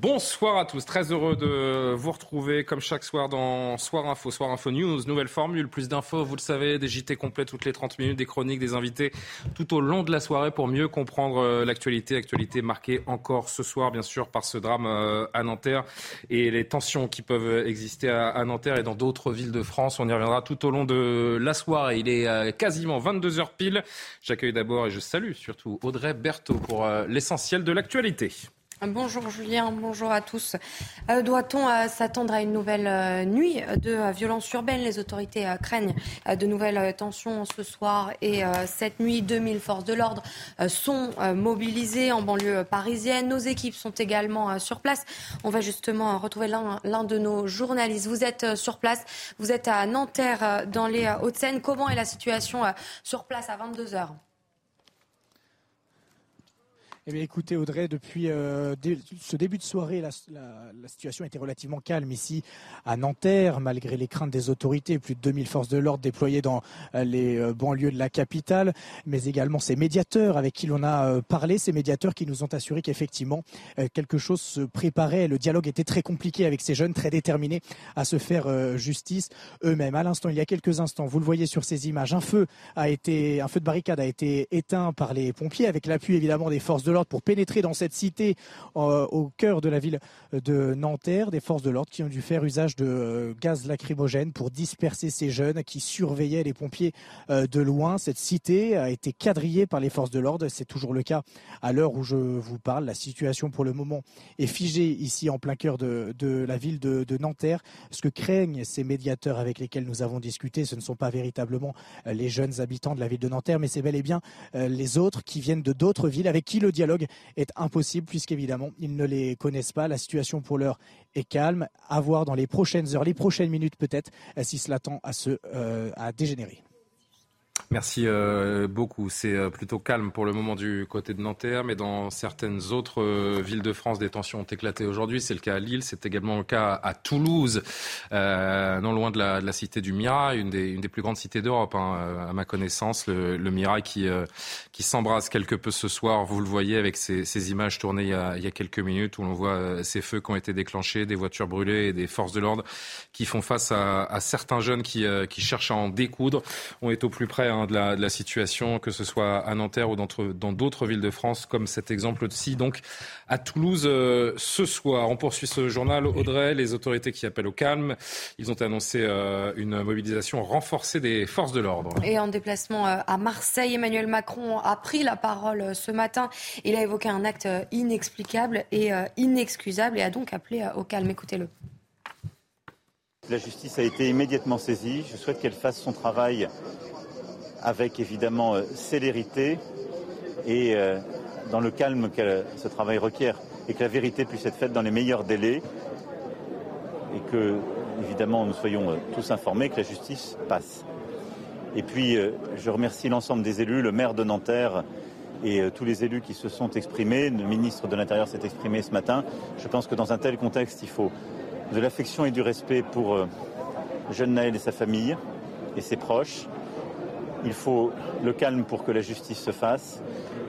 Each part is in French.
Bonsoir à tous, très heureux de vous retrouver comme chaque soir dans Soir Info, Soir Info News, nouvelle formule, plus d'infos, vous le savez, des JT complets toutes les 30 minutes, des chroniques, des invités tout au long de la soirée pour mieux comprendre euh, l'actualité, actualité marquée encore ce soir bien sûr par ce drame euh, à Nanterre et les tensions qui peuvent exister à Nanterre et dans d'autres villes de France. On y reviendra tout au long de la soirée. Il est euh, quasiment 22h pile. J'accueille d'abord et je salue surtout Audrey Berthaud pour l'essentiel de l'actualité. Bonjour Julien, bonjour à tous. Euh, doit-on euh, s'attendre à une nouvelle euh, nuit de violence urbaine? Les autorités craignent de nouvelles tensions ce soir et cette nuit. 2000 forces de l'ordre sont mobilisées en banlieue parisienne. Nos équipes sont également sur place. On va justement retrouver l'un de nos journalistes. Vous êtes sur place, vous êtes à Nanterre dans les Hauts-de-Seine. Comment est la situation sur place à 22 h eh écoutez, Audrey, depuis euh, ce début de soirée, la, situation était relativement calme ici à Nanterre, malgré les craintes des autorités. Plus de 2000 forces de l'ordre déployées dans euh, les euh, banlieues de la capitale, mais également ces médiateurs avec qui l'on a parlé, ces médiateurs qui nous ont assuré qu'effectivement quelque chose se préparait. Le dialogue était très compliqué avec ces jeunes, très déterminés à se faire justice eux-mêmes. À l'instant, il y a quelques instants, vous le voyez sur ces images, un feu a été, un feu de barricade a été éteint par les pompiers, avec l'appui évidemment des forces de l'ordre pour pénétrer dans cette cité euh, au cœur de la ville de Nanterre. Des forces de l'ordre qui ont dû faire usage de euh, gaz lacrymogène pour disperser ces jeunes qui surveillaient les pompiers euh, de loin. Cette cité a été quadrillée par les forces de l'ordre. C'est toujours le cas à l'heure où je vous parle. La situation pour le moment est figée ici en plein cœur de, la ville de, de, Nanterre. Ce que craignent ces médiateurs avec lesquels nous avons discuté, ce ne sont pas véritablement les jeunes habitants de la ville de Nanterre, mais c'est bel et bien les autres qui viennent de d'autres villes avec qui le dialogue est impossible puisqu'évidemment ils ne les connaissent pas. La situation pour l'heure est calme. À voir dans les prochaines heures, les prochaines minutes peut-être, si cela tend à se euh, à dégénérer. Merci euh, beaucoup. C'est euh, plutôt calme pour le moment du côté de Nanterre, mais dans certaines autres euh, villes de France, des tensions ont éclaté aujourd'hui. C'est le cas à Lille, c'est également le cas à Toulouse, non loin de la, cité du Mirail, une des, plus grandes cités d'Europe, hein, à ma connaissance. Le, Mirail qui, qui s'embrasse quelque peu ce soir, vous le voyez avec ces, images tournées il y, a, quelques minutes où l'on voit ces feux qui ont été déclenchés, des voitures brûlées et des forces de l'ordre qui font face à, certains jeunes qui, qui cherchent à en découdre. On est au plus près Hein, de, la, situation, que ce soit à Nanterre ou dans d'autres villes de France, comme cet exemple-ci, donc à Toulouse euh, ce soir. On poursuit ce journal. Audrey, les autorités qui appellent au calme, ils ont annoncé euh, une mobilisation renforcée des forces de l'ordre. Et en déplacement euh, à Marseille, Emmanuel Macron a pris la parole ce matin. Il a évoqué un acte inexplicable et inexcusable et a donc appelé au calme. Écoutez-le. La justice a été immédiatement saisie. Je souhaite qu'elle fasse son travail avec évidemment euh, célérité et euh, dans le calme que ce travail requiert et que la vérité puisse être faite dans les meilleurs délais et que évidemment nous soyons euh, tous informés que la justice passe. Et puis je remercie l'ensemble des élus, le maire de Nanterre et tous les élus qui se sont exprimés. Le ministre de l'Intérieur s'est exprimé ce matin. Je pense que dans un tel contexte, il faut de l'affection et du respect pour jeune Naël et sa famille et ses proches. Il faut le calme pour que la justice se fasse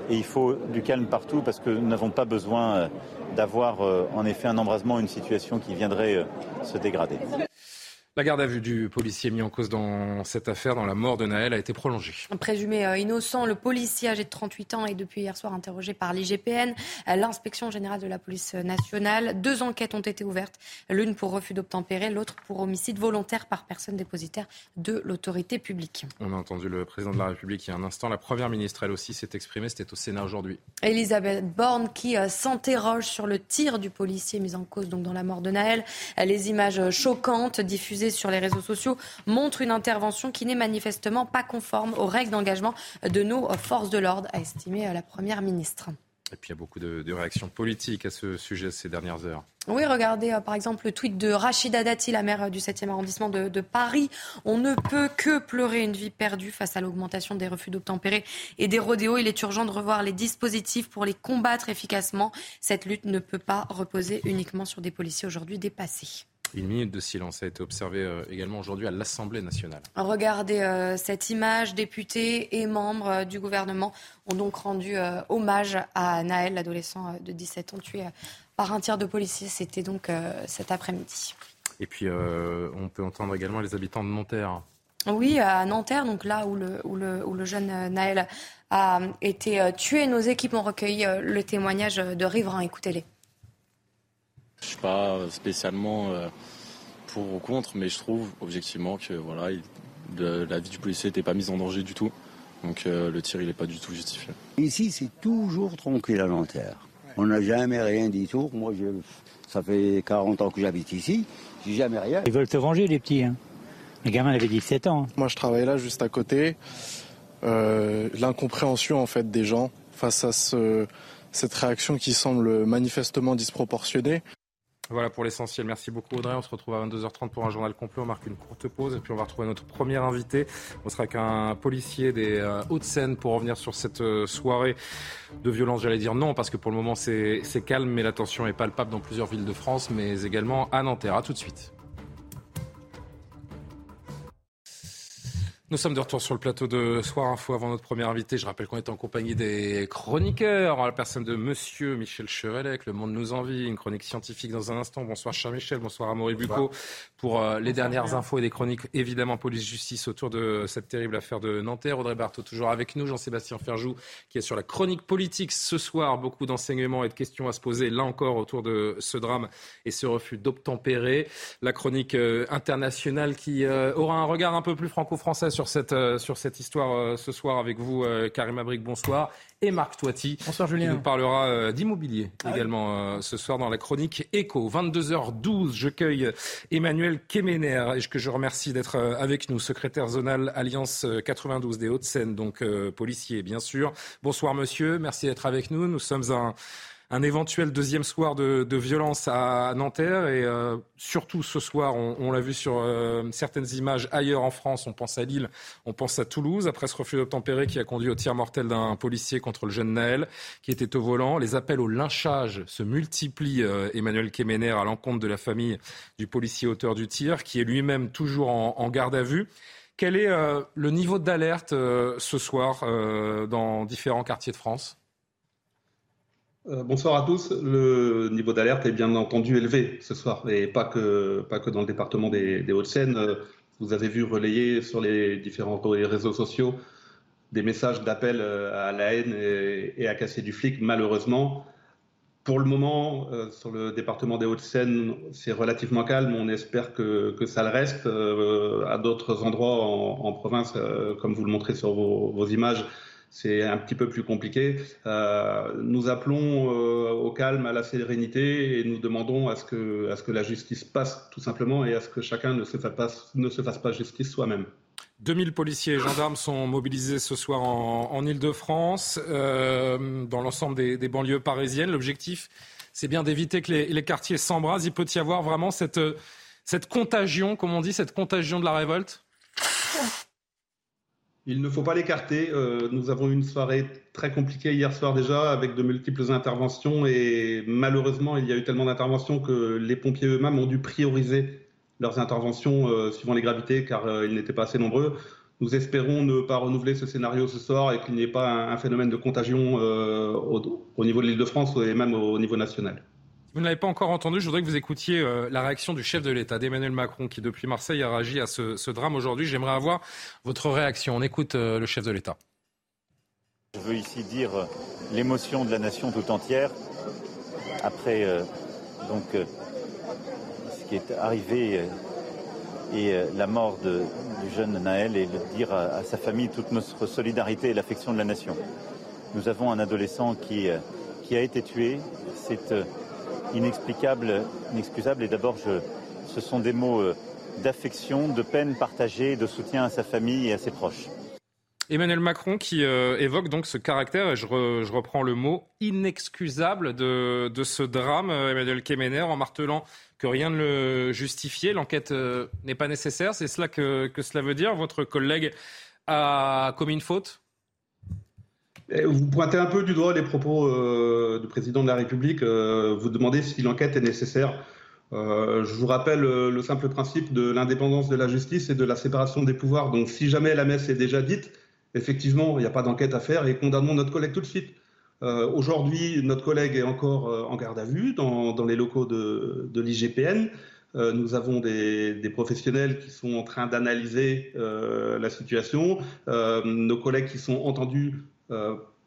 et il faut du calme partout parce que nous n'avons pas besoin euh, d'avoir euh, en effet un embrasement, une situation qui viendrait euh, se dégrader. La garde à vue du policier mis en cause dans cette affaire, dans la mort de Naël, a été prolongée. Présumé euh, innocent, le policier âgé de 38 ans est depuis hier soir interrogé par l'IGPN, euh, l'inspection générale de la police nationale. Deux enquêtes ont été ouvertes, l'une pour refus d'obtempérer, l'autre pour homicide volontaire par personne dépositaire de l'autorité publique. On a entendu le président de la République il y a un instant. La première ministre, elle aussi, s'est exprimée. C'était au Sénat aujourd'hui. Elisabeth Borne qui euh, s'interroge sur le tir du policier mis en cause donc dans la mort de Naël. Les images choquantes diffusées sur les réseaux sociaux montre une intervention qui n'est manifestement pas conforme aux règles d'engagement de nos forces de l'ordre, a estimé la Première ministre. Et puis il y a beaucoup de, réactions politiques à ce sujet ces dernières heures. Oui, regardez euh, par exemple le tweet de Rachida Dati, la maire du 7e arrondissement de, de, Paris. On ne peut que pleurer une vie perdue face à l'augmentation des refus d'obtempérer et des rodéos. Il est urgent de revoir les dispositifs pour les combattre efficacement. Cette lutte ne peut pas reposer uniquement sur des policiers aujourd'hui dépassés. Une minute de silence a été observée euh, également aujourd'hui à l'Assemblée nationale. Regardez euh, cette image. Députés et membres euh, du gouvernement ont donc rendu hommage à Naël, l'adolescent de 17 ans tué par un tir de policier. C'était donc cet après-midi. Et puis, on peut entendre également les habitants de Nanterre. Oui, à Nanterre, donc là où le, où le, où le jeune Naël a été tué. Nos équipes ont recueilli le témoignage de riverains. Écoutez-les. Je suis pas spécialement euh, pour ou contre, mais je trouve objectivement que voilà, la vie du policier n'était pas mise en danger du tout. Donc euh, le tir, il n'est pas du tout justifié. Ici, c'est toujours tranquille à Nanterre. On n'a jamais rien dit tout. Moi, ça fait 40 ans que j'habite ici. J'ai jamais rien. Ils veulent se venger, les petits. Hein. Le gamin avait 17 ans. Moi, je travaille là, juste à côté. Euh, l'incompréhension, en fait, des gens face à cette réaction qui semble manifestement disproportionnée. Voilà pour l'essentiel. Merci beaucoup Audrey. On se retrouve à 22h30 pour un journal complet. On marque une courte pause et puis on va retrouver notre premier invité. On sera avec un policier des euh, Hauts-de-Seine pour revenir sur cette euh, soirée de violence. J'allais dire non parce que pour le moment c'est calme mais la tension est palpable dans plusieurs villes de France mais également à Nanterre. A tout de suite. Nous sommes de retour sur le plateau de Soir Info avant notre premier invité. Je rappelle qu'on est en compagnie des chroniqueurs, la personne de Monsieur Michel Chevelec, Le Monde nous envie, une chronique scientifique dans un instant. Bonsoir cher Michel, bonsoir à Maurice Bucco pour euh, les dernières infos et des chroniques évidemment police-justice autour de cette terrible affaire de Nanterre. Audrey Barthaud toujours avec nous, Jean-Sébastien Ferjou qui est sur la chronique politique ce soir. Beaucoup d'enseignements et de questions à se poser là encore autour de ce drame et ce refus d'obtempérer. La chronique euh, internationale qui euh, aura un regard un peu plus franco-français sur sur cette, euh, sur cette histoire euh, ce soir avec vous, euh, Karim Abric, bonsoir. Et Marc Toiti, bonsoir, Julien. qui nous parlera d'immobilier ah également ce soir dans la chronique Echo. 22h12, je cueille Emmanuel Kemener, et que je remercie d'être avec nous, secrétaire zonal Alliance 92 des Hauts-de-Seine, donc policier bien sûr. Bonsoir monsieur, merci d'être avec nous. Nous sommes un un éventuel deuxième soir de, violence à Nanterre. Et euh, surtout ce soir, on, l'a vu sur euh, certaines images ailleurs en France. On pense à Lille, on pense à Toulouse, après ce refus d'obtempérer qui a conduit au tir mortel d'un policier contre le jeune Naël, qui était au volant. Les appels au lynchage se multiplient, euh, Emmanuel Kemener, à l'encontre de la famille du policier auteur du tir, qui est lui-même toujours en, garde à vue. Quel est le niveau d'alerte ce soir dans différents quartiers de France? Euh, bonsoir à tous. Le niveau d'alerte est bien entendu élevé ce soir, et pas que, dans le département des, Hauts-de-Seine. Euh, vous avez vu relayer sur les différents réseaux sociaux des messages d'appel euh, à la haine et, à casser du flic. Malheureusement, pour le moment, sur le département des Hauts-de-Seine, c'est relativement calme. On espère que, que ça le reste. à d'autres endroits en, province, comme vous le montrez sur vos images, c'est un petit peu plus compliqué. Euh, nous appelons euh, au calme, à la sérénité et nous demandons à ce, que, la justice passe tout simplement et à ce que chacun ne se fasse pas, justice soi-même. 2000 policiers et gendarmes sont mobilisés ce soir en, en Ile-de-France, euh, dans l'ensemble des, banlieues parisiennes. L'objectif, c'est bien d'éviter que les, quartiers s'embrasent. Il peut y avoir vraiment cette contagion, comme on dit, cette contagion de la révolte? Il ne faut pas l'écarter. Euh, nous avons eu une soirée très compliquée hier soir déjà avec de multiples interventions et malheureusement il y a eu tellement d'interventions que les pompiers eux-mêmes ont dû prioriser leurs interventions euh, suivant les gravités car euh, ils n'étaient pas assez nombreux. Nous espérons ne pas renouveler ce scénario ce soir et qu'il n'y ait pas un, phénomène de contagion au, au, niveau de l'île de France et même au niveau national vous ne l'avez pas encore entendu, je voudrais que vous écoutiez euh, la réaction du chef de l'État, d'Emmanuel Macron, qui depuis Marseille a réagi à ce, drame aujourd'hui. J'aimerais avoir votre réaction. On écoute euh, le chef de l'État. Je veux ici dire euh, l'émotion de la nation tout entière après donc ce qui est arrivé et la mort de, du jeune Naël et de dire à, sa famille toute notre solidarité et l'affection de la nation. Nous avons un adolescent qui, qui a été tué. Inexplicable, inexcusable. Et d'abord, ce sont des mots euh, d'affection, de peine partagée, de soutien à sa famille et à ses proches. Emmanuel Macron qui euh, évoque donc ce caractère, et je, reprends le mot, inexcusable de, ce drame, euh, Emmanuel Kemener, en martelant que rien ne le justifiait, l'enquête n'est pas nécessaire. C'est cela que, cela veut dire. Votre collègue a commis une faute? Vous pointez un peu du doigt les propos du président de la République. vous demandez si l'enquête est nécessaire. je vous rappelle le simple principe de l'indépendance de la justice et de la séparation des pouvoirs. Donc, si jamais la messe est déjà dite, effectivement, il n'y a pas d'enquête à faire et condamnons notre collègue tout de suite. Euh, aujourd'hui, notre collègue est encore euh, en garde à vue dans, les locaux de, l'IGPN. Euh, nous avons des, professionnels qui sont en train d'analyser la situation. nos collègues qui sont entendus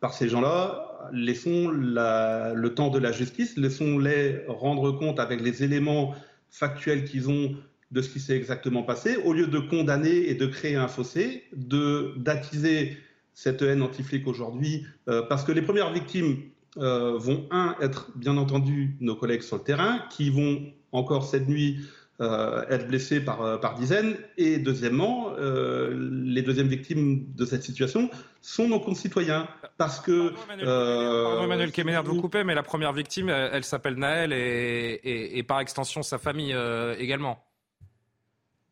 par ces gens-là, laissons le temps de la justice, laissons-les rendre compte avec les éléments factuels qu'ils ont de ce qui s'est exactement passé, au lieu de condamner et de créer un fossé, d'attiser cette haine anti-flic aujourd'hui, euh, parce que les premières victimes euh, vont, un, être bien entendu nos collègues sur le terrain, qui vont encore cette nuit euh, être blessés par, par dizaines, et deuxièmement, les deuxièmes victimes de cette situation sont nos concitoyens, parce que... Pardon Emmanuel, Kemener de vous couper, mais la première victime, elle, s'appelle Naël, et, et, par extension sa famille également.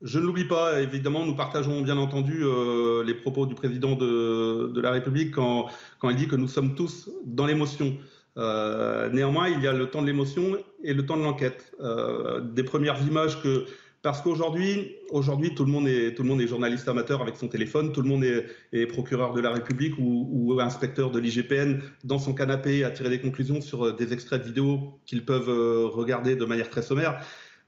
Je ne l'oublie pas, évidemment, nous partageons bien entendu euh, les propos du président de, la République quand, il dit que nous sommes tous dans l'émotion. Euh, néanmoins, il y a le temps de l'émotion et le temps de l'enquête. Euh, des premières images que parce qu'aujourd'hui, aujourd'hui, tout le monde est tout le monde est journaliste amateur avec son téléphone, tout le monde est, procureur de la République ou, inspecteur de l'IGPN dans son canapé à tirer des conclusions sur des extraits de vidéos qu'ils peuvent regarder de manière très sommaire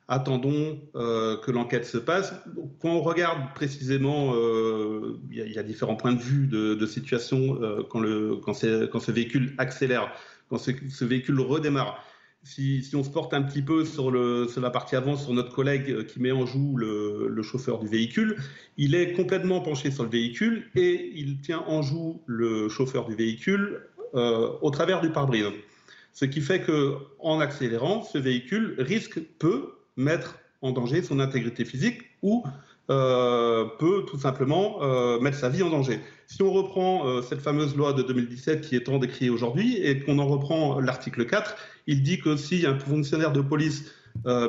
attendons euh, que l'enquête se passe. Quand on regarde précisément, euh, il y, a différents points de vue de, situation euh, quand, le, quand, ce véhicule accélère, quand ce, véhicule redémarre. Si, on se porte un petit peu sur, le, la partie avant, sur notre collègue qui met en joue le, chauffeur du véhicule, il est complètement penché sur le véhicule et il tient en joue le chauffeur du véhicule au travers du pare-brise. Ce qui fait que, en accélérant, ce véhicule risque peu mettre en danger son intégrité physique ou euh, peut tout simplement euh, mettre sa vie en danger. Si on reprend euh, cette fameuse loi de 2017 qui est tant décriée aujourd'hui et qu'on en reprend l'article 4, il dit que si un fonctionnaire de police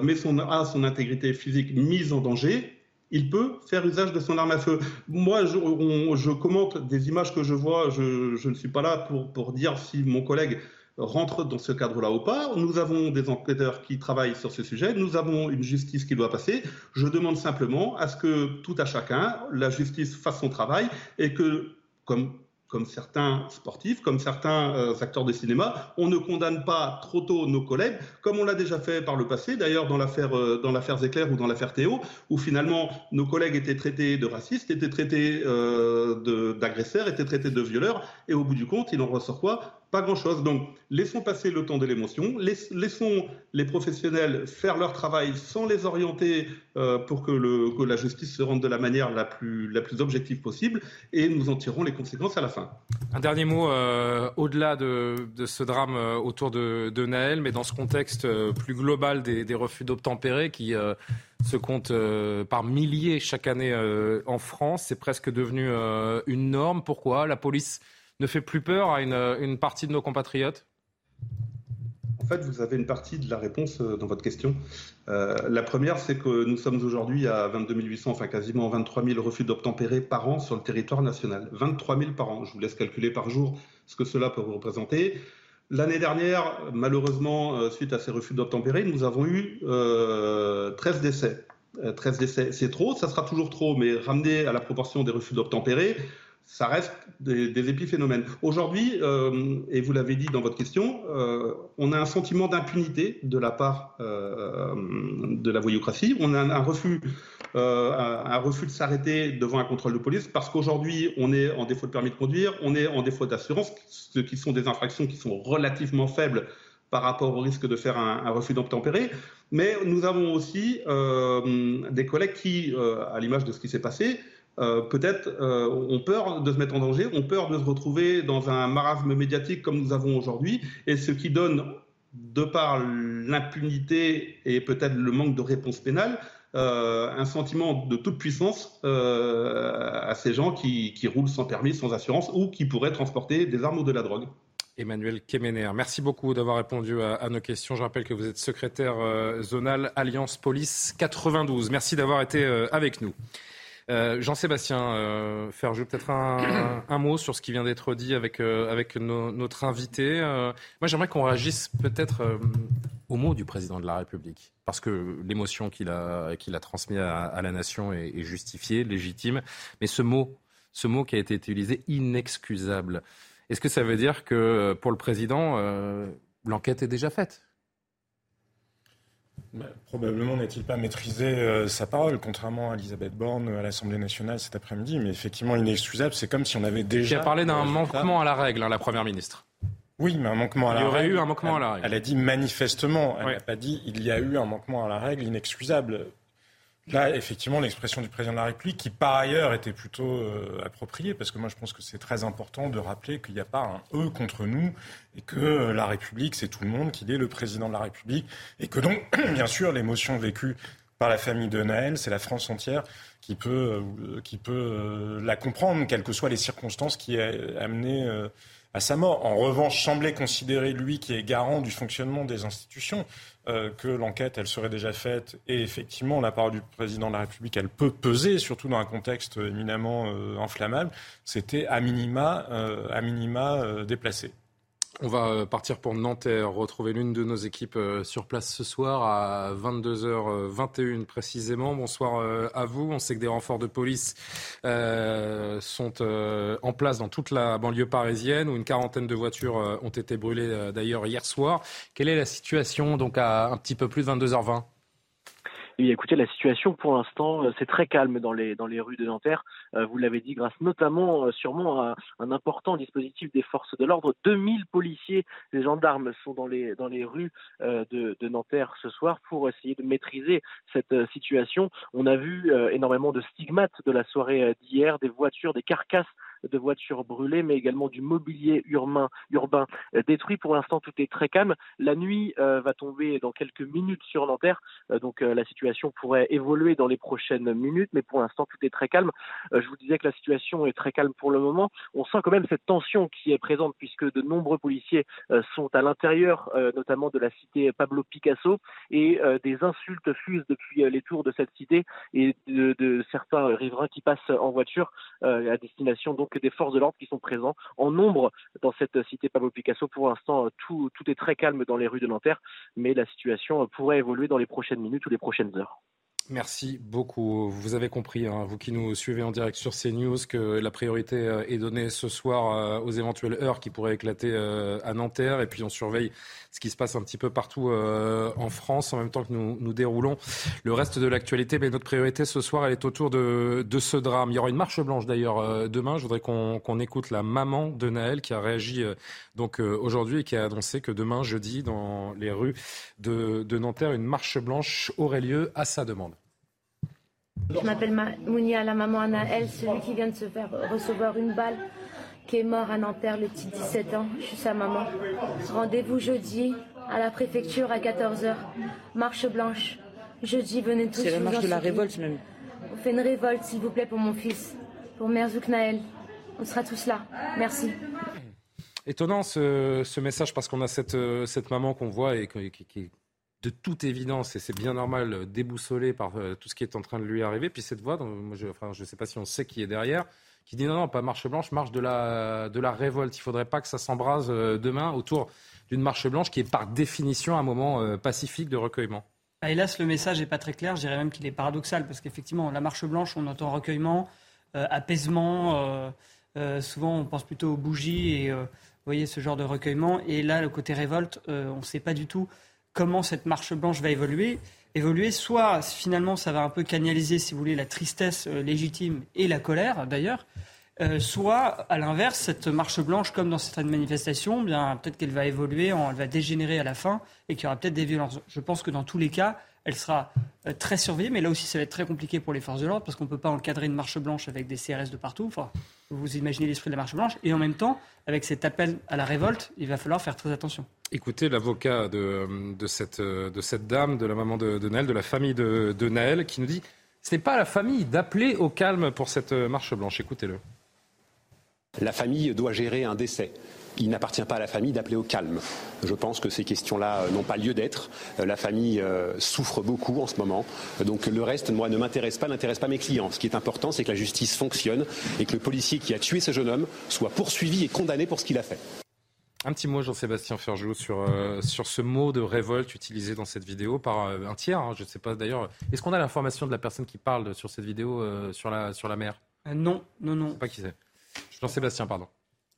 met son, a son intégrité physique mise en danger, il peut faire usage de son arme à feu. Moi, je, commente des images que je vois, je, ne suis pas là pour dire si mon collègue rentre dans ce cadre-là ou pas. Nous avons des enquêteurs qui travaillent sur ce sujet. Nous avons une justice qui doit passer. Je demande simplement à ce que tout à chacun, la justice fasse son travail et que, comme certains sportifs, comme certains euh, acteurs de cinéma, on ne condamne pas trop tôt nos collègues, comme on l'a déjà fait par le passé, d'ailleurs dans l'affaire euh, Zéclair ou dans l'affaire Théo, où finalement nos collègues étaient traités de racistes, étaient traités euh, d'agresseurs, étaient traités de violeurs, et au bout du compte, il en ressort quoi? Pas grand-chose. Donc, laissons passer le temps de l'émotion, laissons les professionnels faire leur travail sans les orienter euh, pour que, la justice se rende de la manière la plus, objective possible, et nous en tirerons les conséquences à la fin. Un dernier mot, euh, au-delà de, ce drame euh, autour de, de, Naël, mais dans ce contexte plus global des refus d'obtempérer qui se comptent par milliers chaque année en France, c'est presque devenu une norme. Pourquoi? La police ne fait plus peur à une, partie de nos compatriotes en fait, vous avez une partie de la réponse euh, dans votre question. Euh, la première, c'est que nous sommes aujourd'hui à 22 800, enfin quasiment 23 000 refus d'obtempérer par an sur le territoire national. 23 000 par an. Je vous laisse calculer par jour ce que cela peut représenter. L'année dernière, malheureusement, euh, suite à ces refus d'obtempérer, nous avons eu 13 décès. 13 décès, c'est trop, ça sera toujours trop, mais ramené à la proportion des refus d'obtempérer, ça reste des, épiphénomènes. Aujourd'hui, euh, et vous l'avez dit dans votre question, euh, on a un sentiment d'impunité de la part euh, de la voyoucratie. On a un, refus, un, refus de s'arrêter devant un contrôle de police parce qu'aujourd'hui, on est en défaut de permis de conduire, on est en défaut d'assurance, ce qui sont des infractions qui sont relativement faibles par rapport au risque de faire un, un refus d'obtempérer. Mais nous avons aussi des collègues qui, à l'image de ce qui s'est passé, euh, peut-être euh, ont peur de se mettre en danger, ont peur de se retrouver dans un marasme médiatique comme nous avons aujourd'hui, et ce qui donne, de par l'impunité et peut-être le manque de réponse pénale, un sentiment de toute puissance à ces gens qui, roulent sans permis, sans assurance ou qui pourraient transporter des armes ou de la drogue. Emmanuel Kemener. Merci beaucoup d'avoir répondu à, nos questions. Je rappelle que vous êtes secrétaire euh, zonal Alliance Police 92. Merci d'avoir été euh, avec nous. Euh, Jean-Sébastien Ferjou, peut-être un, mot sur ce qui vient d'être dit avec, avec notre invité. moi, j'aimerais qu'on réagisse peut-être au mot du président de la République, parce que l'émotion qu'il a, qu'il a transmise à, la nation est, est, justifiée, légitime. Mais ce mot, ce mot qui a été utilisé, inexcusable. Est-ce que ça veut dire que euh, pour le président, euh, l'enquête est déjà faite? Bah, Probablement n'est-il pas maîtrisé euh, sa parole, contrairement à Elisabeth Borne à l'Assemblée nationale cet après-midi. Mais effectivement, inexcusable, c'est comme si on avait déjà. Qui a parlé d'un manquement à la règle, hein, la Première ministre. Oui, mais un manquement à la règle. Il y aurait eu un manquement à la règle. Elle a dit manifestement. Elle n'a pas dit il y a eu un manquement à la règle inexcusable. Là, effectivement, l'expression du président de la République, qui par ailleurs était plutôt euh, appropriée, parce que moi je pense que c'est très important de rappeler qu'il n'y a pas un eux contre nous, et que euh, la République, c'est tout le monde, qu'il est le président de la République, et que donc, bien sûr, l'émotion vécue par la famille de Naël, c'est la France entière qui peut, euh, qui peut la comprendre, quelles que soient les circonstances qui aient amené à sa mort. En revanche, semblait considérer, lui, qui est garant du fonctionnement des institutions, euh, que l'enquête, elle serait déjà faite. Et effectivement, la parole du président de la République, elle peut peser, surtout dans un contexte éminemment euh, inflammable. C'était à minima, euh, à minima déplacé. On va euh, partir pour Nanterre, retrouver l'une de nos équipes euh, sur place ce soir à 22h21 précisément. Bonsoir euh, à vous. On sait que des renforts de police sont en place dans toute la banlieue parisienne où une quarantaine de voitures ont été brûlées d'ailleurs hier soir. Quelle est la situation donc à un petit peu plus de 22h20 et écoutez, la situation pour l'instant, euh, c'est très calme dans les, dans les rues de Nanterre. Euh, vous l'avez dit, grâce notamment, euh, sûrement, à un important dispositif des forces de l'ordre. 2000 policiers et gendarmes sont dans les, dans les rues de, de Nanterre ce soir pour essayer de maîtriser cette situation. On a vu énormément de stigmates de la soirée d'hier, des voitures, des carcasses de voitures brûlées, mais également du mobilier urbain, urbain détruit. Pour l'instant, tout est très calme. La nuit euh, va tomber dans quelques minutes sur Nanterre, euh, donc euh, la situation pourrait évoluer dans les prochaines minutes, mais pour l'instant, tout est très calme. je vous disais que la situation est très calme pour le moment. On sent quand même cette tension qui est présente puisque de nombreux policiers sont à l'intérieur, notamment de la cité Pablo Picasso, et des insultes fusent depuis les tours de cette cité et de, de certains riverains qui passent en voiture à destination donc des forces de l'ordre qui sont présents en nombre dans cette cité Pablo Picasso. Pour l'instant, tout, tout est très calme dans les rues de Nanterre, mais la situation pourrait évoluer dans les prochaines minutes ou les prochaines heures. Merci beaucoup. Vous avez compris, hein, vous qui nous suivez en direct sur CNews, que la priorité euh, est donnée ce soir euh, aux éventuelles heures qui pourraient éclater euh, à Nanterre. Et puis on surveille ce qui se passe un petit peu partout en France en même temps que nous, nous déroulons le reste de l'actualité. Mais notre priorité ce soir, elle est autour de, ce drame. Il y aura une marche blanche d'ailleurs demain. Je voudrais qu'on écoute la maman de Naël qui a réagi donc aujourd'hui et qui a annoncé que demain, jeudi, dans les rues de Nanterre, une marche blanche aurait lieu à sa demande. Je m'appelle Mounia, la maman Anaël, celui qui vient de se faire recevoir une balle, qui est mort à Nanterre, le petit 17 ans. Je suis sa maman. Rendez-vous jeudi à la préfecture à 14h. Marche blanche. Jeudi, venez tous. C'est la marche de la révolte même. On fait une révolte, s'il vous plaît, pour mon fils, pour Merzouk Naël. On sera tous là. Merci. Étonnant ce, message parce qu'on a cette, euh, cette maman qu'on voit et qui, qui, de toute évidence, et c'est bien normal, euh, déboussolé par euh, tout ce qui est en train de lui arriver. Puis cette voix, je ne sais pas si on sait qui est derrière, qui dit non, non, pas marche blanche, marche de la, de la révolte. Il ne faudrait pas que ça s'embrase euh, demain autour d'une marche blanche qui est par définition un moment pacifique de recueillement. Ah, hélas, le message n'est pas très clair. Je dirais même qu'il est paradoxal parce qu'effectivement, la marche blanche, on entend recueillement, apaisement. souvent, on pense plutôt aux bougies et vous voyez ce genre de recueillement. Et là, le côté révolte, on ne sait pas du tout comment cette marche blanche va évoluer. Évoluer, soit finalement ça va un peu canaliser, si vous voulez, la tristesse euh, légitime et la colère d'ailleurs, euh, soit à l'inverse, cette marche blanche, comme dans certaines manifestations, eh bien peut-être qu'elle va évoluer, elle va dégénérer à la fin et qu'il y aura peut-être des violences. Je pense que dans tous les cas, elle sera euh, très surveillée, mais là aussi ça va être très compliqué pour les forces de l'ordre parce qu'on ne peut pas encadrer une marche blanche avec des CRS de partout. Enfin, Vous imaginez l'esprit de la marche blanche. Et en même temps, avec cet appel à la révolte, il va falloir faire très attention. Écoutez l'avocat de, cette, dame, de la maman de, de Naël, de la famille de, Naël, qui nous dit ce n'est pas à la famille d'appeler au calme pour cette marche blanche. Écoutez-le. La famille doit gérer un décès il n'appartient pas à la famille d'appeler au calme. Je pense que ces questions-là n'ont pas lieu d'être. La famille euh, souffre beaucoup en ce moment. Donc le reste, moi, ne m'intéresse pas, n'intéresse pas mes clients. Ce qui est important, c'est que la justice fonctionne et que le policier qui a tué ce jeune homme soit poursuivi et condamné pour ce qu'il a fait. Un petit mot, Jean-Sébastien Ferjou, sur, sur ce mot de révolte utilisé dans cette vidéo par un tiers. Hein, je ne sais pas d'ailleurs. Est-ce qu'on a l'information de la personne qui parle sur cette vidéo sur, la, sur la mer? Non, non, non. Je sais pas qui c'est. Jean-Sébastien, pardon.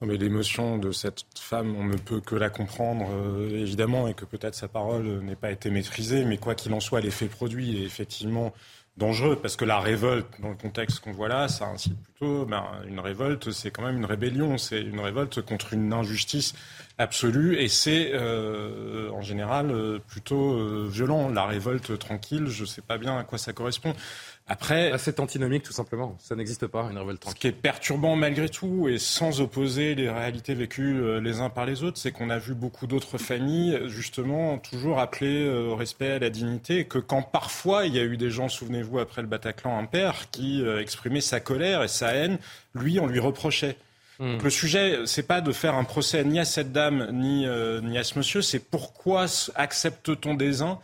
Mais l'émotion de cette femme, on ne peut que la comprendre, euh, évidemment, et que peut-être sa parole n'ait pas été maîtrisée, mais quoi qu'il en soit, l'effet produit est effectivement dangereux, parce que la révolte, dans le contexte qu'on voit là, ça incite plutôt, ben, une révolte, c'est quand même une rébellion, c'est une révolte contre une injustice absolue, et c'est euh, en général euh, plutôt violent. La révolte tranquille, je ne sais pas bien à quoi ça correspond. Après, c'est antinomique tout simplement. Ça n'existe pas une révolte. Ce qui est perturbant malgré tout et sans opposer les réalités vécues euh, les uns par les autres, c'est qu'on a vu beaucoup d'autres familles justement toujours appeler euh, au respect, à la dignité, et que quand parfois il y a eu des gens, souvenez-vous après le Bataclan, un père qui euh, exprimait sa colère et sa haine, lui on lui reprochait. Hmm. Donc le sujet, c'est pas de faire un procès ni à cette dame ni, ni à ce monsieur, c'est pourquoi accepte-t-on des uns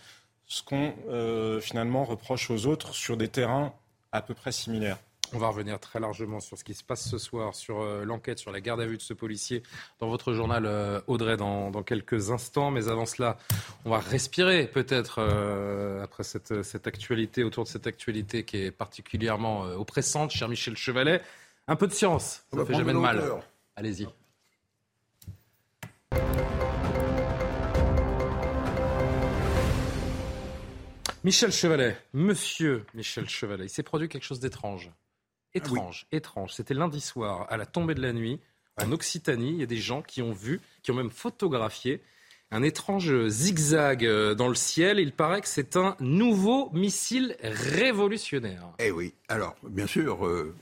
ce qu'on euh, finalement reproche aux autres sur des terrains à peu près similaires. On va revenir très largement sur ce qui se passe ce soir, sur euh, l'enquête, sur la garde à vue de ce policier dans votre journal euh, Audrey dans, quelques instants. Mais avant cela, on va respirer peut-être après cette, cette, actualité, autour de cette actualité qui est particulièrement oppressante, cher Michel Chevalet. Un peu de science, ça ne fait jamais de mal. Allez-y. Michel Chevalet, monsieur Michel Chevalet, il s'est produit quelque chose d'étrange. Étrange, étrange. C'était lundi soir, à la tombée de la nuit, en Occitanie. Il y a des gens qui ont vu, qui ont même photographié un étrange zigzag euh, dans le ciel. Il paraît que c'est un nouveau missile révolutionnaire. Eh oui. Alors, bien sûr, euh,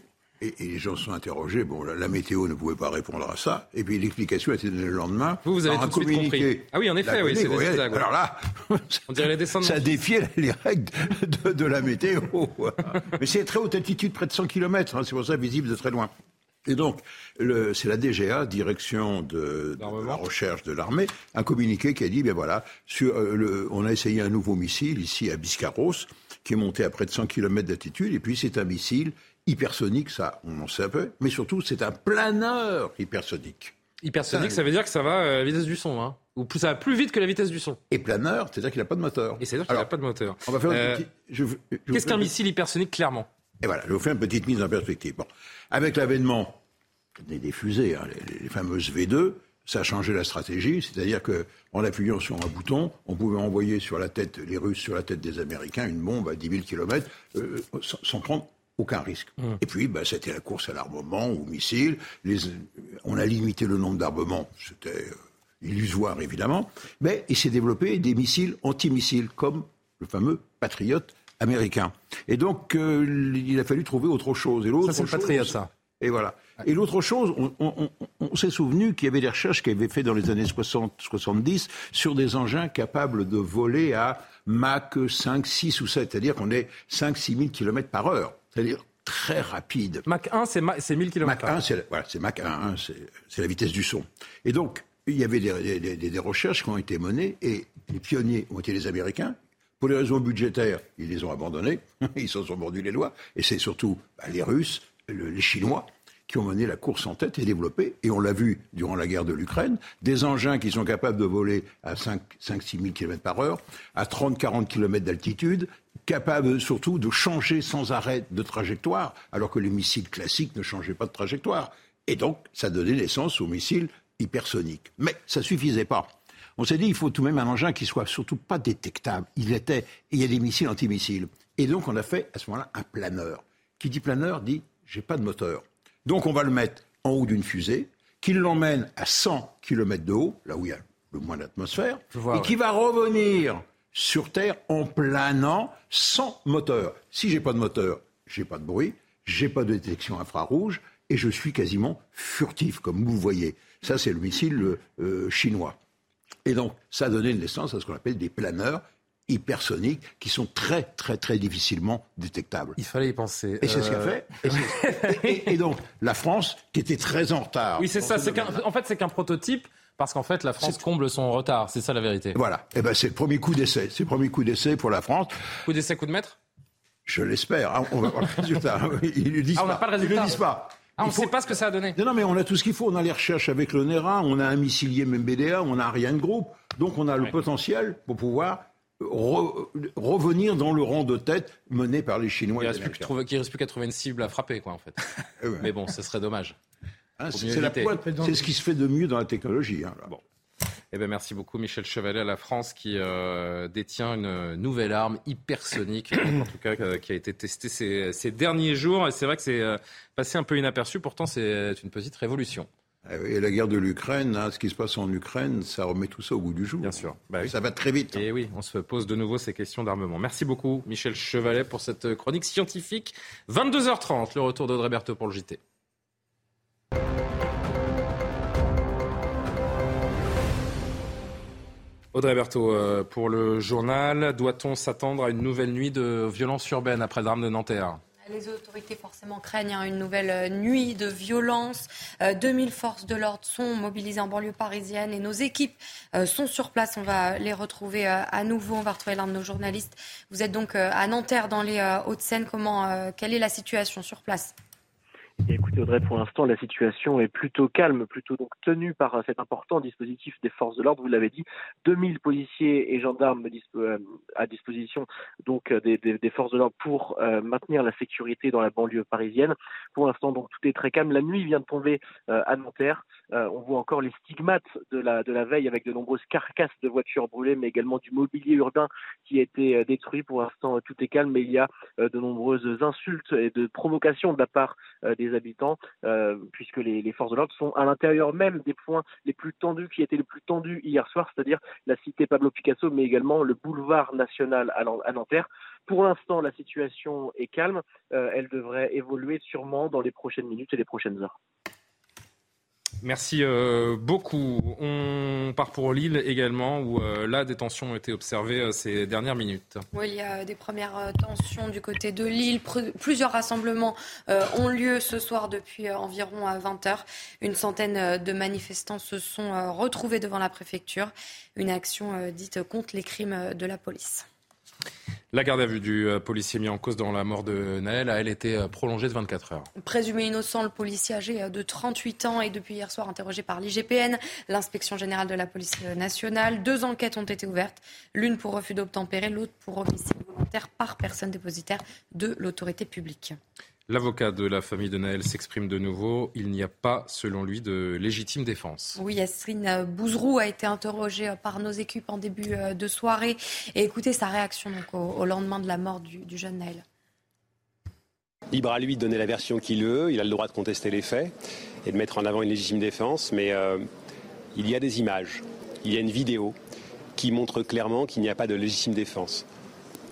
et, les gens se sont interrogés. Bon, la, météo ne pouvait pas répondre à ça. Et puis l'explication a été donnée le lendemain. Vous, vous avez tout de suite compris. Ah oui, en effet, oui, c'est Alors là, on dirait les Ça défiait les règles de, la météo. Mais c'est très haute altitude, près de 100 km. Hein, c'est pour ça visible de très loin. Et donc, c'est la DGA, direction de, la recherche de l'armée, un communiqué qui a dit, ben voilà, sur, euh, le, on a essayé un nouveau missile ici à Biscarros, qui est monté à près de 100 km d'altitude, et puis c'est un missile hypersonique, ça, on en sait un peu, mais surtout, c'est un planeur hypersonique. Hypersonique, ça veut dire que ça va à la vitesse du son, hein ou plus, ça va plus vite que la vitesse du son. Et planeur, c'est-à-dire qu'il n'a pas de moteur. Et c'est-à-dire qu'il n'a pas de moteur. On va faire euh, Qu'est-ce qu'un missile hypersonique, clairement? Et voilà, je vous fais une petite mise en perspective. Bon. Avec l'avènement des, fusées, hein, les, fameuses V2, ça a changé la stratégie, c'est-à-dire qu'en appuyant sur un bouton, on pouvait envoyer sur la tête, les Russes sur la tête des Américains, une bombe à 10 000 km, sans prendre aucun risque. Mmh. Et puis, bah, c'était la course à l'armement, aux missiles. Les, on a limité le nombre d'armements, c'était euh, illusoire évidemment, mais il s'est développé des missiles antimissiles, comme le fameux Patriot américain. Et donc, euh, il a fallu trouver autre chose. Et l'autre ça, c'est le Patriot, ça. Et voilà. Et l'autre chose, on, s'est souvenu qu'il y avait des recherches qui avaient fait dans les années 60-70 sur des engins capables de voler à Mach 5, 6 ou 7, c'est-à-dire qu'on est 5-6 000 km par heure c'est-à-dire très rapide. Mach 1, c'est 1000 km Mach 1, c'est voilà, Mach 1, hein, c'est la vitesse du son. Et donc, il y avait des, des, des, recherches qui ont été menées, et les pionniers ont été les Américains. Pour les raisons budgétaires, ils les ont abandonnés, ils se sont mordus les doigts, et c'est surtout bah, les Russes, les Chinois, qui ont mené la course en tête et développé, et on l'a vu durant la guerre de l'Ukraine, des engins qui sont capables de voler à 5-6 000 km par heure, à 30-40 km d'altitude, capables surtout de changer sans arrêt de trajectoire, alors que les missiles classiques ne changeaient pas de trajectoire. Et donc, ça donnait naissance aux missiles hypersoniques. Mais ça suffisait pas. On s'est dit, il faut tout de même un engin qui soit surtout pas détectable. Il était, il y a des missiles antimissiles. Et donc, on a fait à ce moment-là un planeur. Qui dit planeur dit, j'ai pas de moteur. Donc on va le mettre en haut d'une fusée, qui l'emmène à 100 km de haut, là où il y a le moins d'atmosphère, et qui va revenir sur Terre en planant sans moteur. Si j'ai pas de moteur, j'ai pas de bruit, j'ai pas de détection infrarouge, et je suis quasiment furtif, comme vous voyez. Ça, c'est le missile euh, chinois. Et donc, ça a donné naissance à ce qu'on appelle des planeurs hypersoniques qui sont très, très, très difficilement détectables. Il fallait y penser. Et c'est ce qu'a fait. Et, et, donc, la France, qui était très en retard. Oui, c'est ça. en fait, c'est qu'un prototype. Parce qu'en fait, la France comble son retard, c'est ça la vérité. Voilà. Et eh ben, c'est le premier coup d'essai. C'est le premier coup d'essai pour la France. Coup d'essai, coup de maître? Je l'espère. Ah, on va voir le résultat. Ils ne disent ah, on pas. pas le résultat. Ils ne disent pas. Ah, on ne sait pas ce que ça a donné. Non, non, mais on a tout ce qu'il faut. On a les recherches avec le NERA, on a un missilier MBDA, on a rien de groupe. Donc on a le potentiel pour pouvoir revenir dans le rang de tête mené par les Chinois. Il ne reste plus qu'à trouver une cible à frapper, quoi, en fait. Mais bon, ce serait dommage. Ah, c'est ce qui se fait de mieux dans la technologie. Hein, bon. Eh ben, merci beaucoup, Michel Chevalet, à la France qui euh, détient une nouvelle arme hypersonique, en tout cas, euh, qui a été testée ces, derniers jours. Et c'est vrai que c'est euh, passé un peu inaperçu, pourtant c'est une petite révolution. Ah et la guerre de l'Ukraine, hein, ce qui se passe en Ukraine, ça remet tout ça au goût du jour. Bien sûr. Bah ça va très vite. Et oui, on se pose de nouveau ces questions d'armement. Merci beaucoup, Michel Chevalet, pour cette chronique scientifique. 22h30, le retour d'Audrey Berthaud pour le JT. Audrey Berthaud, euh, pour le journal, doit-on s'attendre à une nouvelle nuit de violence urbaine après le drame de Nanterre? Les autorités forcément craignent hein, une nouvelle euh, nuit de violence. 2000 euh, forces de l'ordre sont mobilisées en banlieue parisienne et nos équipes sont sur place. On va les retrouver à nouveau. On va retrouver l'un de nos journalistes. Vous êtes donc à Nanterre dans les Hauts-de-Seine. Comment, quelle est la situation sur place? Écoutez Audrey, pour l'instant la situation est plutôt calme, plutôt donc tenue par euh, cet important dispositif des forces de l'ordre. Vous l'avez dit, 2000 policiers et gendarmes euh, à disposition donc euh, des, forces de l'ordre pour maintenir la sécurité dans la banlieue parisienne. Pour l'instant donc tout est très calme. La nuit vient de tomber à Nanterre. on voit encore les stigmates de la de la veille avec de nombreuses carcasses de voitures brûlées, mais également du mobilier urbain qui a été détruit. Pour l'instant tout est calme, mais il y a de nombreuses insultes et de provocations de la part des habitants, euh, puisque les, forces de l'ordre sont à l'intérieur même des points les plus tendus qui étaient les plus tendus hier soir, c'est-à-dire la cité Pablo Picasso, mais également le boulevard national à Nanterre. Pour l'instant, la situation est calme. Euh, elle devrait évoluer sûrement dans les prochaines minutes et les prochaines heures. Merci euh, beaucoup. On part pour Lille également, où euh, la détention a été observée euh, ces dernières minutes. Il y a des premières tensions du côté de Lille. Plusieurs rassemblements ont lieu ce soir depuis environ 20 heures. Une centaine de manifestants se sont retrouvés devant la préfecture. Une action dite contre les crimes de la police. La garde à vue du euh, policier mis en cause dans la mort de Naël a, elle, été euh, prolongée de 24 heures. Présumé innocent, le policier âgé euh, de 38 ans est depuis hier soir interrogé par l'IGPN, l'inspection générale de la police nationale. Deux enquêtes ont été ouvertes, l'une pour refus d'obtempérer, l'autre pour homicide volontaire par personne dépositaire de l'autorité publique. L'avocat de la famille de Naël s'exprime de nouveau. Il n'y a pas, selon lui, de légitime défense. Oui, Yassine Bouzrou a été interrogé par nos équipes en début euh, de soirée. Et écoutez sa réaction donc, au, lendemain de la mort du, jeune Naël. Libre à lui de donner la version qu'il veut. Il a le droit de contester les faits et de mettre en avant une légitime défense. Mais euh, il y a des images, il y a une vidéo qui montre clairement qu'il n'y a pas de légitime défense.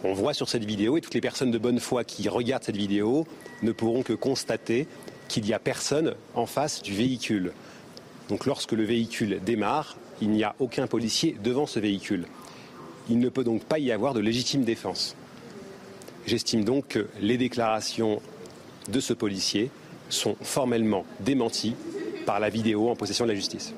On voit sur cette vidéo, et toutes les personnes de bonne foi qui regardent cette vidéo ne pourront que constater qu'il n'y a personne en face du véhicule. Donc lorsque le véhicule démarre, il n'y a aucun policier devant ce véhicule. Il ne peut donc pas y avoir de légitime défense. J'estime donc que les déclarations de ce policier sont formellement démenties par la vidéo en possession de la justice.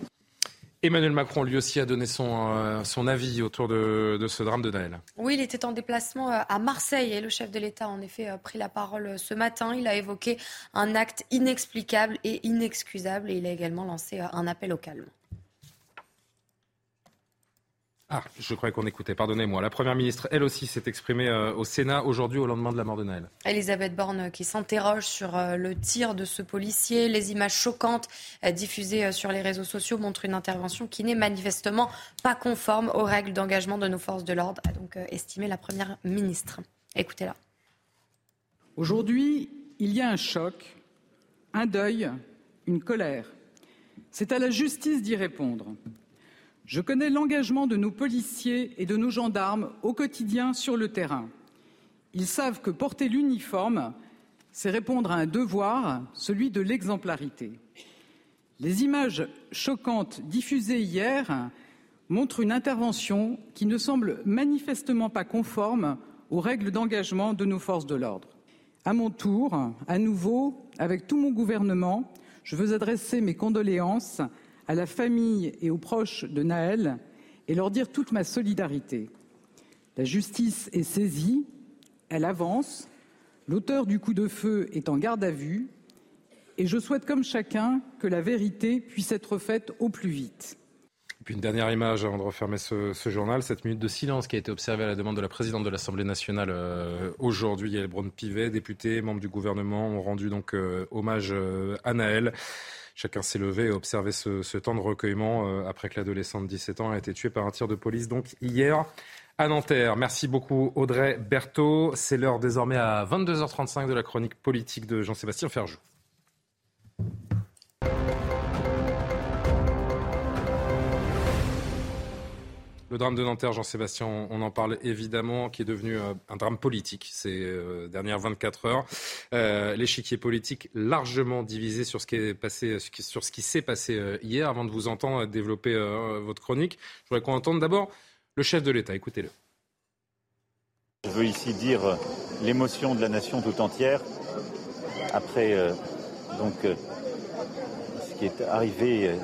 Emmanuel Macron, lui aussi, a donné son, euh, avis autour de, ce drame de Naël. Oui, il était en déplacement euh, à Marseille et le chef de l'État a en effet euh, pris la parole ce matin. Il a évoqué un acte inexplicable et inexcusable et il a également lancé un appel au calme. Ah, je croyais qu'on écoutait, pardonnez-moi. La Première ministre, elle aussi, s'est exprimée euh, au Sénat aujourd'hui au lendemain de la mort de Naël. Elisabeth Borne euh, qui s'interroge sur euh, le tir de ce policier. Les images choquantes diffusées sur les réseaux sociaux montrent une intervention qui n'est manifestement pas conforme aux règles d'engagement de nos forces de l'ordre, a donc estimé la Première ministre. Écoutez-la. Aujourd'hui, il y a un choc, un deuil, une colère. C'est à la justice d'y répondre. Je connais l'engagement de nos policiers et de nos gendarmes au quotidien sur le terrain. Ils savent que porter l'uniforme c'est répondre à un devoir, celui de l'exemplarité. Les images choquantes diffusées hier montrent une intervention qui ne semble manifestement pas conforme aux règles d'engagement de nos forces de l'ordre. À mon tour, à nouveau, avec tout mon gouvernement, je veux adresser mes condoléances à la famille et aux proches de Naël et leur dire toute ma solidarité. La justice est saisie, elle avance, l'auteur du coup de feu est en garde à vue et je souhaite comme chacun que la vérité puisse être faite au plus vite. Et puis une dernière image avant de refermer ce, journal, cette minute de silence qui a été observée à la demande de la présidente de l'Assemblée nationale euh, aujourd'hui. Yael Braun-Pivet, députée, membre du gouvernement, ont rendu donc euh, hommage euh, à Naël. Chacun s'est levé et observé ce, temps de recueillement après que l'adolescente de 17 ans a été tuée par un tir de police donc hier à Nanterre. Merci beaucoup Audrey Berthaud. C'est l'heure désormais à 22h35 de la chronique politique de Jean-Sébastien Ferjou. Le drame de Nanterre, Jean-Sébastien, on en parle évidemment, qui est devenu euh, un drame politique ces euh, dernières 24 heures. Euh, l'échiquier politique largement divisé sur ce qui s'est passé hier. Avant de vous entendre développer votre chronique, je voudrais qu'on entende d'abord le chef de l'État. Écoutez-le. Je veux ici dire l'émotion de la nation tout entière après donc ce qui est arrivé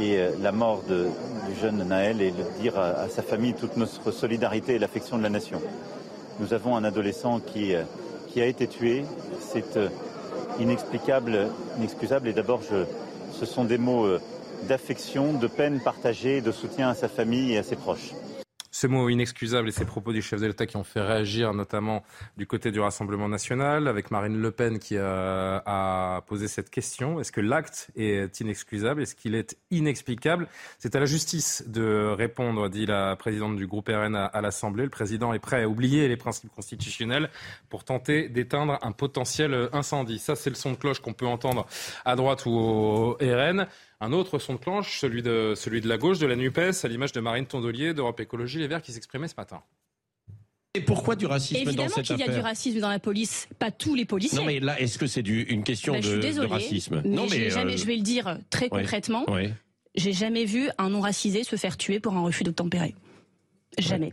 et la mort de, du jeune Naël et dire à, sa famille toute notre solidarité et l'affection de la nation. Nous avons un adolescent qui, euh, qui a été tué. C'est euh, inexplicable, inexcusable. Et d'abord, ce sont des mots euh, d'affection, de peine partagée, de soutien à sa famille et à ses proches. Ce mot inexcusable et ces propos du chef de l'État qui ont fait réagir notamment du côté du Rassemblement national, avec Marine Le Pen qui a, posé cette question. Est-ce que l'acte est inexcusable? Est-ce qu'il est inexplicable? C'est à la justice de répondre, dit la présidente du groupe RN à, l'Assemblée. Le président est prêt à oublier les principes constitutionnels pour tenter d'éteindre un potentiel incendie. Ça, c'est le son de cloche qu'on peut entendre à droite ou au RN. Un autre son de cloche, celui de, celui de la gauche, de la NUPES, à l'image de Marine Tondelier d'Europe Écologie Les Verts qui s'exprimait ce matin. Et pourquoi du racisme Évidemment dans cette qu'il y a du racisme dans la police, pas tous les policiers. Non mais là, est-ce que c'est une question bah, de, racisme Non mais jamais, euh, je vais le dire très concrètement. J'ai jamais vu un non racisé se faire tuer pour un refus d'obtempérer. Jamais.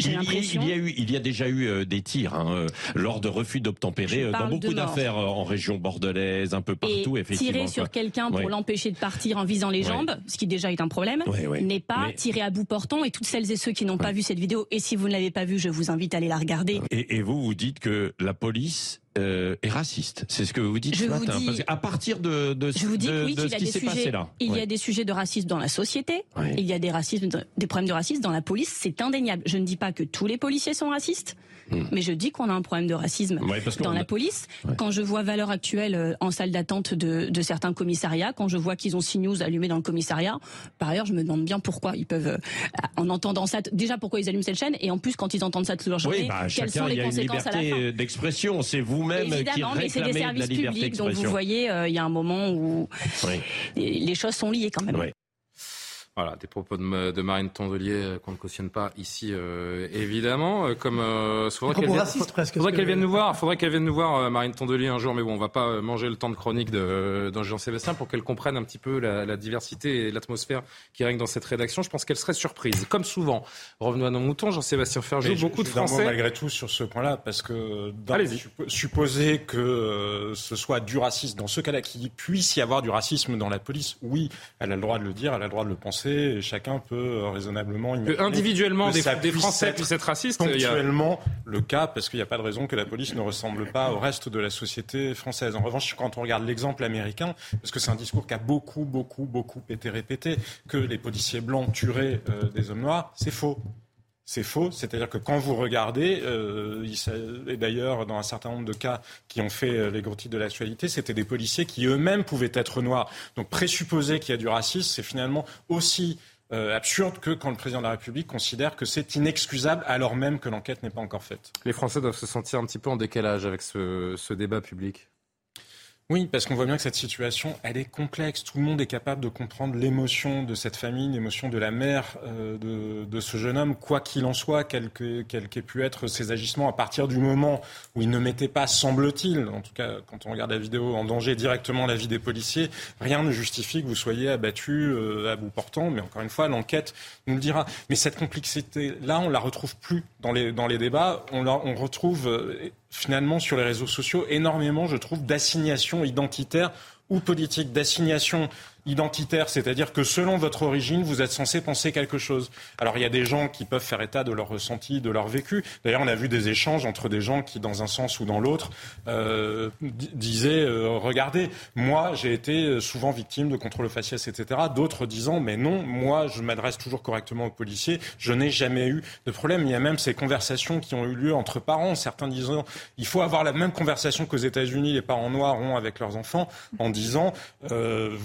Il, y a eu, il y a déjà eu euh, des tirs hein, euh, lors de refus d'obtempérer euh, dans beaucoup d'affaires en région bordelaise, un peu partout. Et effectivement, tirer sur quelqu'un pour l'empêcher de partir en visant les jambes, ce qui déjà est un problème, n'est pas tirer à bout portant. Et toutes celles et ceux qui n'ont pas vu cette vidéo, et si vous ne l'avez pas vue, je vous invite à aller la regarder. Et, et vous, vous dites que la police euh, est raciste. C'est ce que vous dites ce matin. à partir de, de, je vous dis, de, oui, de ce qui s'est passé là. Il y a des sujets de racisme dans la société. Il y a des racismes, des problèmes de racisme dans la police. C'est indéniable. Je ne dis pas que tous les policiers sont racistes. Hmm. Mais je dis qu'on a un problème de racisme dans la police. Quand je vois valeur actuelle euh, en salle d'attente de, de, certains commissariats, quand je vois qu'ils ont CNews allumé dans le commissariat, par ailleurs, je me demande bien pourquoi ils peuvent, euh, en entendant ça, déjà pourquoi ils allument cette chaîne, et en plus quand ils entendent ça toute leur journée, bah, quelles sont les conséquences à la fin d'expression, c'est vous-même qui mais c'est des services publics, donc vous voyez, euh, il y a un moment où les choses sont liées quand même. Voilà, des propos de, Marine Tondelier euh, qu'on ne cautionne pas ici, euh, évidemment. Euh, comme faudrait qu'elle vienne, qu'elle vienne nous voir. Faudrait qu'elle vienne nous voir, Marine Tondelier, un jour. Mais bon, on va pas manger le temps de chronique de, Jean-Sébastien pour qu'elle comprenne un petit peu la, diversité et l'atmosphère qui règne dans cette rédaction. Je pense qu'elle serait surprise. Comme souvent, revenons à nos moutons. Jean-Sébastien Ferjou, beaucoup de Français. malgré tout sur ce point-là, parce que supposer que ce soit du racisme dans ce cas-là, qu'il puisse y avoir du racisme dans la police, oui, elle a le droit de le dire, elle a le droit de le penser et chacun peut euh, raisonnablement individuellement des, Français puissent être racistes. Ponctuellement le cas parce qu'il n'y a pas de raison que la police ne ressemble pas au reste de la société française. En revanche, quand on regarde l'exemple américain, parce que c'est un discours qui a beaucoup, beaucoup, beaucoup été répété, que les policiers blancs tueraient euh, des hommes noirs, c'est faux. C'est faux, c'est-à-dire que quand vous regardez, euh, et d'ailleurs dans un certain nombre de cas qui ont fait euh, les gros titres de l'actualité, c'était des policiers qui eux-mêmes pouvaient être noirs. Donc présupposer qu'il y a du racisme, c'est finalement aussi euh, absurde que quand le président de la République considère que c'est inexcusable alors même que l'enquête n'est pas encore faite. Les Français doivent se sentir un petit peu en décalage avec ce débat public. Oui, parce qu'on voit bien que cette situation, elle est complexe. Tout le monde est capable de comprendre l'émotion de cette famille, l'émotion de la mère euh, de, de, ce jeune homme, quoi qu'il en soit, quels qu'aient pu être ses agissements, à partir du moment où il ne mettait pas, semble-t-il, en tout cas quand on regarde la vidéo, en danger directement la vie des policiers, rien ne justifie que vous soyez abattu euh, à bout portant. Mais encore une fois, l'enquête nous le dira. Mais cette complexité-là, on la retrouve plus dans les, dans les débats. On, la, on retrouve euh, finalement sur les réseaux sociaux énormément, je trouve, d'assignations identitaires ou politiques, d'assignations identitaire, c'est-à-dire que selon votre origine, vous êtes censé penser quelque chose. Alors il y a des gens qui peuvent faire état de leur ressenti, de leur vécu. D'ailleurs, on a vu des échanges entre des gens qui, dans un sens ou dans l'autre, euh, disaient euh, regardez, moi j'ai été souvent victime de contrôle faciès, etc. D'autres disant mais non, moi je m'adresse toujours correctement aux policiers, je n'ai jamais eu de problème. Il y a même ces conversations qui ont eu lieu entre parents, certains disant il faut avoir la même conversation qu'aux États-Unis les parents noirs ont avec leurs enfants, en disant euh,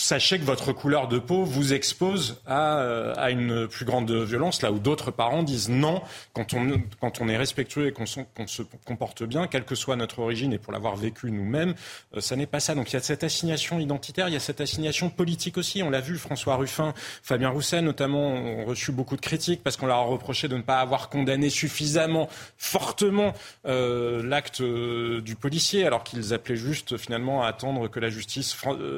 sachez que votre couleur de peau vous expose à, euh, à une plus grande violence, là où d'autres parents disent non, quand on, est respectueux et qu'on se comporte bien, quelle que soit notre origine, et pour l'avoir vécu nous-mêmes, euh, ça n'est pas ça. Donc il y a cette assignation identitaire, il y a cette assignation politique aussi. On l'a vu, François Ruffin, Fabien Roussel notamment ont reçu beaucoup de critiques parce qu'on leur a reproché de ne pas avoir condamné suffisamment fortement euh, l'acte euh, du policier, alors qu'ils appelaient juste finalement à attendre que la justice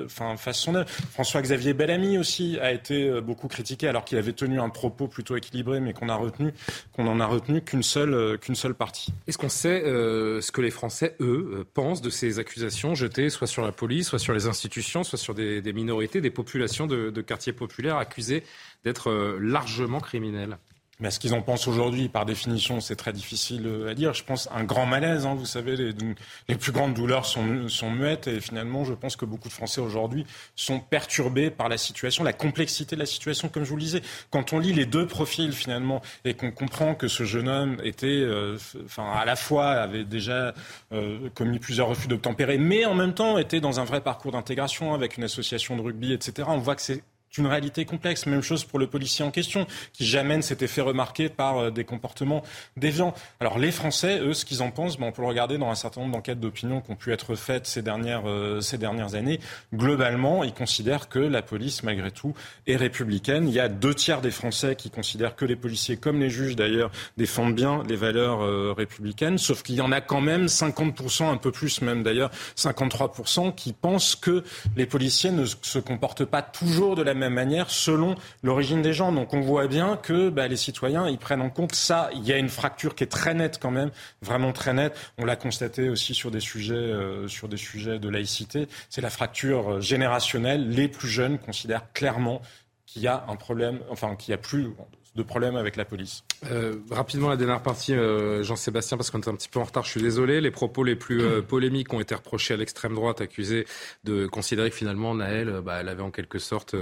fasse son œuvre. François-Xavier Bellamy aussi a été euh, beaucoup critiqué alors qu'il avait tenu un propos plutôt équilibré, mais qu'on a retenu, qu'on en a retenu qu'une seule, euh, qu'une seule partie. Est-ce qu'on sait euh, ce que les Français, eux, pensent de ces accusations jetées soit sur la police, soit sur les institutions, soit sur des, minorités, des populations de, de quartiers populaires accusées d'être largement criminelles? Mais ce qu'ils en pensent aujourd'hui, par définition, c'est très difficile euh, à dire. Je pense un grand malaise. Hein, vous savez, les, plus grandes douleurs sont, sont muettes. Et finalement, je pense que beaucoup de Français aujourd'hui sont perturbés par la situation, la complexité de la situation, comme je vous le disais. Quand on lit les deux profils, finalement, et qu'on comprend que ce jeune homme était, euh, enfin, à la fois avait déjà euh, commis plusieurs refus d'obtempérer, mais en même temps était dans un vrai parcours d'intégration avec une association de rugby, etc. On voit que c'est une réalité complexe. Même chose pour le policier en question, qui jamais s'était fait remarquer par euh, des comportements déviants. Alors les Français, eux, ce qu'ils en pensent, ben, on peut le regarder dans un certain nombre d'enquêtes d'opinion qui ont pu être faites ces dernières, euh, ces dernières années. Globalement, ils considèrent que la police, malgré tout, est républicaine. Il y a deux tiers des Français qui considèrent que les policiers, comme les juges d'ailleurs, défendent bien les valeurs euh, républicaines, sauf qu'il y en a quand même 50%, un peu plus même d'ailleurs, 53%, qui pensent que les policiers ne se comportent pas toujours de la même même manière selon l'origine des gens. Donc on voit bien que bah, les citoyens, ils prennent en compte ça. Il y a une fracture qui est très nette quand même, vraiment très nette. On l'a constaté aussi sur des sujets, euh, sur des sujets de laïcité. C'est la fracture euh, générationnelle. Les plus jeunes considèrent clairement qu'il y a un problème, enfin qu'il y a plus de problèmes avec la police. Euh, rapidement, la dernière partie, euh, Jean-Sébastien, parce qu'on est un petit peu en retard, je suis désolé. Les propos les plus euh, polémiques ont été reprochés à l'extrême droite, accusée de considérer que finalement Naël, bah, elle avait en quelque sorte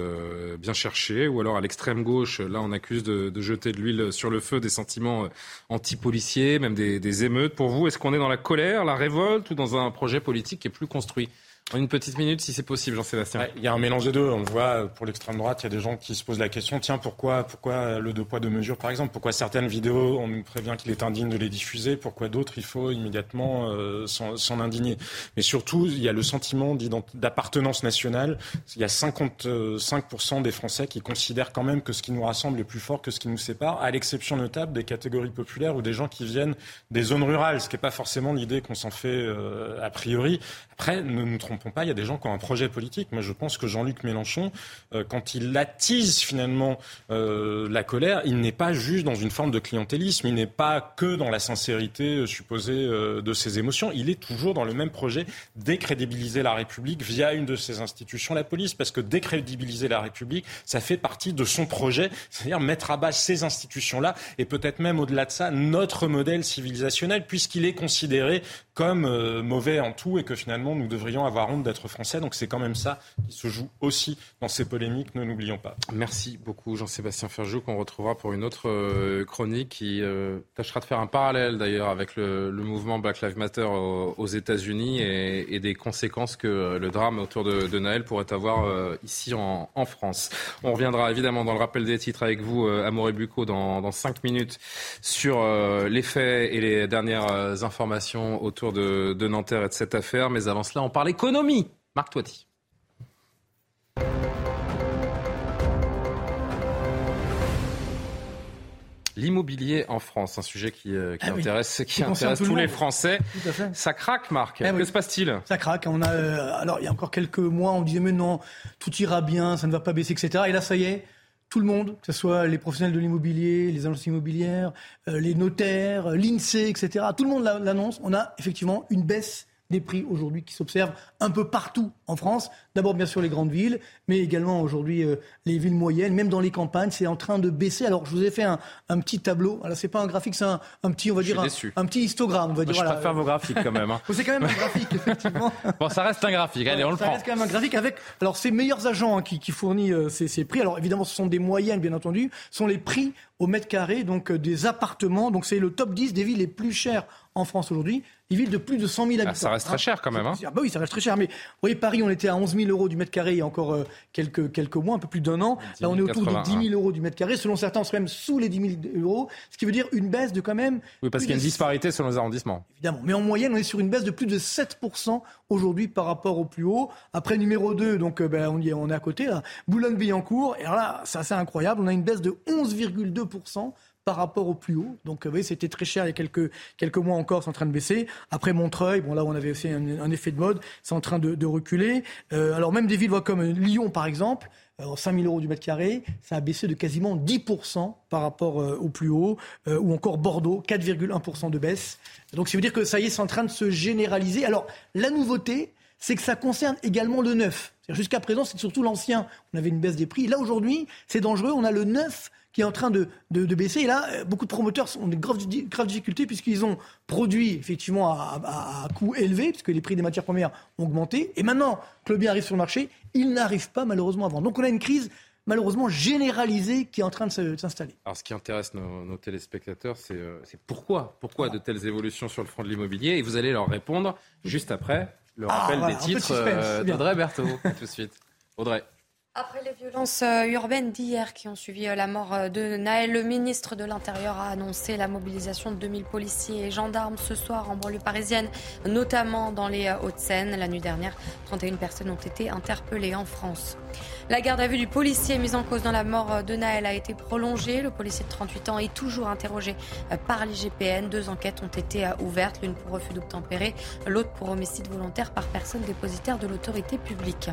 bien cherché. Ou alors à l'extrême gauche, là, on accuse de, de, jeter de l'huile sur le feu des sentiments anti-policiers, même des, des émeutes. Pour vous, est-ce qu'on est dans la colère, la révolte ou dans un projet politique qui est plus construit? Une petite minute, si c'est possible, Jean-Sébastien. Il y a un mélange des deux. On le voit pour l'extrême droite, il y a des gens qui se posent la question tiens, pourquoi, pourquoi le deux poids, deux mesures, par exemple? Pourquoi certaines vidéos, on nous prévient qu'il est indigne de les diffuser? Pourquoi d'autres, il faut immédiatement euh, s'en indigner? Mais surtout, il y a le sentiment d'appartenance nationale. Il y a 55% des Français qui considèrent quand même que ce qui nous rassemble est plus fort que ce qui nous sépare, à l'exception notable des catégories populaires ou des gens qui viennent des zones rurales, ce qui n'est pas forcément l'idée qu'on s'en fait euh, a priori. Après, ne nous trompons pas, il y a des gens qui ont un projet politique. Moi, je pense que Jean-Luc Mélenchon, euh, quand il attise finalement euh, la colère, il n'est pas juste dans une forme de clientélisme, il n'est pas que dans la sincérité euh, supposée de ses émotions, il est toujours dans le même projet décrédibiliser la République via une de ses institutions, la police, parce que décrédibiliser la République, ça fait partie de son projet, c'est-à-dire mettre à bas ces institutions-là et peut-être même au-delà de ça, notre modèle civilisationnel, puisqu'il est considéré comme mauvais en tout et que finalement nous devrions avoir honte d'être français. Donc c'est quand même ça qui se joue aussi dans ces polémiques, ne l'oublions pas. Merci beaucoup Jean-Sébastien Ferjou qu'on retrouvera pour une autre euh, chronique qui euh, tâchera de faire un parallèle d'ailleurs avec le, mouvement Black Lives Matter aux, États-Unis et, des conséquences que le drame autour de, de Naël pourrait avoir euh, ici en, France. On reviendra évidemment dans le rappel des titres avec vous, Amoré Bucco, dans, dans cinq minutes sur les faits et les dernières informations autour de, de Nanterre et de cette affaire. Mais avant cela, on parlait cause l'économie. Marc Toiti. L'immobilier en France, un sujet qui, euh, qui ah intéresse, qui, intéresse tous les Français. Ça craque, Marc. Eh que se passe-t-il? Ça craque. On a, euh, alors, il y a encore quelques mois, on disait mais non, tout ira bien, ça ne va pas baisser, etc. Et là, ça y est, tout le monde, que ce soit les professionnels de l'immobilier, les agences immobilières, euh, les notaires, l'INSEE, etc. Tout le monde l'annonce. On a effectivement une baisse des prix aujourd'hui qui s'observent un peu partout en France. D'abord, bien sûr, les grandes villes, mais également aujourd'hui euh, les villes moyennes, même dans les campagnes, c'est en train de baisser. Alors, je vous ai fait un, petit tableau. Alors, c'est pas un graphique, c'est un, petit, on va dire, un, petit histogram. On va dire, je préfère vos graphiques quand même. Hein. c'est quand même un graphique, effectivement. bon, ça reste un graphique. Allez, on le prend. Ça reste quand même un graphique avec, alors, ces meilleurs agents hein, qui, qui fournissent euh, ces, ces prix. Alors, évidemment, ce sont des moyennes, bien entendu. Ce sont les prix au mètre carré, donc euh, des appartements. Donc, c'est le top 10 des villes les plus chères en France aujourd'hui. Des villes de plus de 100 000 habitants. Ah, ça reste très cher quand même. Hein. bah oui, ça reste très cher. Mais vous voyez, Paris, on était à 11 000 euros du mètre carré il y a encore euh, quelques, quelques mois, un peu plus d'un an. Là, on est autour de 10 000 euros du mètre carré. Selon certains, on serait même sous les 10 000 euros. Ce qui veut dire une baisse de quand même. Oui, parce qu'il y a une disparité selon les arrondissements. Évidemment. Mais en moyenne, on est sur une baisse de plus de 7 aujourd'hui par rapport au plus haut. Après, numéro 2, donc euh, ben, on, y est, on est à côté, Boulogne-Billancourt. Et alors là, c'est assez incroyable. On a une baisse de 11,2 par rapport au plus haut. Donc, vous voyez, c'était très cher il y a quelques, quelques mois encore, c'est en train de baisser. Après Montreuil, bon là, on avait aussi un, effet de mode, c'est en train de, reculer. Euh, alors, même des villes comme Lyon, par exemple, 5 000 euros du mètre carré, ça a baissé de quasiment 10% par rapport euh, au plus haut, euh, ou encore Bordeaux, 4,1% de baisse. Donc ça veut dire que ça y est, c'est en train de se généraliser. Alors la nouveauté, c'est que ça concerne également le neuf. Jusqu'à présent, c'est surtout l'ancien. On avait une baisse des prix. Là, aujourd'hui, c'est dangereux. On a le neuf qui est en train de, baisser. Et là, euh, beaucoup de promoteurs ont des graves, difficultés puisqu'ils ont produit effectivement à, coût élevé, puisque les prix des matières premières ont augmenté. Et maintenant que le bien arrive sur le marché, ils n'arrivent pas malheureusement à vendre. Donc on a une crise malheureusement généralisée qui est en train de s'installer. Alors ce qui intéresse nos, téléspectateurs, euh, c'est pourquoi Pourquoi de telles évolutions sur le front de l'immobilier? Et vous allez leur répondre juste après le ah, rappel des titres euh, d'Audrey Berthaud. tout de suite. Audrey. Après les violences euh, urbaines d'hier qui ont suivi euh, la mort euh, de Naël, le ministre de l'Intérieur a annoncé la mobilisation de 2000 policiers et gendarmes ce soir en banlieue parisienne, notamment dans les Hauts-de-Seine. La nuit dernière, 31 personnes ont été interpellées en France. La garde à vue du policier mis en cause dans la mort de Naël a été prolongée. Le policier de 38 ans est toujours interrogé par l'IGPN. Deux enquêtes ont été ouvertes, l'une pour refus d'obtempérer, l'autre pour homicide volontaire par personne dépositaire de l'autorité publique.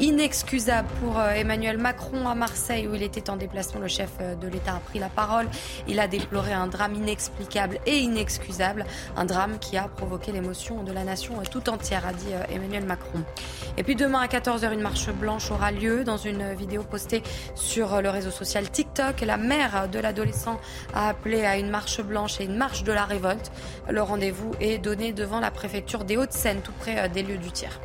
Inexcusable pour euh, Emmanuel Macron à Marseille où il était en déplacement. Le chef euh, de l'État a pris la parole. Il a déploré un drame inexplicable et inexcusable. Un drame qui a provoqué l'émotion de la nation tout entière, a dit euh, Emmanuel Macron. Et puis demain à 14h, une marche blanche aura lieu. Dans une vidéo postée sur le réseau social TikTok, la mère de l'adolescent a appelé à une marche blanche et une marche de la révolte. Le rendez-vous est donné devant la préfecture des Hauts-de-Seine, tout près des lieux du tir.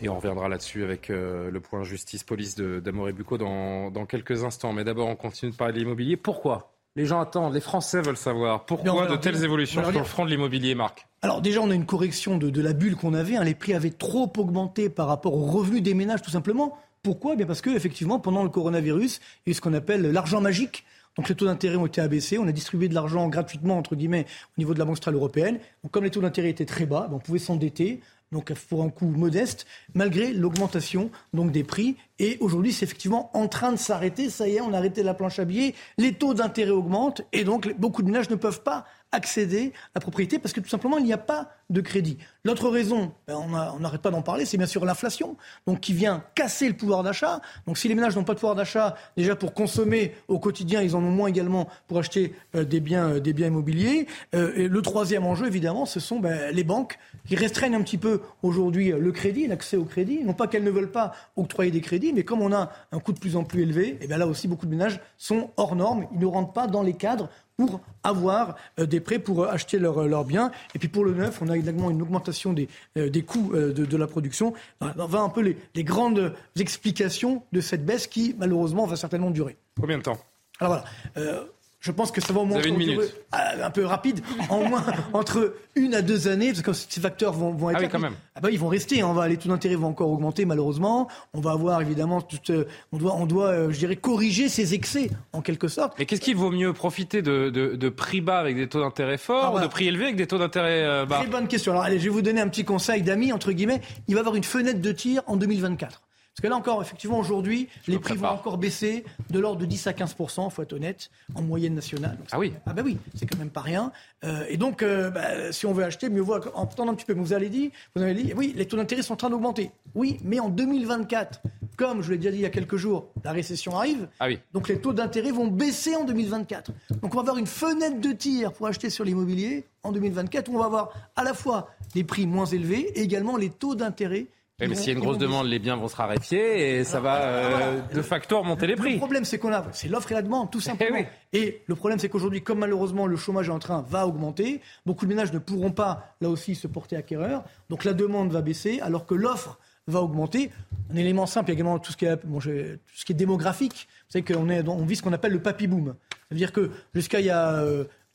Et on reviendra là-dessus avec euh, le point justice-police d'Amoré Bucco dans, dans, quelques instants. Mais d'abord, on continue de parler de l'immobilier. Pourquoi? Les gens attendent, les Français veulent savoir. Pourquoi de telles évolutions sur le front de l'immobilier, Marc alors déjà, on a une correction de, de la bulle qu'on avait. Hein. Les prix avaient trop augmenté par rapport aux revenus des ménages, tout simplement. Pourquoi? Eh Bien Parce que effectivement, pendant le coronavirus, il y a eu ce qu'on appelle l'argent magique. Donc les taux d'intérêt ont été abaissés, on a distribué de l'argent gratuitement entre guillemets au niveau de la Banque centrale européenne. Donc comme les taux d'intérêt étaient très bas, ben, on pouvait s'endetter donc pour un coût modeste, malgré l'augmentation des prix. Et aujourd'hui, c'est effectivement en train de s'arrêter. Ça y est, on a arrêté la planche à billets. Les taux d'intérêt augmentent et donc beaucoup de ménages ne peuvent pas accéder à la propriété parce que tout simplement, il n'y a pas de crédit. L'autre raison, ben, on n'arrête pas d'en parler, c'est bien sûr l'inflation, donc qui vient casser le pouvoir d'achat. Donc si les ménages n'ont pas de pouvoir d'achat, déjà pour consommer au quotidien, ils en ont moins également pour acheter euh, des, biens, euh, des biens immobiliers. Euh, et le troisième enjeu, évidemment, ce sont ben, les banques qui restreignent un petit peu aujourd'hui le crédit, l'accès au crédit. Non pas qu'elles ne veulent pas octroyer des crédits, mais comme on a un coût de plus en plus élevé, et bien là aussi beaucoup de ménages sont hors normes, ils ne rentrent pas dans les cadres pour avoir euh, des prêts pour euh, acheter leurs leur biens. Et puis pour le neuf, on a également une augmentation des, euh, des coûts de, de, la production. On va un peu les, les, grandes explications de cette baisse qui, malheureusement, va certainement durer. Combien de temps? Alors voilà. Je pense que ça va au moins euh, un peu rapide, en moins entre une à deux années, parce que ces facteurs vont, vont être. Ah oui, quand même. Ah bah, ils vont rester. Hein. On va, les taux d'intérêt vont encore augmenter malheureusement. On va avoir évidemment, tout, euh, on doit, on doit, euh, je dirais, corriger ces excès en quelque sorte. Et qu'est-ce qu'il vaut mieux profiter de, de, de, prix bas avec des taux d'intérêt forts ah, ou de prix élevés avec des taux d'intérêt bas? Très bonne question. Alors allez, je vais vous donner un petit conseil d'amis entre guillemets. Il va y avoir une fenêtre de tir en 2024. Parce que là encore, effectivement, aujourd'hui, les prix vont encore baisser de l'ordre de 10 à 15 il faut être honnête, en moyenne nationale. ah oui Ah ben oui, c'est quand même pas rien. Euh, et donc, euh, bah, si on veut acheter, mieux vaut en attendant un petit peu. Vous avez dit, vous avez dit, oui, les taux d'intérêt sont en train d'augmenter. Oui, mais en 2024, comme je l'ai déjà dit il y a quelques jours, la récession arrive. Ah oui. Donc les taux d'intérêt vont baisser en 2024. Donc on va avoir une fenêtre de tir pour acheter sur l'immobilier en 2024 où on va avoir à la fois des prix moins élevés et également les taux d'intérêt mais s'il y a une grosse demande, les biens vont se raréfier et ça va euh, de facto remonter les prix. Le problème, c'est qu'on a, c'est l'offre et la demande, tout eh simplement. Et le problème, c'est qu'aujourd'hui, comme malheureusement le chômage est en train va augmenter, beaucoup de ménages ne pourront pas là aussi se porter acquéreurs. Donc la demande va baisser, alors que l'offre va augmenter. Un élément simple, il y a également tout ce qui est, bon, tout ce qui est démographique. Vous savez qu'on est, on vit ce qu'on appelle le papy boom. Ça veut dire que jusqu'à il y a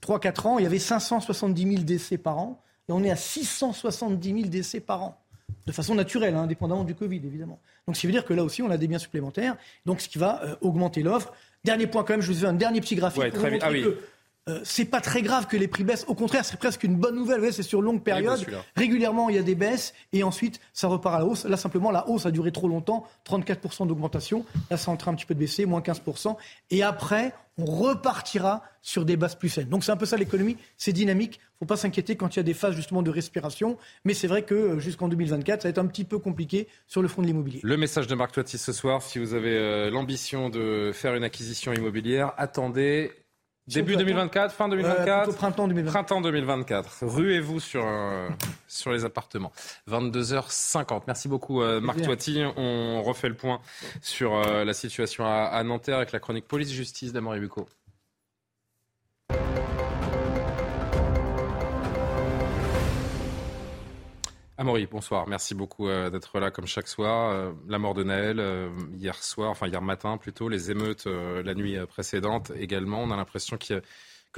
3-4 euh, ans, il y avait 570 000 décès par an. Et on est à 670 000 décès par an de façon naturelle, hein, indépendamment du Covid, évidemment. Donc, ce qui veut dire que là aussi, on a des biens supplémentaires, donc ce qui va euh, augmenter l'offre. Dernier point quand même, je vous fais un dernier petit graphique pour vous montrer ah que euh, c'est pas très grave que les prix baissent. Au contraire, c'est presque une bonne nouvelle. c'est sur longue période. Régulièrement, il y a des baisses et ensuite, ça repart à la hausse. Là, simplement, la hausse a duré trop longtemps. 34% d'augmentation. Là, c'est en train un petit peu de baisser, moins 15%. Et après, on repartira sur des bases plus saines. Donc, c'est un peu ça l'économie. C'est dynamique. Faut pas s'inquiéter quand il y a des phases justement de respiration. Mais c'est vrai que euh, jusqu'en 2024, ça va être un petit peu compliqué sur le front de l'immobilier. Le message de Marc Toiti ce soir, si vous avez euh, l'ambition de faire une acquisition immobilière, attendez Début 2024, fin 2024 euh, Printemps 2024. Printemps 2024. Ruez-vous sur, euh, sur les appartements. 22h50. Merci beaucoup euh, Marc Toiti. On refait le point sur la situation à, à, Nanterre avec la chronique police-justice d'Amory Bucco. Amaury, bonsoir. Merci beaucoup euh, d'être là comme chaque soir. Euh, la mort de Naël, euh, hier soir, enfin hier matin plutôt, les émeutes la nuit précédente également. On a l'impression que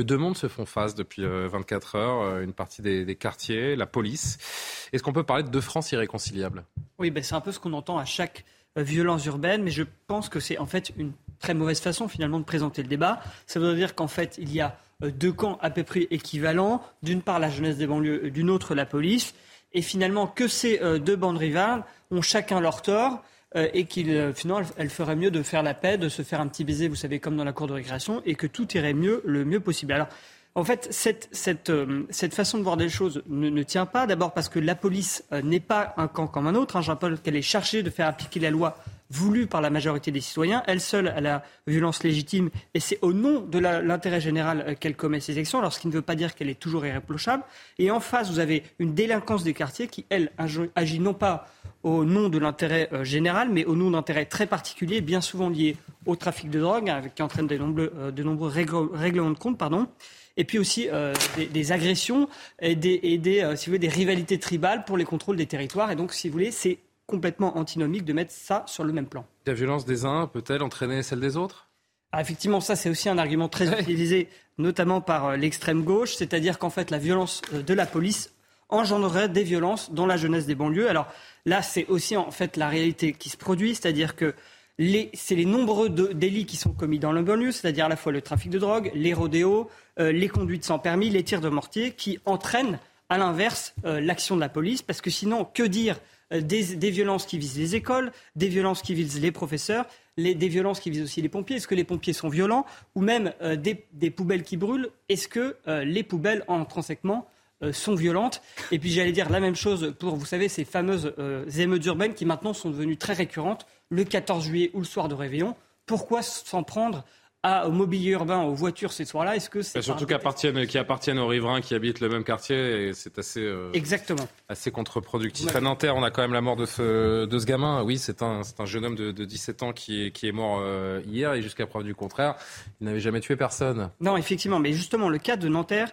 deux mondes se font face depuis 24 heures. Une partie des, quartiers, la police. Est-ce qu'on peut parler de deux France irréconciliables? Oui, ben c'est un peu ce qu'on entend à chaque violence urbaine, mais je pense que c'est en fait une très mauvaise façon finalement de présenter le débat. Ça veut dire qu'en fait, il y a deux camps à peu près équivalents. D'une part, la jeunesse des banlieues, d'une autre, la police et finalement que ces euh, deux bandes rivales ont chacun leur tort euh, et qu'il euh, finalement elle ferait mieux de faire la paix, de se faire un petit baiser, vous savez, comme dans la cour de récréation, et que tout irait mieux le mieux possible. Alors en fait, cette, cette, cette façon de voir des choses ne, ne tient pas. D'abord parce que la police n'est pas un camp comme un autre. Hein. Je rappelle qu'elle est chargée de faire appliquer la loi voulue par la majorité des citoyens. Elle seule a la violence légitime et c'est au nom de l'intérêt général euh, qu'elle commet ces actions, alors ce qui ne veut pas dire qu'elle est toujours irréprochable. Et en face, vous avez une délinquance des quartiers qui, elle, agit non pas au nom de l'intérêt euh, général, mais au nom d'intérêts très particuliers, bien souvent liés au trafic de drogue, hein, qui entraîne de nombreux, euh, de nombreux règlements de compte. Pardon et puis aussi des, agressions et des si vous voulez, des rivalités tribales pour les contrôles des territoires. Et donc, si vous voulez, c'est complètement antinomique de mettre ça sur le même plan. La violence des uns peut-elle entraîner celle des autres? Ah, Effectivement, ça c'est aussi un argument très utilisé, notamment par euh, l'extrême gauche, c'est-à-dire qu'en fait la violence euh, de la police engendrerait des violences dans la jeunesse des banlieues. Alors là, c'est aussi en fait la réalité qui se produit, c'est-à-dire que c'est les nombreux délits qui sont commis dans le banlieue, c'est-à-dire à la fois le trafic de drogue, les rodéos, euh, les conduites sans permis, les tirs de mortier, qui entraînent à l'inverse l'action de la police, parce que sinon, que dire euh, des, violences qui visent les écoles, des violences qui visent les professeurs, des violences qui visent aussi les pompiers. Est-ce que les pompiers sont violents Ou même euh, des, poubelles qui brûlent Est-ce que euh, les poubelles en transsectement sont violentes? Et puis j'allais dire la même chose pour, vous savez, ces fameuses émeutes urbaines qui maintenant sont devenues très récurrentes, le 14 juillet ou le soir de Réveillon. Pourquoi s'en prendre au mobilier urbain, aux voitures ces soirs-là Est-ce que c'est surtout appartiennent, qui appartiennent aux riverains qui habitent le même quartier et c'est assez euh, exactement assez contre-productif. À Nanterre, on a quand même la mort de ce de ce gamin. Oui, c'est un un jeune homme de, 17 ans qui est qui est mort euh, hier et jusqu'à preuve du contraire, il n'avait jamais tué personne. Non, effectivement, mais justement le cas de Nanterre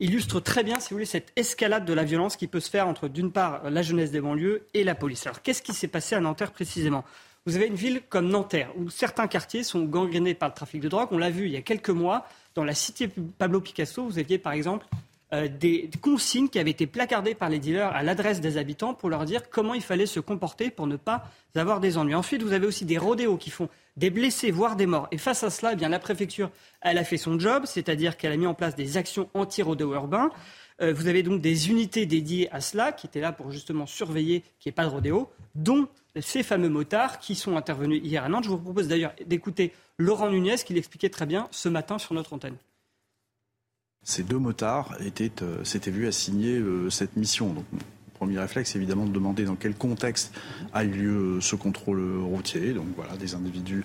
illustre très bien, si vous voulez, cette escalade de la violence qui peut se faire entre, d'une part, la jeunesse des banlieues et la police. Alors, qu'est-ce qui s'est passé à Nanterre précisément? Vous avez une ville comme Nanterre, où certains quartiers sont gangrénés par le trafic de drogue. On l'a vu il y a quelques mois, dans la cité Pablo Picasso, vous aviez par exemple euh, des consignes qui avaient été placardées par les dealers à l'adresse des habitants pour leur dire comment il fallait se comporter pour ne pas avoir des ennuis. Ensuite, vous avez aussi des rodéos qui font des blessés, voire des morts. Et face à cela, eh bien, la préfecture, a fait son job, c'est-à-dire qu'elle a mis en place des actions anti-rodéo urbains. Euh, vous avez donc des unités dédiées à cela qui étaient là pour justement surveiller qu'il n'y ait pas de rodéo, dont ces fameux motards qui sont intervenus hier à Nantes. Je vous propose d'ailleurs d'écouter Laurent Nunez qui l'expliquait très bien ce matin sur notre antenne. Ces deux motards étaient, euh, s'étaient vus assigner euh, cette mission. Donc, premier réflexe, évidemment, de demander dans quel contexte a eu lieu euh, ce contrôle routier. Donc voilà, des individus,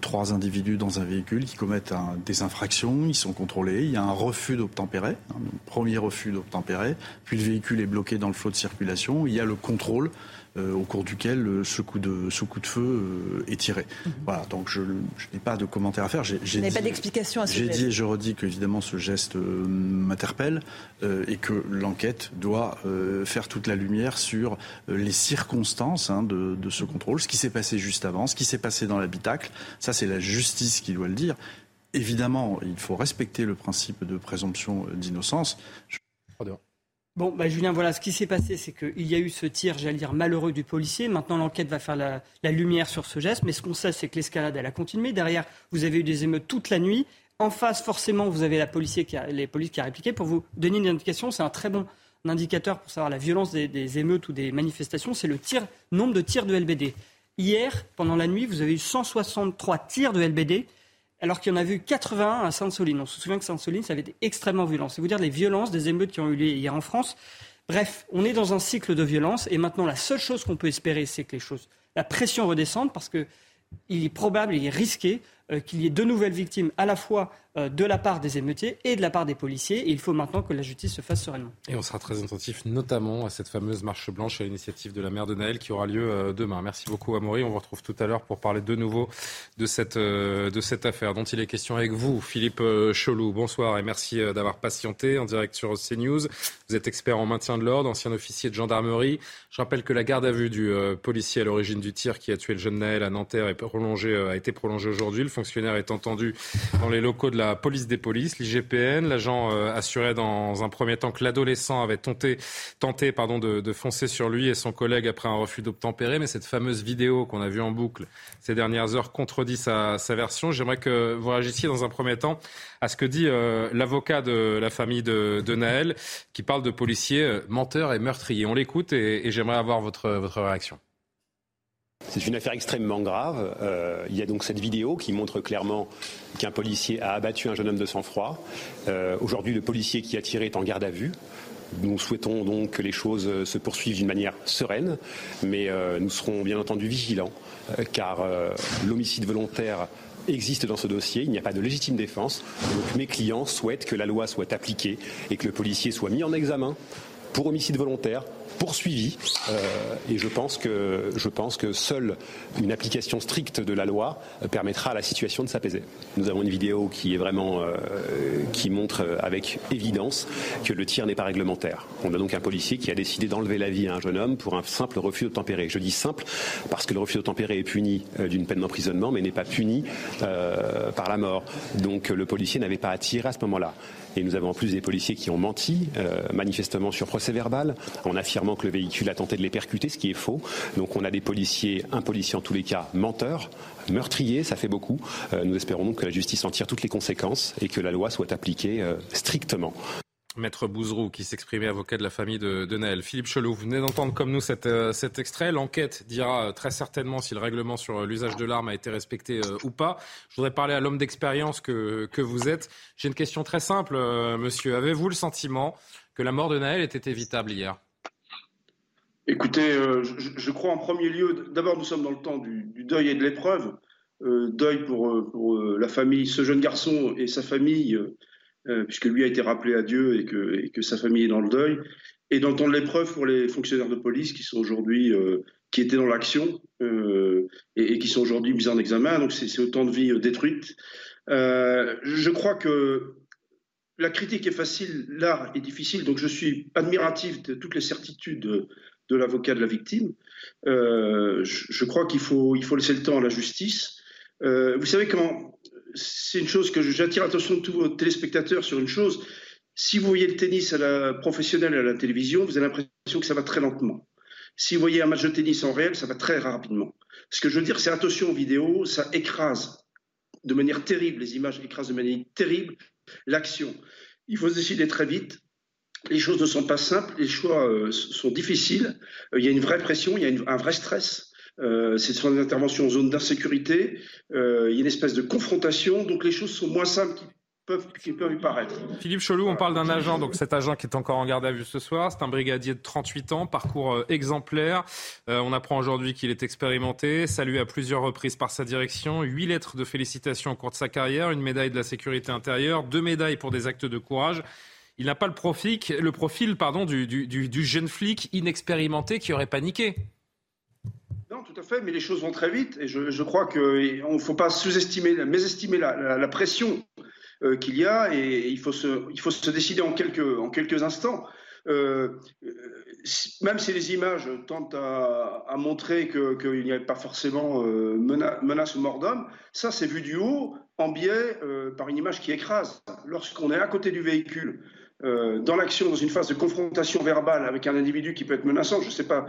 trois individus dans un véhicule qui commettent des infractions, ils sont contrôlés, il y a un refus d'obtempérer, hein, premier refus d'obtempérer, puis le véhicule est bloqué dans le flot de circulation, il y a le contrôle euh, au cours duquel euh, ce coup de, ce coup de feu euh, est tiré. Mhm. Voilà, donc je, n'ai pas de commentaire à faire. J'ai, pas d'explication à ce J'ai dit et je redis qu'évidemment ce geste m'interpelle et que l'enquête doit faire toute la lumière sur les circonstances hein, de, de ce contrôle, ce qui s'est passé juste avant, ce qui s'est passé dans l'habitacle. Ça, c'est la justice qui doit le dire. Évidemment, il faut respecter le principe de présomption d'innocence. Je... Bon, bah, Julien, voilà, ce qui s'est passé, c'est qu'il y a eu ce tir, j'allais dire, malheureux du policier. Maintenant, l'enquête va faire la, lumière sur ce geste. Mais ce qu'on sait, c'est que l'escalade, elle a continué. Derrière, vous avez eu des émeutes toute la nuit. En face, forcément, vous avez la police qui a, les polices qui a répliqué. Pour vous donner une indication, c'est un très bon indicateur pour savoir la violence des, des émeutes ou des manifestations. C'est le tir, nombre de tirs de LBD. Hier, pendant la nuit, vous avez eu 163 tirs de LBD alors qu'il y en a vu 81 à Sainte-Soline. On se souvient que Sainte-Soline, ça avait été extrêmement violent. C'est vous dire les violences des émeutes qui ont eu lieu hier en France. Bref, on est dans un cycle de violence et maintenant la seule chose qu'on peut espérer, c'est que les choses, la pression redescende parce qu'il est probable, il est risqué qu'il y ait de nouvelles victimes à la fois euh, de la part des émeutiers et de la part des policiers. Et il faut maintenant que la justice se fasse sereinement. Et on sera très attentif notamment à cette fameuse marche blanche à l'initiative de la maire de Naël qui aura lieu euh, demain. Merci beaucoup Amaury. On vous retrouve tout à l'heure pour parler de nouveau de cette, de cette affaire dont il est question avec vous, Philippe Cholou. Bonsoir et merci d'avoir patienté en direct sur CNews. Vous êtes expert en maintien de l'ordre, ancien officier de gendarmerie. Je rappelle que la garde à vue du policier à l'origine du tir qui a tué le jeune Naël à Nanterre est prolongée, a été prolongée aujourd'hui. Fonctionnaire est entendu dans les locaux de la police des polices, l'IGPN. L'agent euh, assurait dans un premier temps que l'adolescent avait tenté, tenté pardon, de, de, foncer sur lui et son collègue après un refus d'obtempérer. Mais cette fameuse vidéo qu'on a vue en boucle ces dernières heures contredit sa, sa version. J'aimerais que vous réagissiez dans un premier temps à ce que dit euh, l'avocat de la famille de, de, Naël, qui parle de policiers euh, menteurs et meurtriers. On l'écoute et, et j'aimerais avoir votre, votre réaction. C'est une affaire extrêmement grave. Euh, il y a donc cette vidéo qui montre clairement qu'un policier a abattu un jeune homme de sang-froid. Euh, aujourd'hui, le policier qui a tiré est en garde à vue. Nous souhaitons donc que les choses se poursuivent d'une manière sereine, mais euh, nous serons bien entendu vigilants, car l'homicide volontaire existe dans ce dossier, il n'y a pas de légitime défense. Donc mes clients souhaitent que la loi soit appliquée et que le policier soit mis en examen pour homicide volontaire, poursuivi. Euh, et je pense, que, je pense que seule une application stricte de la loi euh, permettra à la situation de s'apaiser. Nous avons une vidéo qui est vraiment euh, qui montre avec évidence que le tir n'est pas réglementaire. On a donc un policier qui a décidé d'enlever la vie à un jeune homme pour un simple refus de tempérer. Je dis simple parce que le refus de tempérer est puni d'une peine d'emprisonnement, mais n'est pas puni par la mort. Donc le policier n'avait pas à tirer à ce moment-là. Et nous avons en plus des policiers qui ont menti, manifestement sur procès verbal, en affirmant que le véhicule a tenté de les percuter, ce qui est faux. Donc on a des policiers, un policier en tous les cas, menteurs, meurtriers, ça fait beaucoup. Euh, nous espérons donc que la justice en tire toutes les conséquences et que la loi soit appliquée euh, strictement. Maître Bouzrou, qui s'exprimait avocat de la famille de, de Naël. Philippe Chelot, vous venez d'entendre comme nous euh, cet extrait. L'enquête dira très certainement si le règlement sur l'usage de l'arme a été respecté ou pas. Je voudrais parler à l'homme d'expérience que, que, vous êtes. J'ai une question très simple, monsieur. Avez-vous le sentiment que la mort de Naël était évitable hier? Écoutez, je, je, crois en premier lieu, d'abord nous sommes dans le temps du, deuil et de l'épreuve. deuil pour, pour la famille, ce jeune garçon et sa famille euh, puisque lui a été rappelé à Dieu et que, sa famille est dans le deuil, et d'entendre l'épreuve pour les fonctionnaires de police qui sont aujourd'hui, euh, qui étaient dans l'action euh, et, qui sont aujourd'hui mis en examen. Donc c'est autant de vies détruites. je crois que la critique est facile, l'art est difficile, donc je suis admiratif de toutes les certitudes de l'avocat de la victime. je, je, crois qu'il faut, il faut laisser le temps à la justice. vous savez comment c'est une chose que j'attire l'attention de tous vos téléspectateurs sur une chose. Si vous voyez le tennis à la professionnelle à la télévision, vous avez l'impression que ça va très lentement. Si vous voyez un match de tennis en réel, ça va très rapidement. Ce que je veux dire, c'est attention aux vidéos, ça écrase de manière terrible, les images écrasent de manière terrible l'action. Il faut se décider très vite. Les choses ne sont pas simples, les choix euh, sont difficiles. Euh, il y a une vraie pression, il y a un vrai stress. Euh, ce sont des interventions en zone d'insécurité. il y a une espèce de confrontation, donc les choses sont moins simples qui peuvent lui paraître. Philippe Cholou, on parle d'un agent, donc cet agent qui est encore en garde à vue ce soir, c'est un brigadier de 38 ans, parcours euh, exemplaire. Euh, on apprend aujourd'hui qu'il est expérimenté, salué à plusieurs reprises par sa direction, huit lettres de félicitations au cours de sa carrière, une médaille de la sécurité intérieure, deux médailles pour des actes de courage. Il n'a pas le profil, du, jeune flic inexpérimenté qui aurait paniqué. Non, tout à fait, mais les choses vont très vite et je, crois qu'il ne faut pas sous-estimer, mésestimer la, pression euh, qu'il y a et il faut se, décider en quelques, instants. Euh, même si les images tentent à, montrer qu'il n'y a pas forcément euh, menace, ou mort d'homme, ça c'est vu du haut, en biais, par une image qui écrase. Lorsqu'on est à côté du véhicule, dans l'action, dans une phase de confrontation verbale avec un individu qui peut être menaçant, je ne sais pas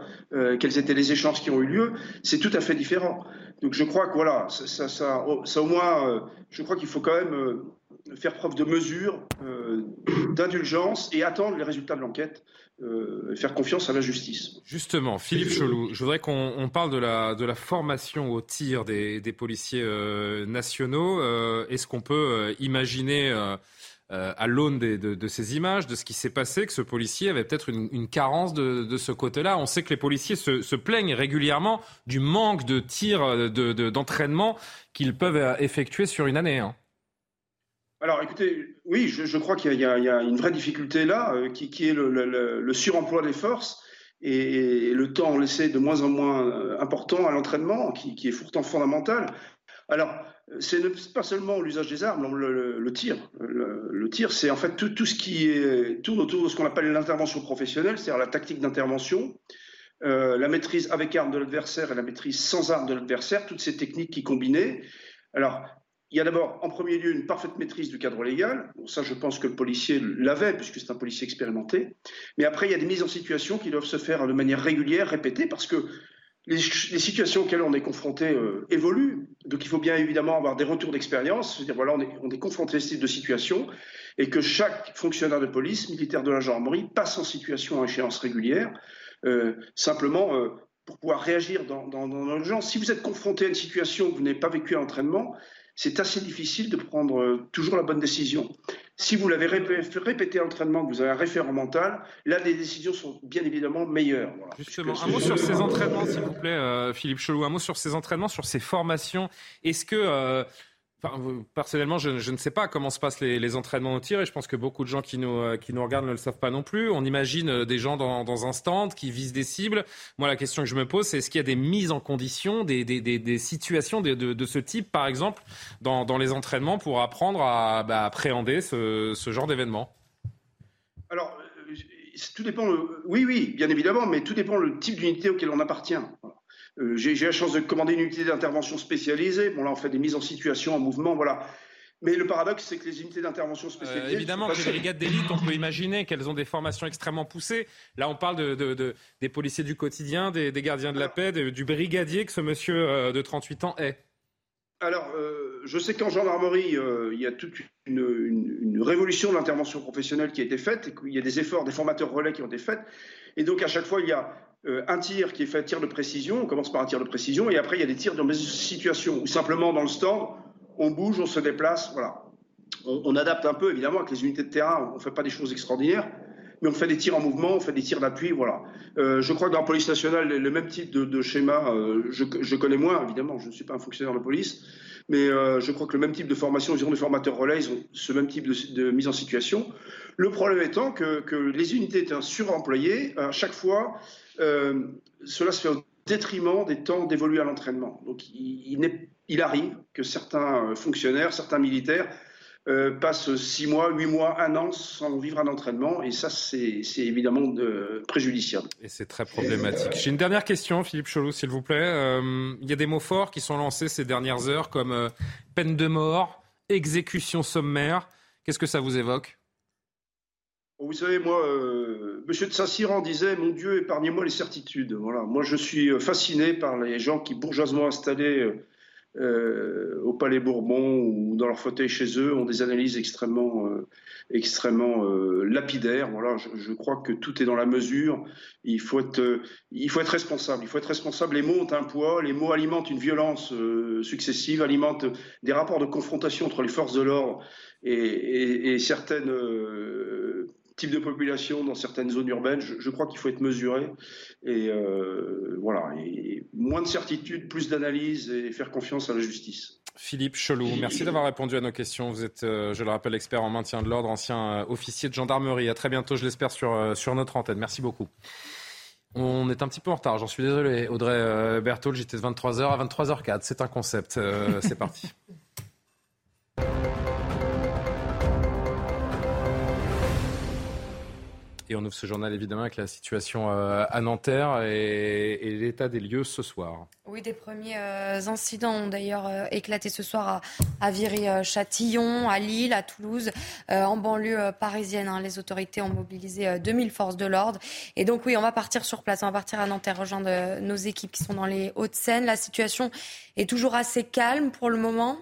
quels étaient les échanges qui ont eu lieu, c'est tout à fait différent. Donc je crois que voilà, ça, au moins, je crois qu'il faut quand même faire preuve de mesure, euh, d'indulgence et attendre les résultats de l'enquête. Euh, faire confiance à la justice. Justement, Philippe Cholou, je voudrais qu'on parle de la, formation au tir des, policiers euh, nationaux. Est-ce qu'on peut imaginer, à l'aune de, ces images, de ce qui s'est passé, que ce policier avait peut-être une, carence de, ce côté-là On sait que les policiers se, plaignent régulièrement du manque de tirs, d'entraînement qu'ils peuvent effectuer sur une année. Hein. Alors écoutez, oui, je, crois qu'il y, a une vraie difficulté là, euh, qui, est le, suremploi des forces et, le temps laissé de moins en moins euh, important à l'entraînement, qui, est pourtant fondamental. Alors, c'est pas seulement l'usage des armes, le, tir. Le, tir, c'est en fait tout, ce qui tourne autour de ce qu'on appelle l'intervention professionnelle, c'est-à-dire la tactique d'intervention, euh, la maîtrise avec arme de l'adversaire et la maîtrise sans arme de l'adversaire, toutes ces techniques qui combinées. Alors, il y a d'abord, en premier lieu, une parfaite maîtrise du cadre légal. ça, je pense que le policier l'avait, puisque c'est un policier expérimenté. Mais après, il y a des mises en situation qui doivent se faire de manière régulière, répétée, parce que les, situations auxquelles on est confronté euh, évoluent. Donc, il faut bien évidemment avoir des retours d'expérience. C'est-à-dire, voilà, on est, on est confronté à ce type de situation, et que chaque fonctionnaire de police, militaire de la gendarmerie, passe en situation à échéance régulière. Euh, simplement, euh, pour pouvoir réagir dans, l'urgence. Si vous êtes confronté à une situation que vous n'avez pas vécue à l'entraînement, c'est assez difficile de prendre toujours la bonne décision. Si vous l'avez répété à l'entraînement, que vous avez un référent mental, là, les décisions sont bien évidemment meilleures. Justement, un mot sur ces entraînements, s'il vous plaît, euh, Philippe Chelou, un mot sur ces entraînements, sur ces formations. Est-ce que euh, personnellement, je, ne sais pas comment se passent les, entraînements au tir et je pense que beaucoup de gens qui nous, euh, regardent ne le savent pas non plus. On imagine euh, des gens dans, un stand qui visent des cibles. Moi, la question que je me pose, c'est est-ce qu'il y a des mises en condition, des, des, situations de, ce type, par exemple, dans, les entraînements pour apprendre à bah, appréhender ce, genre d'événement? Alors, euh, tout dépend. Oui, oui, bien évidemment, mais tout dépend le type d'unité auquel on appartient. Euh, j'ai la chance de commander une unité d'intervention spécialisée. Bon, là, on fait des mises en situation, en mouvement, voilà. Mais le paradoxe, c'est que les unités d'intervention euh, spécialisées. évidemment que les brigades d'élite, on peut imaginer qu'elles ont des formations extrêmement poussées. Là, on parle de, des policiers du quotidien, des, gardiens de la paix, du brigadier que ce monsieur euh, de 38 ans est. Alors, je sais qu'en gendarmerie, il y a toute une, révolution de l'intervention professionnelle qui a été faite, et qu'il y a des efforts, des formateurs relais qui ont été faits. Et donc, à chaque fois, il y a euh, un tir qui est fait tir de précision, on commence par un tir de précision, et après il y a des tirs dans des situations où simplement dans le stand, on bouge, on se déplace, voilà. On, adapte un peu, évidemment, avec les unités de terrain, on ne fait pas des choses extraordinaires, mais on fait des tirs en mouvement, on fait des tirs d'appui, voilà. Euh, je crois que dans la police nationale, le, même type de, schéma, euh, je, connais moins, évidemment, je ne suis pas un fonctionnaire de police, mais je crois que le même type de formation, ils ont des formateurs relais, ils ont ce même type de, mise en situation. Le problème étant que, les unités étant suremployées, à chaque fois, euh, cela se fait au détriment des temps dévolus à l'entraînement. Donc il, arrive que certains euh, fonctionnaires, certains militaires euh, passent six mois, huit mois, un an sans vivre un entraînement. Et ça, c'est évidemment de, préjudiciable. Et c'est très problématique. J'ai une dernière question, Philippe Cholou, s'il vous plaît. Euh, il y a des mots forts qui sont lancés ces dernières heures, comme euh, peine de mort, exécution sommaire. Qu'est-ce que ça vous évoque? Vous savez, moi, euh, M. de Saint-Cyran disait Mon Dieu, épargnez-moi les certitudes. Voilà. Moi, je suis fasciné par les gens qui, bourgeoisement installés euh, au Palais Bourbon ou dans leur fauteuil chez eux ont des analyses extrêmement, euh, extrêmement euh, lapidaires. Voilà, je, crois que tout est dans la mesure. Il faut être, il faut être responsable. Il faut être responsable. Les mots ont un poids. Les mots alimentent une violence successive, alimentent des rapports de confrontation entre les forces de l'ordre et, et, et, certaines type de population dans certaines zones urbaines. Je, crois qu'il faut être mesuré et euh, voilà, et moins de certitude, plus d'analyse et faire confiance à la justice. Philippe Cholou, merci d'avoir répondu à nos questions. Vous êtes, euh, je le rappelle, expert en maintien de l'ordre, ancien euh, officier de gendarmerie. À très bientôt, je l'espère, sur, sur notre antenne. Merci beaucoup. On est un petit peu en retard, j'en suis désolé. Audrey Berthaud, j'étais de 23h à 23h04. C'est un concept. c'est parti. Et on ouvre ce journal évidemment avec la situation euh, à Nanterre et, l'état des lieux ce soir. Oui, des premiers euh, incidents ont d'ailleurs euh, éclaté ce soir à, à Viry-Châtillon, à Lille, à Toulouse, en banlieue parisienne. Hein. Les autorités ont mobilisé 2000 forces de l'ordre. Et donc oui, on va partir sur place, on va partir à Nanterre, rejoindre nos équipes qui sont dans les Hauts-de-Seine. La situation est toujours assez calme pour le moment.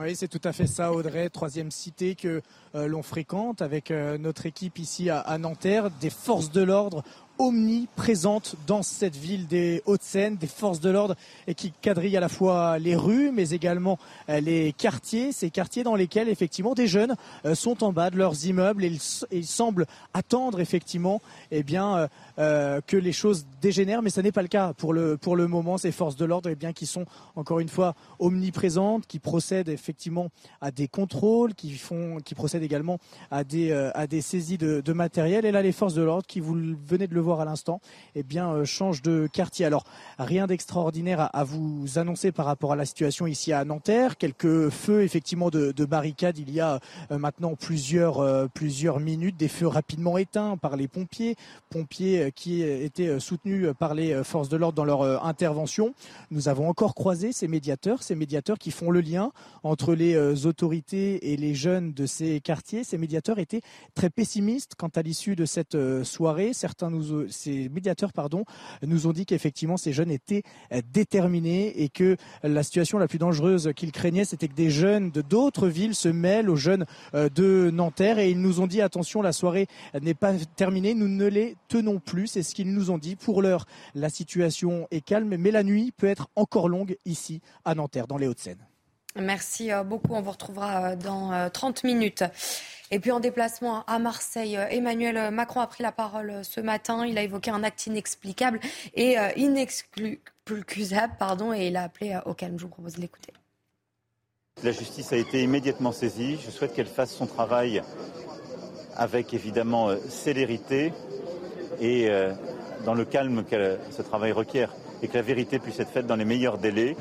Oui, c'est tout à fait ça, Audrey. Troisième cité que euh, l'on fréquente avec euh, notre équipe ici à Nanterre. Des forces de l'ordre omniprésente dans cette ville des Hauts-de-Seine, des forces de l'ordre et qui quadrillent à la fois les rues mais également euh, les quartiers, ces quartiers dans lesquels effectivement des jeunes euh, sont en bas de leurs immeubles. Et ils, semblent attendre effectivement eh bien euh, que les choses dégénèrent. Mais ce n'est pas le cas pour le pour le moment. Ces forces de l'ordre eh bien qui sont encore une fois omniprésentes qui procèdent effectivement à des contrôles qui font qui procèdent également à des à des saisies de, matériel. Et là les forces de l'ordre qui vous venez de le à l'instant, eh bien, euh, change de quartier. Alors, rien d'extraordinaire à, vous annoncer par rapport à la situation ici à Nanterre. Quelques feux, effectivement, de, barricades il y a euh, maintenant plusieurs, euh, plusieurs minutes. Des feux rapidement éteints par les pompiers, pompiers qui étaient soutenus par les forces de l'ordre dans leur intervention. Nous avons encore croisé ces médiateurs, ces médiateurs qui font le lien entre les autorités et les jeunes de ces quartiers. Ces médiateurs étaient très pessimistes quant à l'issue de cette soirée. Certains nous ces médiateurs pardon, nous ont dit qu'effectivement ces jeunes étaient euh, déterminés et que la situation la plus dangereuse qu'ils craignaient, c'était que des jeunes de d'autres villes se mêlent aux jeunes euh, de Nanterre. Et ils nous ont dit attention, la soirée n'est pas terminée, nous ne les tenons plus. C'est ce qu'ils nous ont dit. Pour l'heure, la situation est calme, mais la nuit peut être encore longue ici à Nanterre, dans les Hauts-de-Seine. Merci euh, beaucoup. On vous retrouvera dans 30 minutes. Et puis en déplacement à Marseille, euh, Emmanuel Macron a pris la parole euh, ce matin. Il a évoqué un acte inexplicable et euh, inexcusable, pardon, et il a appelé au calme. Je vous propose de l'écouter. La justice a été immédiatement saisie. Je souhaite qu'elle fasse son travail avec évidemment célérité et dans le calme que ce travail requiert et que la vérité puisse être faite dans les meilleurs délais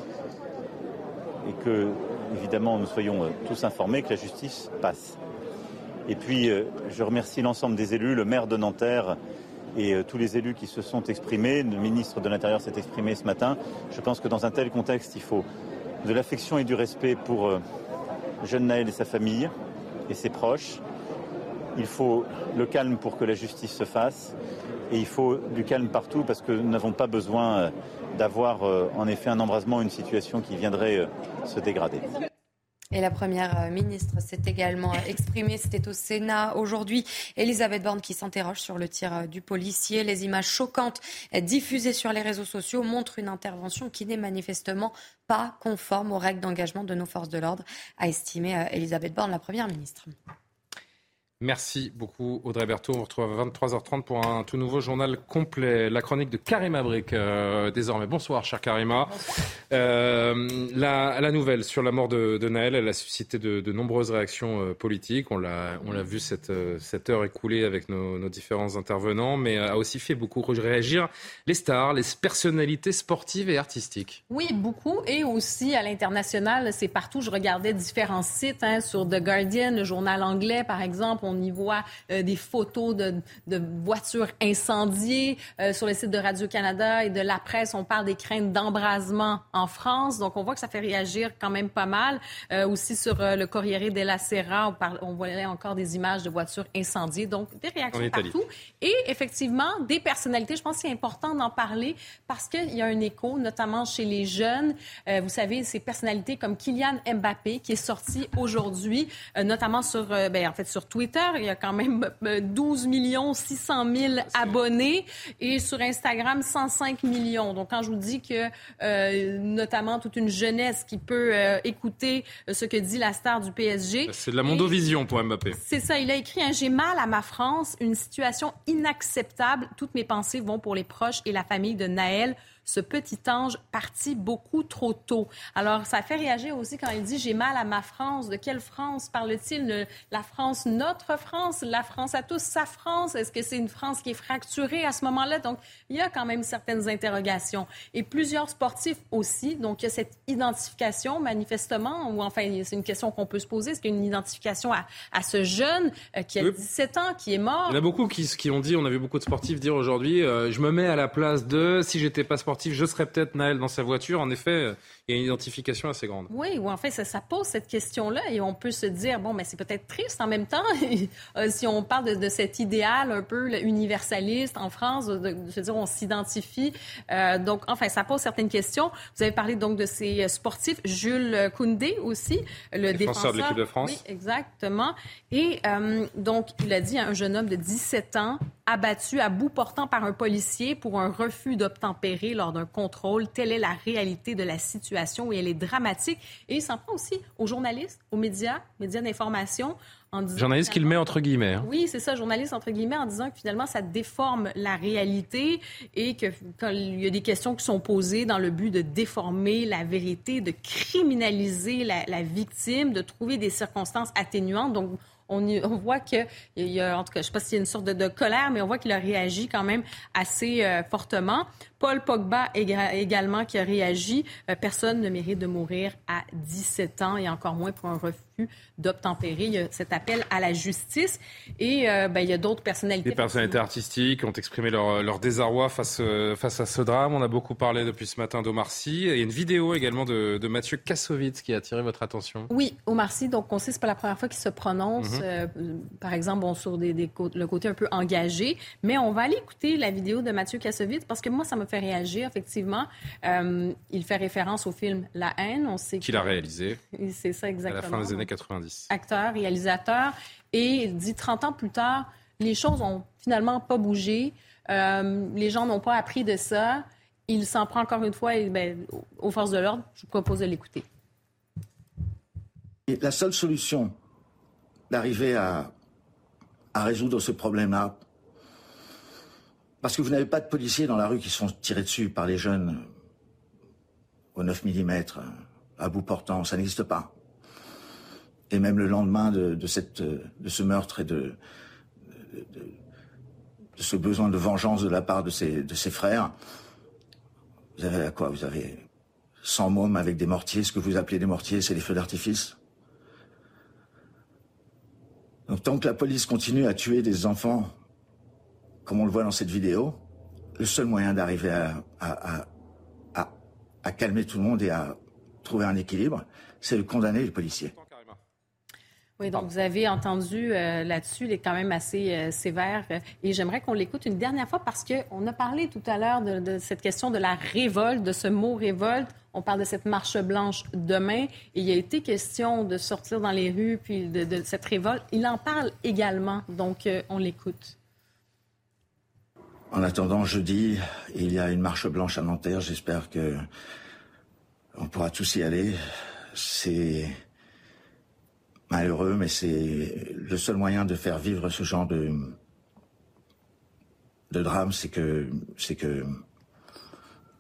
et que évidemment nous soyons tous informés que la justice passe. Et puis, euh, je remercie l'ensemble des élus, le maire de Nanterre et euh, tous les élus qui se sont exprimés. Le ministre de l'Intérieur s'est exprimé ce matin. Je pense que dans un tel contexte, il faut de l'affection et du respect pour euh, jeune Naël et sa famille et ses proches. Il faut le calme pour que la justice se fasse. Et il faut du calme partout parce que nous n'avons pas besoin d'avoir en effet un embrasement, une situation qui viendrait se dégrader. Et la première euh, ministre s'est également euh, exprimée. C'était au Sénat aujourd'hui. Elisabeth Borne qui s'interroge sur le tir euh, du policier. Les images choquantes diffusées sur les réseaux sociaux montrent une intervention qui n'est manifestement pas conforme aux règles d'engagement de nos forces de l'ordre, a estimé Elisabeth Borne, la première ministre. Merci beaucoup Audrey Berthaud. On vous retrouve à 23h30 pour un tout nouveau journal complet. La chronique de Karima Brick euh, désormais. Bonsoir cher Karima. Euh, la, nouvelle sur la mort de, Naël, elle a suscité de, nombreuses réactions euh, politiques. On l'a, on l'a vu cette, cette heure écoulée avec nos, nos, différents intervenants, mais a aussi fait beaucoup réagir les stars, les personnalités sportives et artistiques. Oui, beaucoup. Et aussi à l'international, c'est partout. Je regardais différents sites hein, sur The Guardian, le journal anglais par exemple on y voit euh, des photos de, voitures incendiées. Euh, sur le site de Radio-Canada et de la presse, on parle des craintes d'embrasement en France. Donc, on voit que ça fait réagir quand même pas mal. Euh, aussi sur le Corriere della Sera, on, on voyait encore des images de voitures incendiées. Donc, des réactions partout. Et effectivement, des personnalités, je pense que c'est important d'en parler parce qu'il y a un écho, notamment chez les jeunes. vous savez, ces personnalités comme Kylian Mbappé qui est sorti aujourd'hui, notamment sur, ben, en fait, sur Twitter il y a quand même 12 millions 600 000 abonnés et sur Instagram, 105 millions. Donc, quand je vous dis que, euh, notamment, toute une jeunesse qui peut euh, écouter ce que dit la star du PSG. C'est de la mondovision pour Mbappé. C'est ça. Il a écrit un J'ai mal à ma France, une situation inacceptable. Toutes mes pensées vont pour les proches et la famille de Naël ce petit ange parti beaucoup trop tôt. Alors, ça fait réagir aussi quand il dit j'ai mal à ma France. De quelle France parle-t-il? La France, notre France, la France à tous, sa France. Est-ce que c'est une France qui est fracturée à ce moment-là? Donc, il y a quand même certaines interrogations. Et plusieurs sportifs aussi. Donc, il y a cette identification, manifestement, ou enfin, c'est une question qu'on peut se poser. Est-ce qu'il y a une identification à, à ce jeune euh, qui a 17 ans, qui est mort? Il y en a beaucoup qui, qui ont dit, on a vu beaucoup de sportifs dire aujourd'hui, euh, je me mets à la place de, si j'étais pas sportif, je serais peut-être Naël dans sa voiture. En effet, il y a une identification assez grande. Oui, ou en fait, ça, pose cette question-là et on peut se dire, bon, mais c'est peut-être triste en même temps, euh, si on parle de, cet idéal un peu universaliste en France, de, se dire on s'identifie. Euh, donc, enfin, ça pose certaines questions. Vous avez parlé donc de ces euh, sportifs, Jules Koundé aussi, le défenseur, de l'équipe de France. Oui, exactement. Et donc, il a dit à un jeune homme de 17 ans, abattu à bout portant par un policier pour un refus d'obtempérer lors d'un contrôle. Telle est la réalité de la situation et elle est dramatique. Et il s'en prend aussi aux journalistes, aux médias, médias d'information. Journaliste qu'il met entre guillemets. Hein. Oui, c'est ça, journaliste entre guillemets, en disant que finalement, ça déforme la réalité et que quand il y a des questions qui sont posées dans le but de déformer la vérité, de criminaliser la, la victime, de trouver des circonstances atténuantes. Donc, on, voit qu'il y a, en tout cas, je ne sais pas s'il y a une sorte de, colère, mais on voit qu'il a réagi quand même assez euh, fortement. Paul Pogba également qui a réagi. Euh, personne ne mérite de mourir à 17 ans et encore moins pour un refus d'obtempérer. Il y a cet appel à la justice et euh, ben, il y a d'autres personnalités. Des personnalités artistiques ont exprimé leur, désarroi face, euh, face à ce drame. On a beaucoup parlé depuis ce matin d'Omar Sy. Il y a une vidéo également de, Mathieu Kassovitz qui a attiré votre attention. Oui, Omar Sy, donc on sait que c'est pas la première fois qu'il se prononce, mhm. par exemple, bon, sur des, le côté un peu engagé, mais on va aller écouter la vidéo de Mathieu Kassovitz parce que moi, ça me fait réagir, effectivement. Euh, il fait référence au film La haine. On sait qu'il a réalisé. C'est ça, exactement. À la fin des années 90. Acteur, réalisateur. Et dit 30 ans plus tard, les choses ont finalement pas bougé. Euh, les gens n'ont pas appris de ça. Il s'en prend encore une fois et, ben, aux forces de l'ordre. Je vous propose de l'écouter. La seule solution d'arriver à, à résoudre ce problème-là, parce que vous n'avez pas de policiers dans la rue qui sont tirés dessus par les jeunes au 9 mm, à bout portant, ça n'existe pas. Et même le lendemain de, de ce meurtre et de, ce besoin de vengeance de la part de ses, de ses frères, vous avez à quoi? Vous avez 100 mômes avec des mortiers. Ce que vous appelez des mortiers, c'est des feux d'artifice. Donc tant que la police continue à tuer des enfants comme on le voit dans cette vidéo, le seul moyen d'arriver à, calmer tout le monde et à trouver un équilibre, c'est de condamner les policiers. Oui, donc vous avez entendu euh, là-dessus, il est quand même assez euh, sévère. Et j'aimerais qu'on l'écoute une dernière fois parce qu'on a parlé tout à l'heure de, cette question de la révolte, de ce mot révolte. On parle de cette marche blanche demain. Et il a été question de sortir dans les rues, puis de, cette révolte. Il en parle également, donc euh, on l'écoute. En attendant jeudi, il y a une marche blanche à Nanterre. J'espère que on pourra tous y aller. C'est malheureux, mais c'est le seul moyen de faire vivre ce genre de, drame, c'est que, c'est que,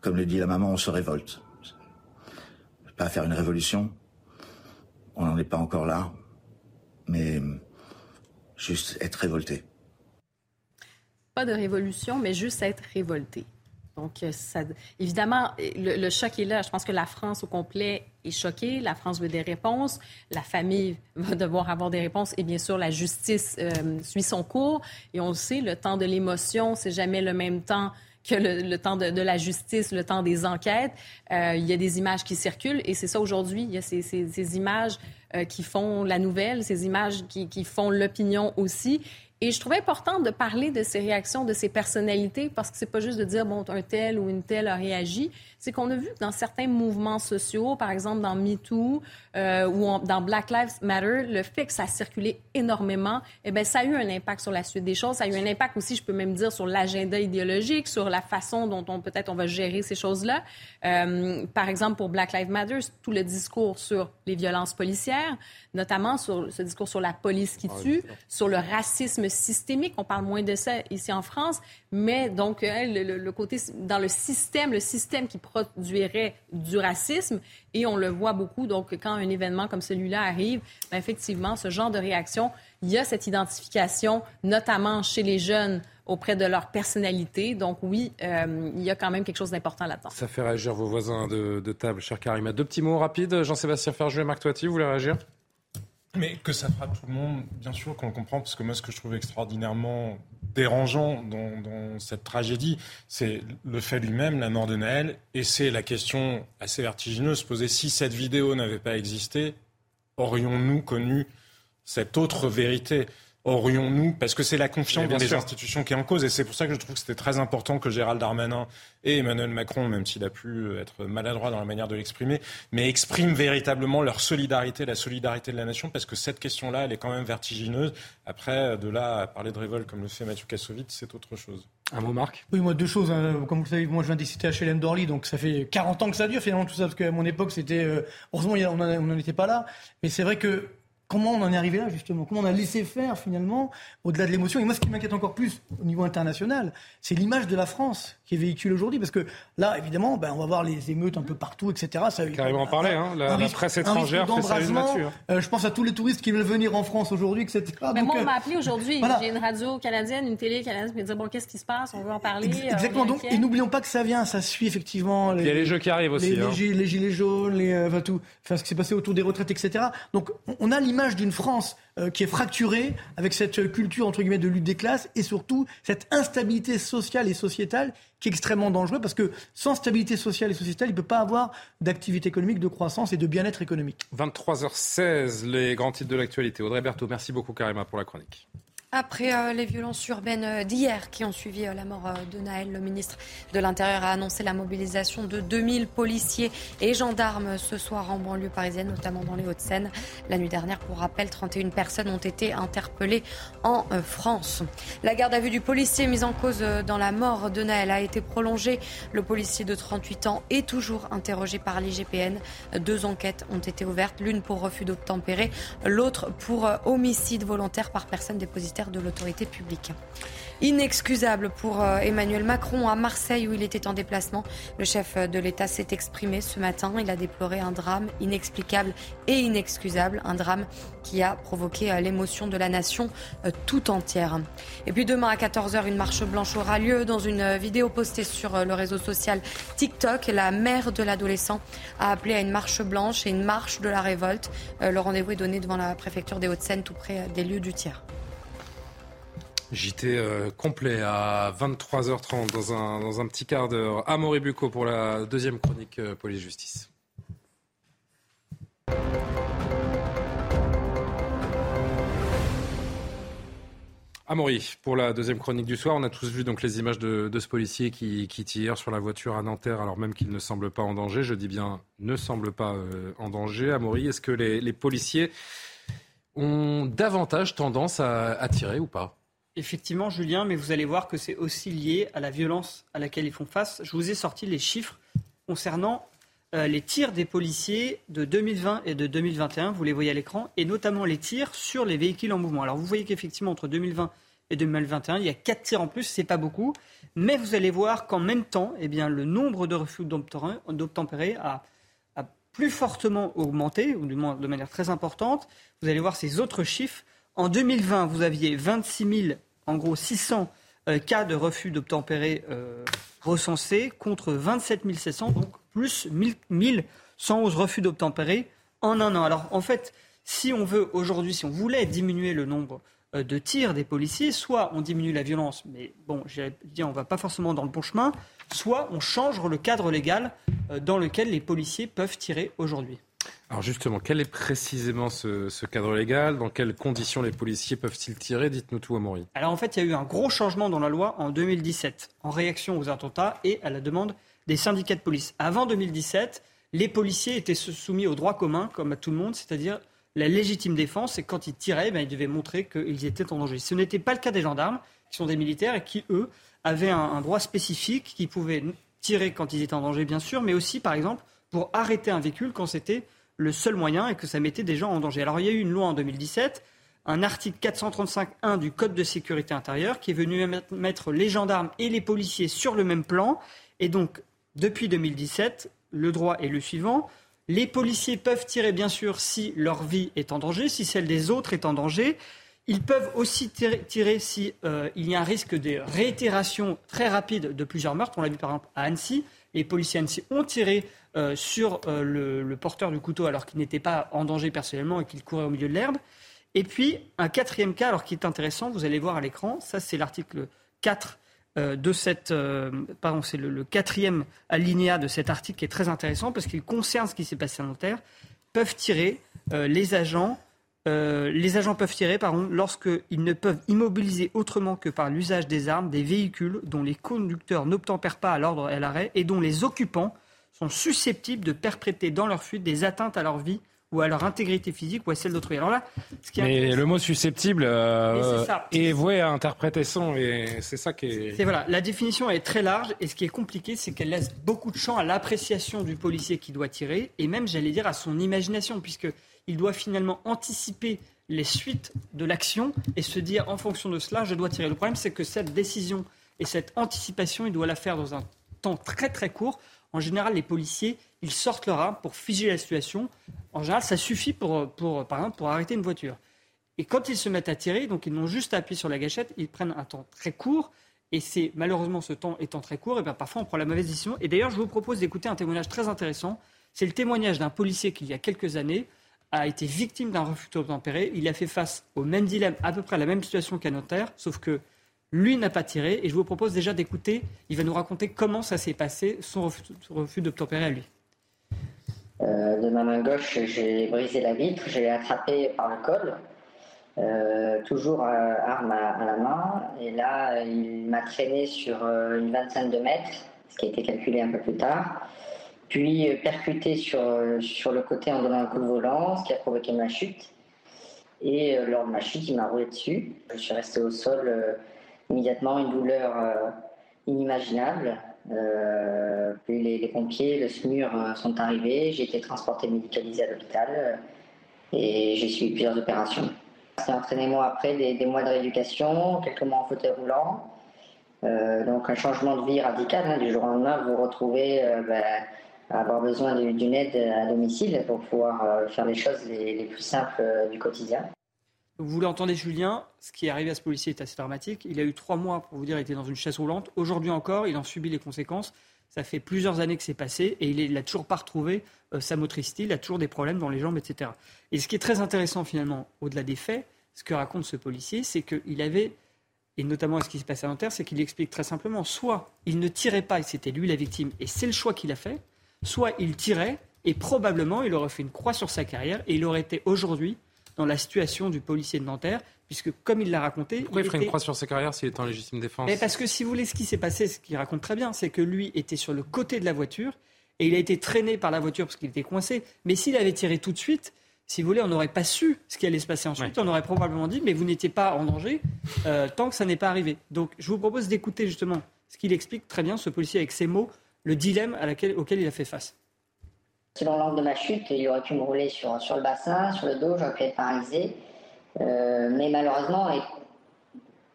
comme le dit la maman, on se révolte. Pas faire une révolution, on n'en est pas encore là, mais juste être révolté. Pas de révolution, mais juste être révolté. Donc, euh, évidemment, le, choc est là. Je pense que la France au complet est choquée. La France veut des réponses. La famille va devoir avoir des réponses. Et bien sûr, la justice euh, suit son cours. Et on le sait, le temps de l'émotion, c'est jamais le même temps que le, temps de, la justice, le temps des enquêtes. Euh, il y a des images qui circulent et c'est ça aujourd'hui. Il y a ces, images qui font la nouvelle, ces images qui font l'opinion aussi. Et je trouvais important de parler de ces réactions, de ces personnalités, parce que c'est pas juste de dire, bon, un tel ou une telle a réagi. C'est qu'on a vu que dans certains mouvements sociaux, par exemple dans MeToo euh, ou dans Black Lives Matter, le fait que ça a circulé énormément, eh bien, ça a eu un impact sur la suite des choses. Ça a eu un impact aussi, je peux même dire, sur l'agenda idéologique, sur la façon dont on peut-être on va gérer ces choses-là. Euh, par exemple, pour Black Lives Matter, tout le discours sur les violences policières, notamment sur ce discours sur la police qui ah tue, sur le racisme systémique. On parle moins de ça ici en France, mais donc euh, le, côté dans le système, le système qui produirait du racisme, et on le voit beaucoup. Donc quand un événement comme celui-là arrive, ben, effectivement, ce genre de réaction, il y a cette identification, notamment chez les jeunes auprès de leur personnalité. Donc oui, euh, il y a quand même quelque chose d'important là-dedans. Ça fait réagir vos voisins de, table, cher Karima. Deux petits mots rapides. Jean-Sébastien Ferjou et Marc Toiti, vous voulez réagir? Mais que ça frappe tout le monde, bien sûr qu'on le comprend, parce que moi, ce que je trouve extraordinairement dérangeant dans, cette tragédie, c'est le fait lui-même, la mort de Naël, et c'est la question assez vertigineuse posée si cette vidéo n'avait pas existé, aurions-nous connu cette autre vérité? Aurions-nous, parce que c'est la confiance dans les institutions qui est en cause, et c'est pour ça que je trouve que c'était très important que Gérald Darmanin et Emmanuel Macron, même s'il a pu être maladroit dans la manière de l'exprimer, mais expriment véritablement leur solidarité, la solidarité de la nation, parce que cette question-là, elle est quand même vertigineuse. Après, de là à parler de révolte comme le fait Mathieu Kassovitz, c'est autre chose. Un mot, Marc? Oui, moi, deux choses. Hein. Comme vous savez, moi, je viens des à HLM d'Orly, donc ça fait 40 ans que ça dure, finalement, tout ça, parce qu'à mon époque, c'était. Euh, heureusement, on n'en était pas là. Mais c'est vrai que Comment on en est arrivé là, justement? Comment on a laissé faire, finalement, au-delà de l'émotion? Et moi, ce qui m'inquiète encore plus au niveau international, c'est l'image de la France qui est véhiculée aujourd'hui. Parce que là, évidemment, ben, on va voir les émeutes un peu partout, etc. Ça, Carrément en parler, hein. la, presse étrangère fait ça là-dessus. Euh, je pense à tous les touristes qui veulent venir en France aujourd'hui, etc. Mais moi, on m'a appelé aujourd'hui. J'ai une radio canadienne, une télé canadienne, qui me dit bon, qu'est-ce qui se passe? On veut en parler. Euh, exactement. Donc, et n'oublions pas que ça vient, ça suit effectivement. Les, Il y a les jeux qui arrivent aussi. Les, hein. les, gilets jaunes, les, euh, enfin, tout, enfin, ce qui s'est passé autour des retraites, etc. Donc, on a l'image d'une France euh, qui est fracturée avec cette culture entre guillemets de lutte des classes et surtout cette instabilité sociale et sociétale qui est extrêmement dangereuse parce que sans stabilité sociale et sociétale, il ne peut pas avoir d'activité économique, de croissance et de bien-être économique. 23h16, les grands titres de l'actualité. Audrey Berthaud, merci beaucoup Karima pour la chronique. Après euh, les violences urbaines euh, d'hier qui ont suivi euh, la mort de Naël, le ministre de l'Intérieur a annoncé la mobilisation de 2000 policiers et gendarmes ce soir en banlieue parisienne, notamment dans les Hauts-de-Seine. La nuit dernière, pour rappel, 31 personnes ont été interpellées en France. La garde à vue du policier mis en cause dans la mort de Naël a été prolongée. Le policier de 38 ans est toujours interrogé par l'IGPN. Deux enquêtes ont été ouvertes, l'une pour refus d'obtempérer, l'autre pour homicide volontaire par personne dépositaire de l'autorité publique. Inexcusable pour euh, Emmanuel Macron à Marseille où il était en déplacement. Le chef de l'État s'est exprimé ce matin. Il a déploré un drame inexplicable et inexcusable, un drame qui a provoqué euh, l'émotion de la nation euh, tout entière. Et puis demain à 14h, une marche blanche aura lieu. Dans une vidéo postée sur le réseau social TikTok, la mère de l'adolescent a appelé à une marche blanche et une marche de la révolte. Le rendez-vous est donné devant la préfecture des Hauts-de-Seine, tout près des lieux du tiers. JT euh, complet à 23h30 dans un, dans un petit quart d'heure. Amaury Bucco pour la deuxième chronique euh, police-justice. Amaury, pour la deuxième chronique du soir, on a tous vu donc les images de, ce policier qui, qui, tire sur la voiture à Nanterre alors même qu'il ne semble pas en danger. Je dis bien ne semble pas euh, en danger. Amaury, est-ce que les, policiers ont davantage tendance à tirer ou pas? Effectivement, Julien, mais vous allez voir que c'est aussi lié à la violence à laquelle ils font face. Je vous ai sorti les chiffres concernant euh, les tirs des policiers de 2020 et de 2021, vous les voyez à l'écran, et notamment les tirs sur les véhicules en mouvement. Alors vous voyez qu'effectivement, entre 2020 et 2021, il y a 4 tirs en plus, c'est pas beaucoup, mais vous allez voir qu'en même temps, eh bien, le nombre de refus d'obtempérer a, a plus fortement augmenté, ou du moins de manière très importante. Vous allez voir ces autres chiffres. En 2020, vous aviez 26 000, en gros 600 euh, cas de refus d'obtempérer euh, recensés contre 27 700, donc plus 1111 refus d'obtempérer en un an. Alors en fait, si on veut aujourd'hui, si on voulait diminuer le nombre euh, de tirs des policiers, soit on diminue la violence, mais bon, j'ai dit on va pas forcément dans le bon chemin, soit on change le cadre légal dans lequel les policiers peuvent tirer aujourd'hui. Alors justement, quel est précisément ce, cadre légal? Dans quelles conditions les policiers peuvent-ils tirer? Dites-nous tout, Amaury. Alors en fait, il y a eu un gros changement dans la loi en 2017, en réaction aux attentats et à la demande des syndicats de police. Avant 2017, les policiers étaient soumis au droit commun, comme à tout le monde, c'est-à-dire la légitime défense, et quand ils tiraient, ben, ils devaient montrer qu'ils étaient en danger. Ce n'était pas le cas des gendarmes, qui sont des militaires et qui, eux, avaient un, droit spécifique, qui pouvaient tirer quand ils étaient en danger, bien sûr, mais aussi, par exemple, pour arrêter un véhicule quand c'était le seul moyen et que ça mettait des gens en danger. Alors il y a eu une loi en 2017, un article 435.1 du Code de sécurité intérieure qui est venu mettre les gendarmes et les policiers sur le même plan. Et donc depuis 2017, le droit est le suivant. Les policiers peuvent tirer, bien sûr, si leur vie est en danger, si celle des autres est en danger. Ils peuvent aussi tirer, s'il euh, y a un risque de réitération très rapide de plusieurs meurtres. On l'a vu par exemple à Annecy. Les policiers ont tiré euh, sur euh, le, le, porteur du couteau alors qu'il n'était pas en danger personnellement et qu'il courait au milieu de l'herbe. Et puis un quatrième cas, alors qui est intéressant, vous allez voir à l'écran, ça c'est l'article 4 euh, de cette, pardon, c'est le, quatrième alinéa de cet article qui est très intéressant parce qu'il concerne ce qui s'est passé à Nanterre, peuvent tirer les agents. Les agents peuvent tirer, pardon, lorsqu'ils ne peuvent immobiliser autrement que par l'usage des armes des véhicules dont les conducteurs n'obtempèrent pas à l'ordre et à l'arrêt et dont les occupants sont susceptibles de perpétrer dans leur fuite des atteintes à leur vie ou à leur intégrité physique ou à celle d'autrui. Alors là, ce qui Mais le mot susceptible euh, est, voué à interpréter son, et c'est ça qui est... C'est voilà, la définition est très large, et ce qui est compliqué, c'est qu'elle laisse beaucoup de champ à l'appréciation du policier qui doit tirer, et même, j'allais dire, à son imagination, puisqu'il doit finalement anticiper les suites de l'action et se dire, en fonction de cela, je dois tirer. Le problème, c'est que cette décision et cette anticipation, il doit la faire dans un temps très très court. En général, les policiers, ils sortent leur arme pour figer la situation. En général, ça suffit pour, pour, par exemple, pour arrêter une voiture. Et quand ils se mettent à tirer, donc ils n'ont juste à appuyer sur la gâchette, ils prennent un temps très court. Et c'est malheureusement ce temps étant très court, et bien parfois on prend la mauvaise décision. Et d'ailleurs, je vous propose d'écouter un témoignage très intéressant. C'est le témoignage d'un policier qui, il y a quelques années, a été victime d'un refus d'obtempérer. Il a fait face au même dilemme, à peu près à la même situation qu'un notaire, sauf que lui n'a pas tiré. Et je vous propose déjà d'écouter. Il va nous raconter comment ça s'est passé, son refus, d'obtempérer à lui. Euh, de ma main gauche, j'ai brisé la vitre, j'ai attrapé par le col, euh, toujours euh, arme à, la main. Et là, il m'a traîné sur une vingtaine de mètres, ce qui a été calculé un peu plus tard. Puis percuté sur, sur le côté en donnant un coup de volant, ce qui a provoqué ma chute. Et lors de ma chute, il m'a roulé dessus. Je suis resté au sol immédiatement, une douleur inimaginable. Euh, puis les, pompiers, le SMUR euh, sont arrivés. J'ai été transporté médicalisé à l'hôpital euh, et j'ai suivi plusieurs opérations. C'est entraîné moi après des, mois de rééducation, quelques mois en fauteuil roulant. donc un changement de vie radical. Hein. du jour au lendemain, vous vous retrouvez ben, avoir besoin d'une aide à domicile pour pouvoir faire les choses les plus simples du quotidien. Vous l'entendez, Julien, ce qui est arrivé à ce policier est assez dramatique. Il a eu trois mois, pour vous dire, il était dans une chaise roulante. Aujourd'hui encore, il en subit les conséquences. Ça fait plusieurs années que c'est passé et il n'a toujours pas retrouvé euh, sa motricité. Il a toujours des problèmes dans les jambes, etc. Et ce qui est très intéressant, finalement, au-delà des faits, ce que raconte ce policier, c'est qu'il avait, et notamment ce qui se passait à Nanterre, c'est qu'il explique très simplement soit il ne tirait pas et c'était lui la victime, et c'est le choix qu'il a fait, soit il tirait et probablement il aurait fait une croix sur sa carrière et il aurait été aujourd'hui dans la situation du policier de Nanterre, puisque comme il l'a raconté... Pourquoi il, ferait une croix sur sa carrière s'il est en légitime défense Mais Parce que si vous voulez, ce qui s'est passé, ce qu'il raconte très bien, c'est que lui était sur le côté de la voiture, et il a été traîné par la voiture parce qu'il était coincé. Mais s'il avait tiré tout de suite, si vous voulez, on n'aurait pas su ce qui allait se passer ensuite. On aurait probablement dit, mais vous n'étiez pas en danger euh, tant que ça n'est pas arrivé. Donc, je vous propose d'écouter justement ce qu'il explique très bien, ce policier, avec ses mots, le dilemme auquel il a fait face. Selon l'angle de ma chute, il aurait pu me rouler sur, le bassin, sur le dos, j'aurais pu être paralysé. Euh, mais malheureusement,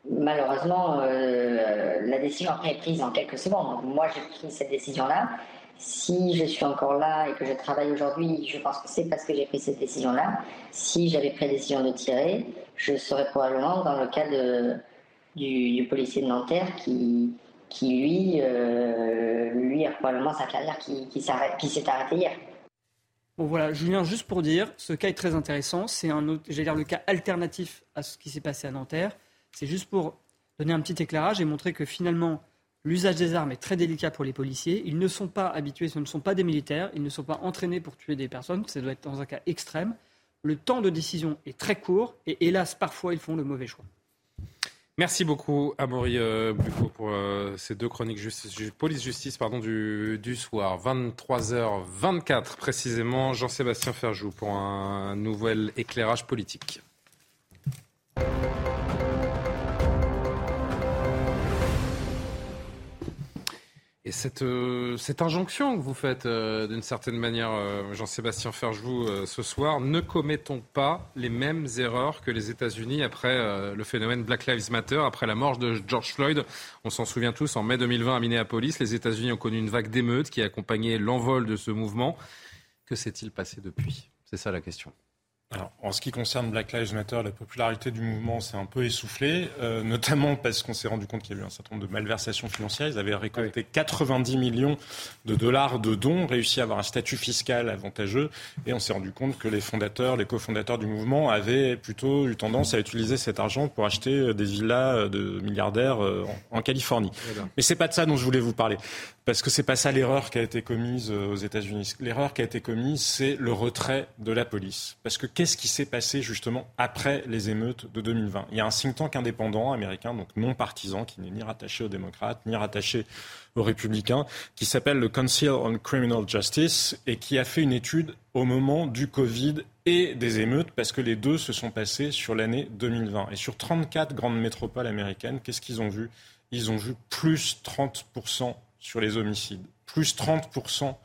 malheureusement la décision après est prise en quelques secondes. moi, j'ai pris cette décision-là. Si je suis encore là et que je travaille aujourd'hui, je pense que c'est parce que j'ai pris cette décision-là. Si j'avais pris la décision de tirer, je serais probablement dans le cas du, policier de Nanterre qui, qui lui, euh, lui a probablement sa carrière qui, qui s'est arrêtée hier. Bon voilà, Julien, juste pour dire, ce cas est très intéressant. C'est un autre, dire le cas alternatif à ce qui s'est passé à Nanterre. C'est juste pour donner un petit éclairage et montrer que finalement, l'usage des armes est très délicat pour les policiers. Ils ne sont pas habitués, ce ne sont pas des militaires, ils ne sont pas entraînés pour tuer des personnes. Ça doit être dans un cas extrême. Le temps de décision est très court et hélas, parfois, ils font le mauvais choix. Merci beaucoup, Amaury euh, pour euh, ces deux chroniques police-justice du, du soir. 23h24 précisément. Jean-Sébastien Ferjou pour un nouvel éclairage politique. Et cette, euh, cette injonction que vous faites euh, d'une certaine manière, euh, Jean-Sébastien Ferjou, ce soir, ne commettons pas les mêmes erreurs que les États-Unis après le phénomène Black Lives Matter, après la mort de George Floyd. On s'en souvient tous, en mai 2020 à Minneapolis, les États-Unis ont connu une vague d'émeutes qui a accompagné l'envol de ce mouvement. Que s'est-il passé depuis? C'est ça la question. Alors, en ce qui concerne Black Lives Matter, la popularité du mouvement s'est un peu essoufflée, euh, notamment parce qu'on s'est rendu compte qu'il y avait un certain nombre de malversations financières. Ils avaient récolté 90 millions de dollars de dons, réussi à avoir un statut fiscal avantageux, et on s'est rendu compte que les fondateurs, les cofondateurs du mouvement avaient plutôt eu tendance à utiliser cet argent pour acheter euh, des villas euh, de milliardaires en, Californie. Mais c'est pas de ça dont je voulais vous parler. Parce que c'est pas ça l'erreur qui a été commise aux États-Unis. L'erreur qui a été commise, c'est le retrait de la police. Parce que qu'est-ce qui s'est passé justement après les émeutes de 2020 Il y a un think tank indépendant américain, donc non partisan, qui n'est ni rattaché aux démocrates, ni rattaché aux républicains, qui s'appelle le Council on Criminal Justice et qui a fait une étude au moment du Covid et des émeutes, parce que les deux se sont passés sur l'année 2020. Et sur 34 grandes métropoles américaines, qu'est-ce qu'ils ont vu? Ils ont vu plus 30% sur les homicides, plus 30%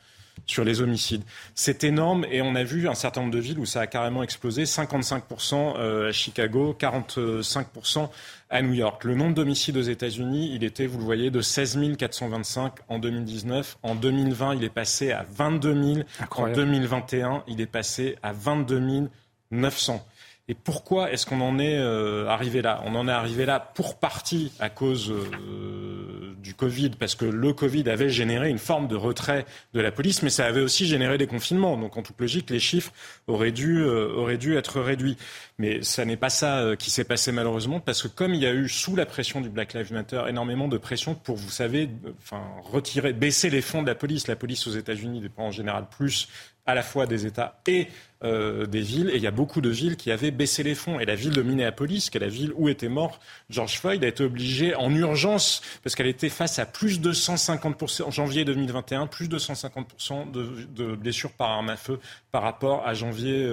sur les homicides. C'est énorme et on a vu un certain nombre de villes où ça a carrément explosé. 55% euh, à Chicago, 45% à New York. Le nombre d'homicides aux États-Unis, il était, vous le voyez, de 16 425 en 2019. En 2020, il est passé à 22 000. En 2021, il est passé à 22 900. Et pourquoi est-ce qu'on en est euh, arrivé là? On en est arrivé là pour partie à cause euh, du Covid, parce que le Covid avait généré une forme de retrait de la police, mais ça avait aussi généré des confinements. Donc en toute logique, les chiffres auraient dû, euh, auraient dû être réduits. Mais ça n'est pas ça qui s'est passé malheureusement, parce que comme il y a eu sous la pression du Black Lives Matter énormément de pression pour, vous savez, enfin retirer, baisser les fonds de la police. La police aux États-Unis dépend en général plus à la fois des États et euh, des villes. Et il y a beaucoup de villes qui avaient baissé les fonds. Et la ville de Minneapolis, qui est la ville où était mort George Floyd, a été obligée en urgence, parce qu'elle était face à plus de 150%, en janvier 2021, plus de 150% de, de, blessures par arme à feu par rapport à janvier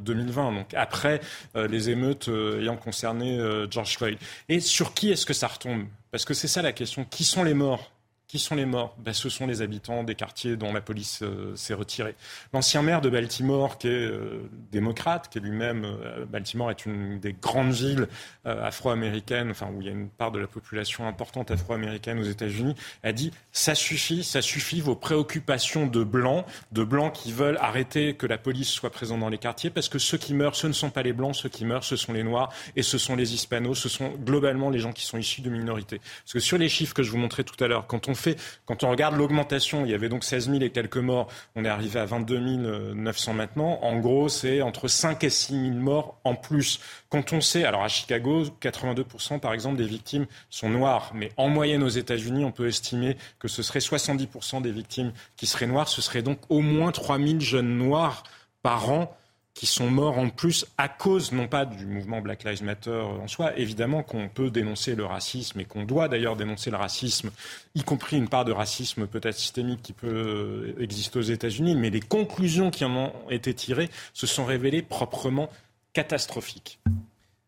2020. Euh, Donc après euh, les émeutes ayant concerné George Floyd. Et sur qui est-ce que ça retombe? Parce que c'est ça la question. Qui sont les morts? Qui sont les morts? Ben, Ce sont les habitants des quartiers dont la police euh, s'est retirée. L'ancien maire de Baltimore, qui est euh, démocrate, qui est lui-même... Euh, Baltimore est une des grandes villes afro-américaines, enfin, où il y a une part de la population importante afro-américaine aux États-Unis, a dit « ça suffit, ça suffit, vos préoccupations de blancs, de blancs qui veulent arrêter que la police soit présente dans les quartiers, parce que ceux qui meurent, ce ne sont pas les blancs, ceux qui meurent, ce sont les noirs, et ce sont les hispanos, ce sont globalement les gens qui sont issus de minorités. » Parce que sur les chiffres que je vous montrais tout à l'heure, quand on fait, quand on regarde l'augmentation, il y avait donc 16 000 et quelques morts, on est arrivé à 22 900 maintenant. En gros, c'est entre 5 et 6 000 morts en plus. Quand on sait, alors à Chicago, 82% par exemple des victimes sont noires, mais en moyenne aux États-Unis, on peut estimer que ce serait 70% des victimes qui seraient noires. Ce serait donc au moins 3 000 jeunes noirs par an qui sont morts en plus à cause, non pas du mouvement Black Lives Matter en soi, évidemment qu'on peut dénoncer le racisme et qu'on doit d'ailleurs dénoncer le racisme, y compris une part de racisme peut-être systémique qui peut exister aux États-Unis, mais les conclusions qui en ont été tirées se sont révélées proprement catastrophiques.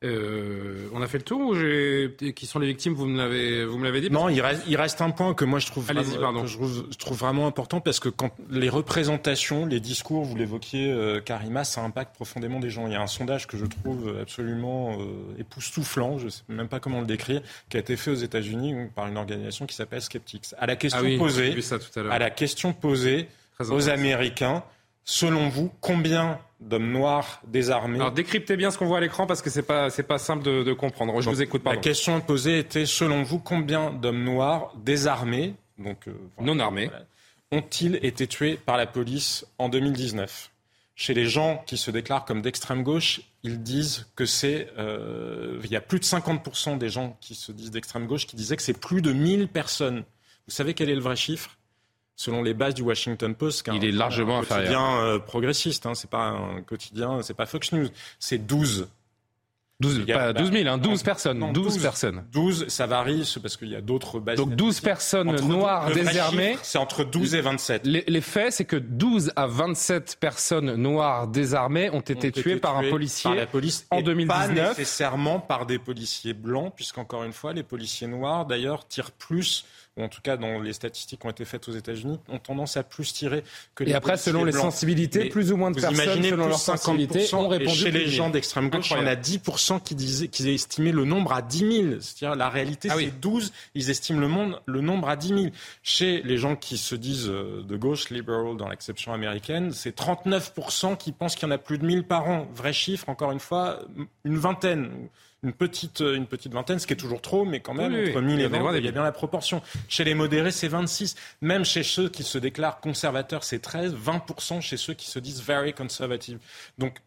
Euh, on a fait le tour ou qui sont les victimes Vous me l'avez, vous me l'avez dit. Non, il reste, il reste un point que moi je trouve, vraiment, je, je, trouve vraiment important parce que quand les représentations, les discours, vous l'évoquiez, euh, Karima, ça impacte profondément des gens. Il y a un sondage que je trouve absolument euh, époustouflant, je sais même pas comment le décrire, qui a été fait aux États-Unis par une organisation qui s'appelle Skeptics. À la question ah posée, à, à la question posée aux Américains, selon vous, combien d'hommes noirs désarmés. Alors décryptez bien ce qu'on voit à l'écran parce que c'est pas c'est pas simple de, comprendre. Je vous écoute. La question posée était selon vous combien d'hommes noirs désarmés, donc euh, non armés, ont-ils été tués par la police en 2019 Chez les gens qui se déclarent comme d'extrême gauche, ils disent que c'est euh, il y a plus de 50% des gens qui se disent d'extrême gauche qui disaient que c'est plus de 1000 personnes. Vous savez quel est le vrai chiffre? Selon les bases du Washington Post, il est largement un quotidien euh, progressiste. Hein, c'est pas un quotidien, c'est pas Fox News, c'est 12. 12, pas 12 000, hein, 12 personnes. 12, personnes. 12, ça varie parce qu'il y a d'autres bases. Donc 12 personnes noires désarmées. C'est entre 12 et 27. Les, faits, c'est que 12 à 27 personnes noires désarmées ont été tuées par un policier la police en 2019. Pas nécessairement par des policiers blancs, puisqu'encore une fois, les policiers noirs, d'ailleurs, tirent plus ou en tout cas dans les statistiques qui ont été faites aux États-unis, ont tendance à plus tirer que les Et après, selon les sensibilités, plus ou moins de personnes, selon leurs sensibilités, ont répondu. chez les gens d'extrême gauche, il y en a 10% qui disaient qu'ils estimaient le nombre à 10 000. C'est-à-dire la réalité, ah c'est 12. Ils estiment le, monde, le nombre à 10 000. Chez les gens qui se disent euh, de gauche, liberal dans l'acception américaine, c'est 39% qui pensent qu'il y en a plus de 1000 par an. Vrai chiffre, encore une fois, une vingtaine une petite, une petite vingtaine, ce qui est toujours trop, mais quand même, entre 1000 et 20, il y a bien la proportion. Chez les modérés, c'est 26. Même chez ceux qui se déclarent conservateurs, c'est 13. 20% chez ceux qui se disent very conservative. Donc,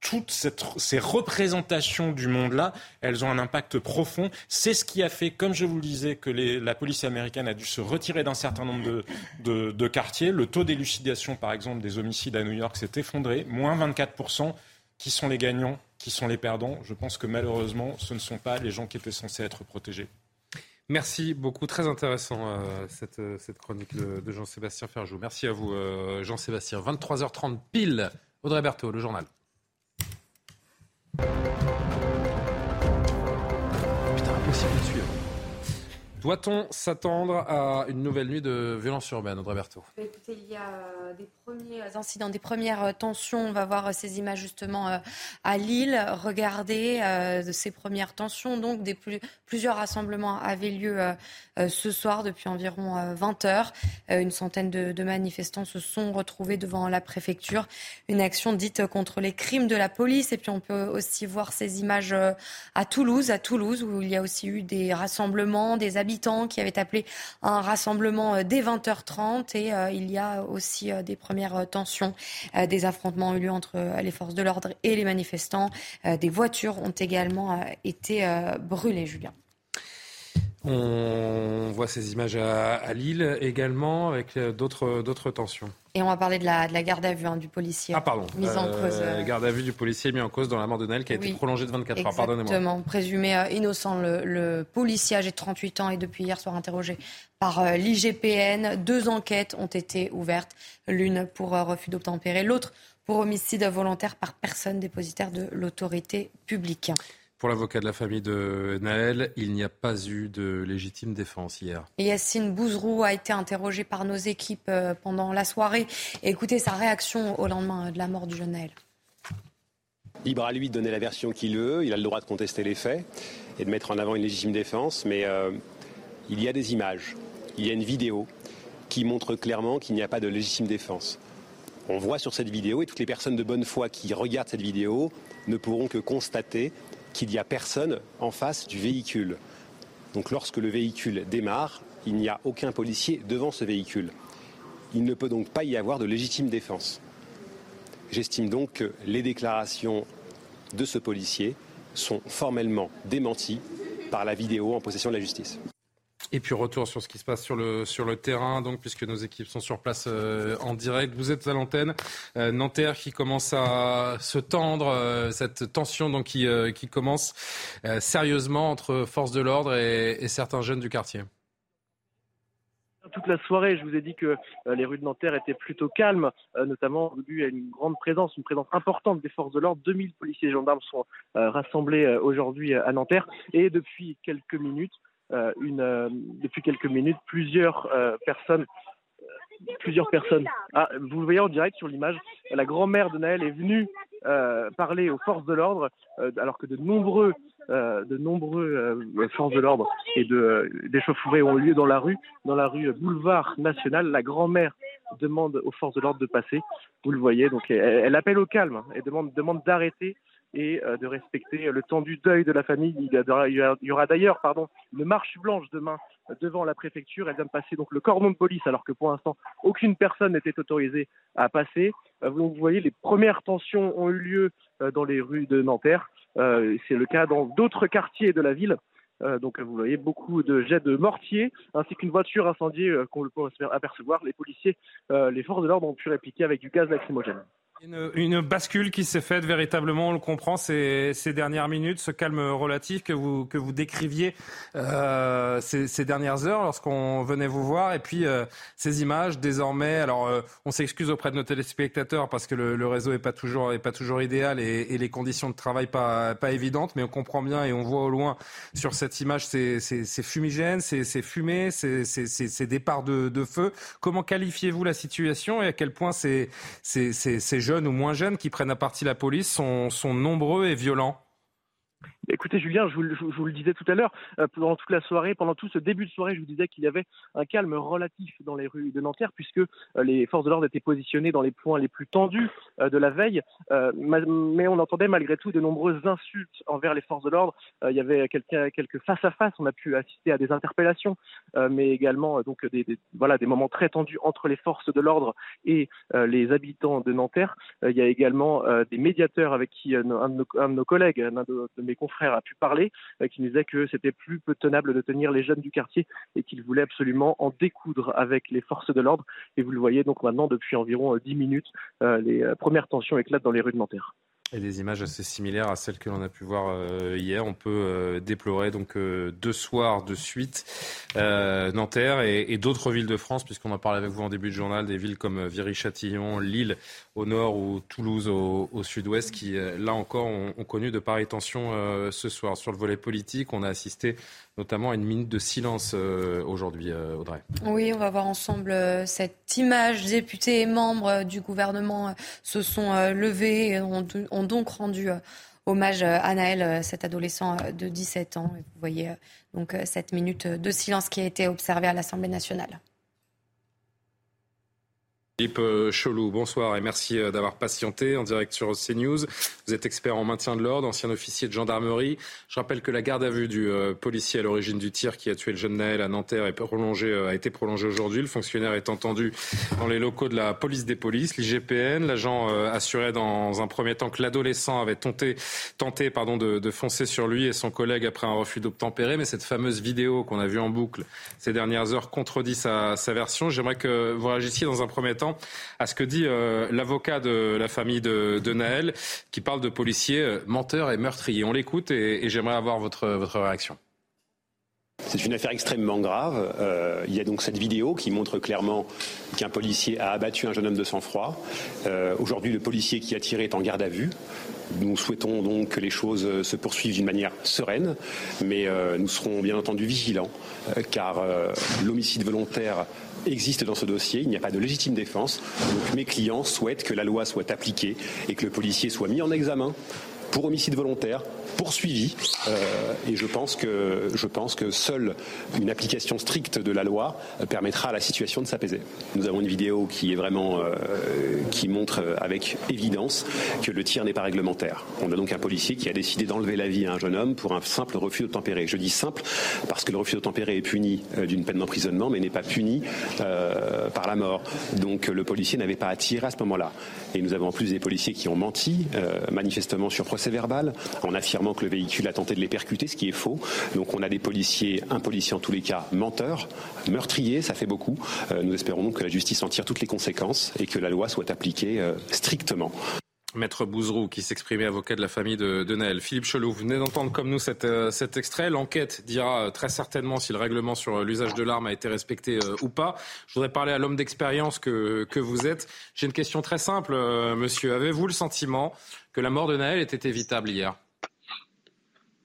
toutes ces représentations du monde-là, elles ont un impact profond. C'est ce qui a fait, comme je vous le disais, que la police américaine a dû se retirer d'un certain nombre de, de, de quartiers. Le taux d'élucidation, par exemple, des homicides à New York s'est effondré, moins 24%. Qui sont les gagnants qui sont les perdants. Je pense que malheureusement, ce ne sont pas les gens qui étaient censés être protégés. Merci beaucoup, très intéressant euh, cette, euh, cette, chronique de, Jean-Sébastien Ferjou. Merci à vous euh, Jean-Sébastien. 23h30 pile, Audrey Berthaud, le journal. Putain, impossible de suivre. Doit-on s'attendre à une nouvelle nuit de violence urbaine, Audrey Berthaud? Écoutez, il y a des premiers incidents, des premières tensions. On va voir ces images justement à Lille. Regardez de ces premières tensions. Donc, plusieurs rassemblements avaient lieu ce soir depuis environ 20 heures. Une centaine de, manifestants se sont retrouvés devant la préfecture. Une action dite contre les crimes de la police. Et puis, on peut aussi voir ces images à Toulouse, à Toulouse, où il y a aussi eu des rassemblements, des habitants qui avaient appelé un rassemblement dès 20h30. Et il y a aussi des premières euh, tensions. Euh, des affrontements ont eu lieu entre euh, les forces de l'ordre et les manifestants. Des voitures ont également été brûlées, Julien. On voit ces images à, Lille également avec d'autres, d'autres tensions. Et on va parler de la, de la garde à vue hein, du policier. Ah pardon. Mise en cause. garde à vue du policier mis en cause dans la mort de Naël qui a été prolongée de 24 heures. Pardonnez-moi. Exactement. Présumé innocent, le, le, policier âgé de 38 ans et depuis hier soir interrogé par euh, l'IGPN. Deux enquêtes ont été ouvertes, l'une pour euh, refus d'obtempérer, l'autre pour homicide volontaire par personne dépositaire de l'autorité publique. Pour l'avocat de la famille de Naël, il n'y a pas eu de légitime défense hier. Yacine Bouzrou a été interrogé par nos équipes euh, pendant la soirée. écoutez sa réaction au lendemain de la mort du jeune Naël. Libre à lui de donner la version qu'il veut, il a le droit de contester les faits et de mettre en avant une légitime défense, mais il y a des images il y a une vidéo qui montre clairement qu'il n'y a pas de légitime défense. On voit sur cette vidéo, et toutes les personnes de bonne foi qui regardent cette vidéo ne pourront que constater qu'il n'y a personne en face du véhicule. Donc lorsque le véhicule démarre, il n'y a aucun policier devant ce véhicule. Il ne peut donc pas y avoir de légitime défense. J'estime donc que les déclarations de ce policier sont formellement démenties par la vidéo en possession de la justice. Et puis retour sur ce qui se passe sur le, sur le terrain, donc puisque nos équipes sont sur place euh, en direct. Vous êtes à l'antenne. Euh, Nanterre qui commence à se tendre, euh, cette tension donc qui, qui commence sérieusement entre forces de l'ordre et, certains jeunes du quartier. toute la soirée, je vous ai dit que les rues de Nanterre étaient plutôt calmes, notamment y a une grande présence, une présence importante des forces de l'ordre. 2000 policiers et gendarmes sont rassemblés aujourd'hui à Nanterre. Et depuis quelques minutes, une, depuis quelques minutes, plusieurs personnes plusieurs personnes. Ah, vous le voyez en direct sur l'image, la grand-mère de Naël est venue euh, parler aux forces de l'ordre, euh, alors que de nombreux, euh, de nombreux forces de l'ordre et de d'échauffourées ont lieu dans la rue, dans la rue Boulevard National. La grand-mère demande aux forces de l'ordre de passer. Vous le voyez, donc elle, appelle au calme et demande demande d'arrêter et de respecter le temps du deuil de la famille. Il y aura, d'ailleurs pardon, une marche blanche demain devant la préfecture. Elle vient de passer donc le cordon de police, alors que pour l'instant, aucune personne n'était autorisée à passer. Euh, vous voyez, les premières tensions ont eu lieu euh, dans les rues de Nanterre. Euh, c'est le cas dans d'autres quartiers de la ville. donc vous voyez beaucoup de jets de mortier ainsi qu'une voiture incendiée qu'on peut apercevoir. Les policiers, les forces de l'ordre ont pu répliquer avec du gaz lacrymogène. Une, bascule qui s'est faite véritablement, on le comprend, ces, ces, dernières minutes, ce calme relatif que vous, que vous décriviez euh, ces, ces, dernières heures lorsqu'on venait vous voir. Et puis euh, ces images, désormais, alors euh, on s'excuse auprès de nos téléspectateurs parce que le, le réseau n'est pas toujours, est pas toujours idéal et, et, les conditions de travail pas, pas évidentes, mais on comprend bien et on voit au loin sur cette image ces, ces fumigènes, ces, fumées, ces départs de, de, feu. Comment qualifiez-vous la situation et à quel point ces, ces, ces jeunes ou moins jeunes qui prennent à partie la police sont, sont nombreux et violents Écoutez, Julien, je vous, le disais tout à l'heure, euh, pendant toute la soirée, pendant tout ce début de soirée, je vous disais qu'il y avait un calme relatif dans les rues de Nanterre, puisque euh, les forces de l'ordre étaient positionnées dans les points les plus tendus euh, de la veille. mais on entendait malgré tout de nombreuses insultes envers les forces de l'ordre. il y avait quelques face-à-face, on a pu assister à des interpellations, mais également donc des, moments très tendus entre les forces de l'ordre et les habitants de Nanterre. il y a également des médiateurs avec qui un de, nos, collègues, un de mes confrères, frère a pu parler, euh, qui nous disait que c'était plus peu tenable de tenir les jeunes du quartier et qu'il voulait absolument en découdre avec les forces de l'ordre. Et vous le voyez donc maintenant depuis environ 10 euh, minutes, euh, les premières tensions éclatent dans les Nanterre. Et des images assez similaires à celles que l'on a pu voir hier. On peut déplorer donc deux soirs de suite Nanterre et, d'autres villes de France, puisqu'on en parlait avec vous en début de journal, des villes comme Viry-Châtillon, Lille au nord ou Toulouse au, sud-ouest, qui là encore ont, connu de pareilles tensions ce soir. Sur le volet politique, on a assisté notamment à une minute de silence euh, aujourd'hui, euh, Audrey. Oui, on va voir ensemble euh, cette image. Députés et membres du gouvernement se sont levés ont donc rendu hommage à Naël, cet adolescent de 17 ans. vous voyez donc cette minute de silence qui a été observée à l'Assemblée nationale. Philippe euh, Cholou, bonsoir et merci euh, d'avoir patienté en direct sur CNews. Vous êtes expert en maintien de l'ordre, ancien officier de gendarmerie. Je rappelle que la garde à vue du euh, policier à l'origine du tir qui a tué le jeune Naël à Nanterre est prolongée, a été prolongée aujourd'hui. Le fonctionnaire est entendu dans les locaux de la police des polices, l'IGPN. L'agent assurait dans un premier temps que l'adolescent avait tenté, de, foncer sur lui et son collègue après un refus d'obtempérer. Mais cette fameuse vidéo qu'on a vue en boucle ces dernières heures contredit sa version. J'aimerais que vous réagissiez dans un premier temps à ce que dit euh, l'avocat de la famille de, Naël, qui parle de policiers euh, menteurs et meurtriers. On l'écoute et, j'aimerais avoir votre réaction. C'est une affaire extrêmement grave. Euh, il y a donc cette vidéo qui montre clairement qu'un policier a abattu un jeune homme de sang-froid. Aujourd'hui, le policier qui a tiré est en garde à vue. Nous souhaitons donc que les choses se poursuivent d'une manière sereine, mais nous serons bien entendu vigilants, car l'homicide volontaire existe dans ce dossier. Il n'y a pas de légitime défense. Mes clients souhaitent que la loi soit appliquée et que le policier soit mis en examen pour homicide volontaire, poursuivi. Euh, et je pense que je pense que seule une application stricte de la loi permettra à la situation de s'apaiser. Nous avons une vidéo qui est vraiment euh, qui montre avec évidence que le tir n'est pas réglementaire. On a donc un policier qui a décidé d'enlever la vie à un jeune homme pour un simple refus de tempérer. Je dis simple parce que le refus de tempérer est puni euh, d'une peine d'emprisonnement, mais n'est pas puni par la mort. Donc le policier n'avait pas à tirer à ce moment-là. Et nous avons en plus des policiers qui ont menti manifestement sur procès verbal en affirmant que le véhicule a tenté de les percuter, ce qui est faux. Donc on a des policiers, un policier en tous les cas, menteurs, meurtriers, ça fait beaucoup. Euh, nous espérons donc que la justice en tire toutes les conséquences et que la loi soit appliquée euh, strictement. Maître Bouzrou, qui s'exprimait avocat de la famille de, de Naël. Philippe Chelou, vous venez d'entendre comme nous euh, cet extrait. L'enquête dira très certainement si le règlement sur l'usage de l'arme a été respecté ou pas. Je voudrais parler à l'homme d'expérience que, que vous êtes. J'ai une question très simple, monsieur. Avez-vous le sentiment que la mort de Naël était évitable hier?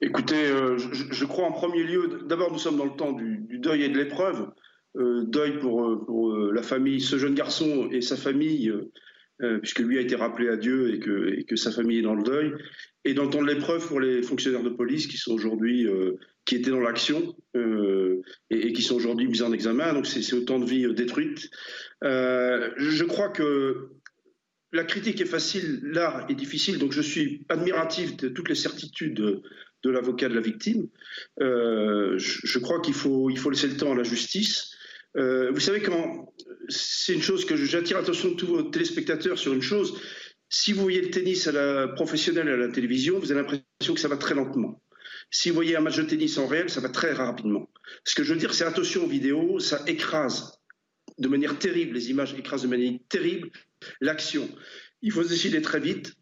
Écoutez, je, crois en premier lieu, d'abord nous sommes dans le temps du, deuil et de l'épreuve. deuil pour, pour la famille, ce jeune garçon et sa famille euh, puisque lui a été rappelé à Dieu et que, sa famille est dans le deuil, et dans le temps de l'épreuve pour les fonctionnaires de police qui sont aujourd'hui, euh, qui étaient dans l'action euh, et, et, qui sont aujourd'hui mis en examen. Donc c'est autant de vies détruites. je crois que la critique est facile, l'art est difficile, donc je suis admiratif de toutes les certitudes de, l'avocat de la victime. Je, je, crois qu'il faut, il faut laisser le temps à la justice. Euh, vous savez comment c'est une chose que j'attire l'attention de tous vos téléspectateurs sur une chose. Si vous voyez le tennis à la professionnelle à la télévision, vous avez l'impression que ça va très lentement. Si vous voyez un match de tennis en réel, ça va très rapidement. Ce que je veux dire, c'est attention aux vidéos, ça écrase de manière terrible, les images écrasent de manière terrible l'action. Il faut se décider très vite.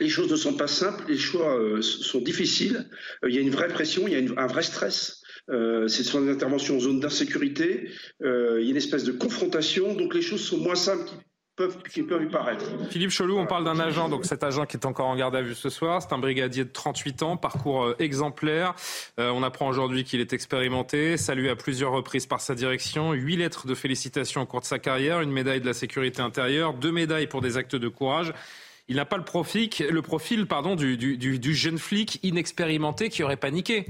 Les choses ne sont pas simples, les choix euh, sont difficiles. Euh, il y a une vraie pression, il y a un vrai stress. Euh, ce sont des interventions en zone d'insécurité. Euh, il y a une espèce de confrontation. Donc les choses sont moins simples qu'ils peuvent, peuvent y paraître. Philippe Chelou, on parle d'un agent, donc cet agent qui est encore en garde à vue ce soir. C'est un brigadier de 38 ans, parcours exemplaire. on apprend aujourd'hui qu'il est expérimenté, salué à plusieurs reprises par sa direction. Huit lettres de félicitations au cours de sa carrière, une médaille de la sécurité intérieure, deux médailles pour des actes de courage. Il n'a pas le profil, du, jeune flic inexpérimenté qui aurait paniqué.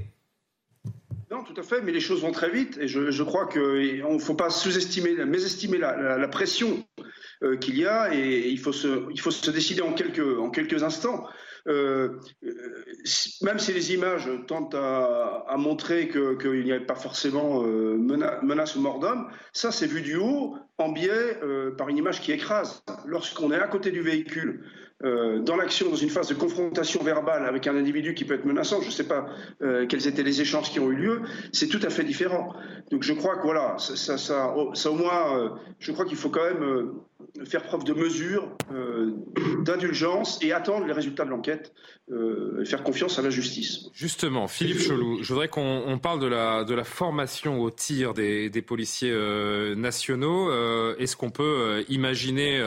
Non, tout à fait, mais les choses vont très vite et je, crois qu'il ne faut pas sous-estimer, mésestimer la, pression euh, qu'il y a et il faut se, décider en quelques instants. Euh, même si les images tentent à, montrer qu'il n'y avait pas forcément euh, menace, ou mort d'homme, ça c'est vu du haut, en biais, par une image qui écrase. Lorsqu'on est à côté du véhicule, euh, dans l'action, dans une phase de confrontation verbale avec un individu qui peut être menaçant, je ne sais pas euh, quels étaient les échanges qui ont eu lieu, c'est tout à fait différent. Donc je crois que voilà, ça, au moins, euh, je crois qu'il faut quand même faire preuve de mesure, d'indulgence et attendre les résultats de l'enquête et faire confiance à la justice. Justement, Philippe Chelou, je voudrais qu'on parle de la, de la formation au tir des, des policiers nationaux. Est-ce qu'on peut imaginer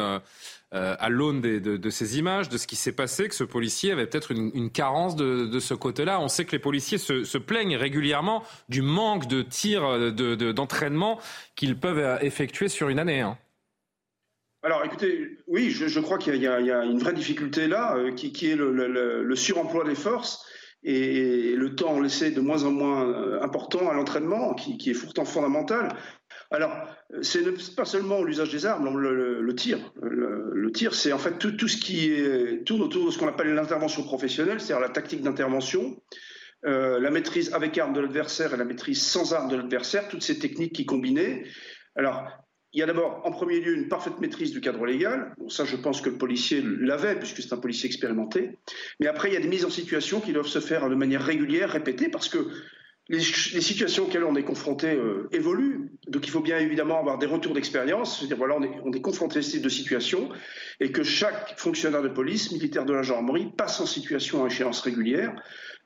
euh, à l'aune de, ces images, de ce qui s'est passé, que ce policier avait peut-être une, carence de, ce côté-là? On sait que les policiers se, plaignent régulièrement du manque de tirs d'entraînement qu'ils peuvent effectuer sur une année. Hein. Alors écoutez, oui, je, crois qu'il y, a une vraie difficulté là, euh, qui, est le, suremploi des forces et, le temps laissé de moins en moins euh, important à l'entraînement, qui, est pourtant fondamental. Alors, c'est pas seulement l'usage des armes, le, tir. Le, tir, c'est en fait tout, ce qui tourne autour de ce qu'on appelle l'intervention professionnelle, c'est-à-dire la tactique d'intervention, euh, la maîtrise avec arme de l'adversaire et la maîtrise sans arme de l'adversaire, toutes ces techniques qui combinées. Alors, il y a d'abord, en premier lieu, une parfaite maîtrise du cadre légal. ça, je pense que le policier l'avait, puisque c'est un policier expérimenté. Mais après, il y a des mises en situation qui doivent se faire de manière régulière, répétée, parce que les, situations auxquelles on est confronté euh, évoluent. Donc il faut bien évidemment avoir des retours d'expérience. C'est-à-dire, voilà, on est, on est confronté à ce type de situation et que chaque fonctionnaire de police, militaire de la gendarmerie, passe en situation à échéance régulière.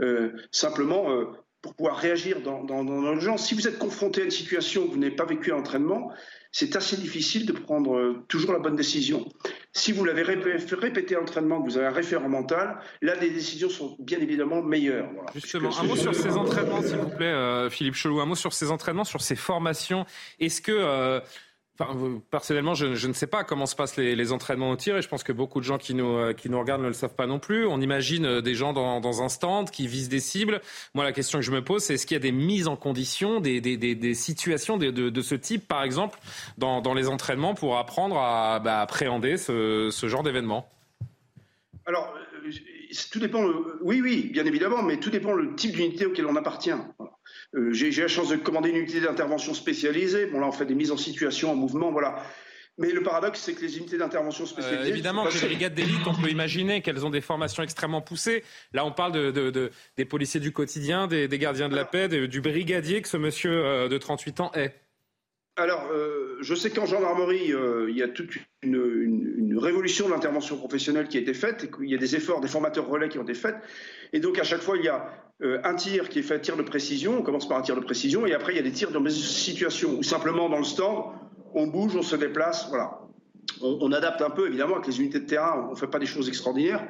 Euh, simplement, euh, pour pouvoir réagir dans, dans, dans l'urgence. Si vous êtes confronté à une situation que vous n'avez pas vécue à l'entraînement, c'est assez difficile de prendre euh, toujours la bonne décision. Si vous l'avez répété à l'entraînement, que vous avez un référent mental, là, les décisions sont bien évidemment meilleures. Justement, un mot sur ces entraînements, s'il vous plaît, euh, Philippe Chelou, un mot sur ces entraînements, sur ces formations. Est-ce que... Euh, personnellement, je, ne sais pas comment se passent les, entraînements au tir et je pense que beaucoup de gens qui nous, euh, regardent ne le savent pas non plus. On imagine euh, des gens dans, un stand qui visent des cibles. Moi, la question que je me pose, c'est est-ce qu'il y a des mises en condition, des, des, situations de, ce type, par exemple, dans, les entraînements pour apprendre à bah, appréhender ce, genre d'événement? Alors, euh, tout dépend. Oui, oui, bien évidemment, mais tout dépend le type d'unité auquel on appartient. Euh, j'ai la chance de commander une unité d'intervention spécialisée. Bon, là, on fait des mises en situation, en mouvement, voilà. Mais le paradoxe, c'est que les unités d'intervention spécialisées. Euh, évidemment que les brigades d'élite, on peut imaginer qu'elles ont des formations extrêmement poussées. Là, on parle de, des policiers du quotidien, des, gardiens de la paix, du brigadier que ce monsieur euh, de 38 ans est. alors, euh, je sais qu'en gendarmerie, euh, il y a toute une, révolution de l'intervention professionnelle qui a été faite, et qu'il y a des efforts, des formateurs relais qui ont été faits. Et donc, à chaque fois, il y a euh, un tir qui est fait, tir de précision, on commence par un tir de précision, et après, il y a des tirs dans des situations où simplement dans le stand, on bouge, on se déplace, voilà. On, on adapte un peu, évidemment, avec les unités de terrain, on ne fait pas des choses extraordinaires,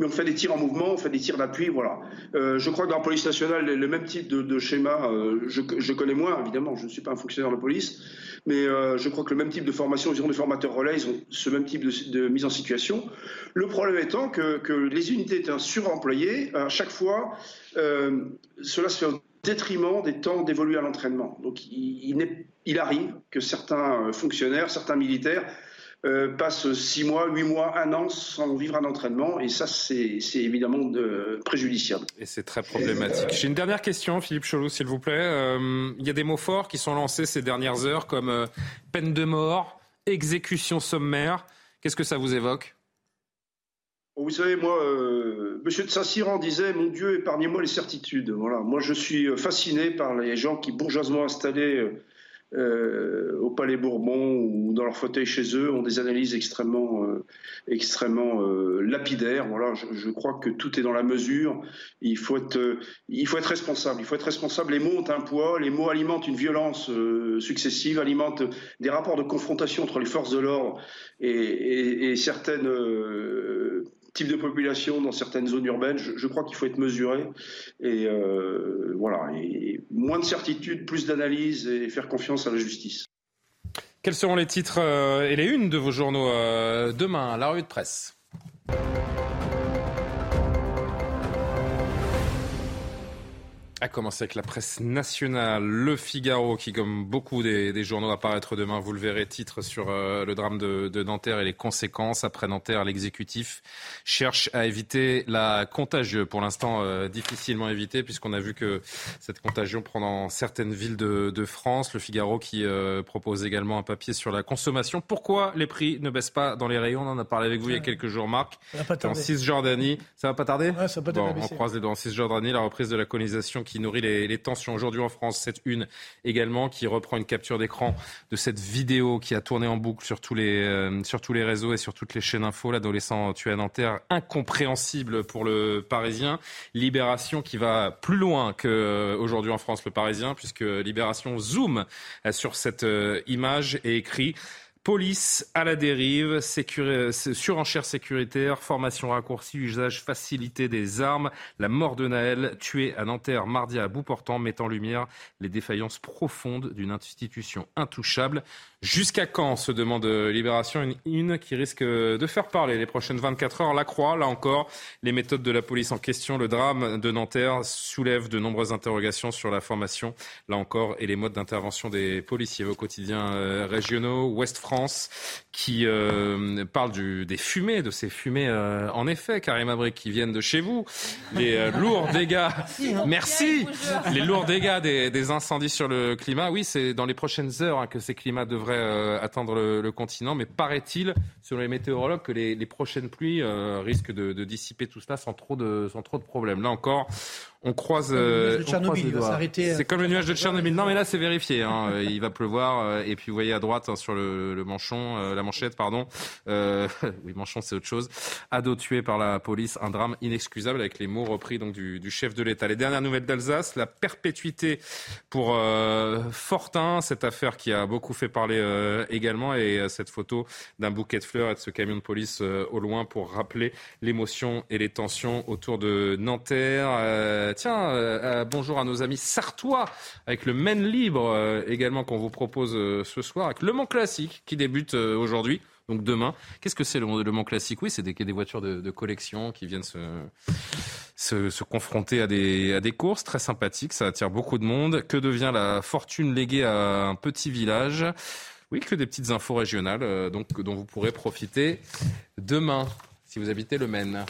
mais on fait des tirs en mouvement, on fait des tirs d'appui, voilà. Euh, je crois que dans la police nationale, le, même type de, schéma, euh, je, connais moins, évidemment, je ne suis pas un fonctionnaire de police, mais euh, je crois que le même type de formation, ils ont des formateurs relais, ils ont ce même type de, mise en situation. Le problème étant que, les unités étant suremployées, à chaque fois, cela se fait au détriment des temps dévolus à l'entraînement. Donc il, il arrive que certains fonctionnaires, certains militaires euh, passe six mois, huit mois, un an sans vivre un entraînement. Et ça, c'est évidemment de, préjudiciable. Et c'est très problématique. J'ai une dernière question, Philippe Cholot, s'il vous plaît. Euh, il y a des mots forts qui sont lancés ces dernières heures, comme euh, peine de mort, exécution sommaire. Qu'est-ce que ça vous évoque? Vous savez, moi, euh, Monsieur de Saint-Cyran disait Mon Dieu, épargnez-moi les certitudes. Voilà. Moi, je suis fasciné par les gens qui, bourgeoisement installés euh, au Palais Bourbon ou dans leur fauteuil chez eux ont des analyses extrêmement, euh, extrêmement euh, lapidaires. Voilà, je, crois que tout est dans la mesure. Il faut être, il faut être responsable. Il faut être responsable. Les mots ont un poids. Les mots alimentent une violence successive, alimentent des rapports de confrontation entre les forces de l'ordre et, et, et certaines type de population dans certaines zones urbaines, je, crois qu'il faut être mesuré. Et euh, voilà, moins de certitude, plus d'analyse et faire confiance à la justice. Quels seront les titres euh, et les unes de vos journaux euh, demain, la revue de presse? À commencer avec la presse nationale, Le Figaro, qui, comme beaucoup des, journaux, apparaître demain, vous le verrez, titre sur euh, le drame de, Nanterre et les conséquences. Après Nanterre, l'exécutif cherche à éviter la contagion. Pour l'instant, euh, difficilement évité, puisqu'on a vu que cette contagion prend dans certaines villes de, France. Le Figaro qui euh, propose également un papier sur la consommation. Pourquoi les prix ne baissent pas dans les rayons? On en a parlé avec vous il y a quelques jours, Marc. En Cisjordanie, ça va pas tarder? Ouais, ça va pas bon, On croise les doigts. En Cisjordanie, la reprise de la colonisation qui nourrit les, tensions. Aujourd'hui en France, cette une également qui reprend une capture d'écran de cette vidéo qui a tourné en boucle sur tous les, euh, sur tous les réseaux et sur toutes les chaînes info. L'adolescent tué à Nanterre, incompréhensible pour le Parisien. Libération qui va plus loin qu'aujourd'hui en France, le Parisien, puisque Libération zoome sur cette euh, image et écrit Police à la dérive, surenchère sécuritaire, formation raccourcie, usage facilité des armes, la mort de Naël, tué à Nanterre mardi à bout portant, met en lumière les défaillances profondes d'une institution intouchable. Jusqu'à quand se demande Libération une, une qui risque de faire parler les prochaines 24 heures? La Croix, là encore, les méthodes de la police en question. Le drame de Nanterre soulève de nombreuses interrogations sur la formation, là encore, et les modes d'intervention des policiers au quotidien euh, régionaux. Ouest France, qui euh, parle des fumées, de ces fumées, euh, en effet, Karim Abrik, qui viennent de chez vous. Les lourds dégâts, merci, les lourds dégâts des, incendies sur le climat. Oui, c'est dans les prochaines heures hein, que ces climats devraient euh, attendre le, continent. Mais paraît-il, selon les météorologues, que les, prochaines pluies euh, risquent de, dissiper tout cela sans trop de, sans trop de problèmes. Là encore, on croise. Euh, c'est comme le nuage de Tchernobyl. Non, mais là, c'est vérifié. Hein. Il va pleuvoir. Et puis, vous voyez à droite, hein, sur le, manchon, la manchette, pardon. oui, manchon, c'est autre chose. Ado tué par la police. Un drame inexcusable avec les mots repris donc du, du chef de l'État. Les dernières nouvelles d'Alsace, la perpétuité pour Fortin, cette affaire qui a beaucoup fait parler euh, également. Et euh, cette photo d'un bouquet de fleurs et de ce camion de police euh, au loin pour rappeler l'émotion et les tensions autour de Nanterre. Tiens, bonjour à nos amis sartois avec le Maine Libre également qu'on vous propose ce soir, avec Le Mans Classique qui débute aujourd'hui donc demain. Qu'est-ce que c'est le, le Mans Classique? Oui, c'est des, voitures de, collection qui viennent se, confronter à des, courses très sympathiques. Ça attire beaucoup de monde. Que devient la fortune léguée à un petit village? Oui, que des petites infos régionales euh, donc, dont vous pourrez profiter demain si vous habitez le Maine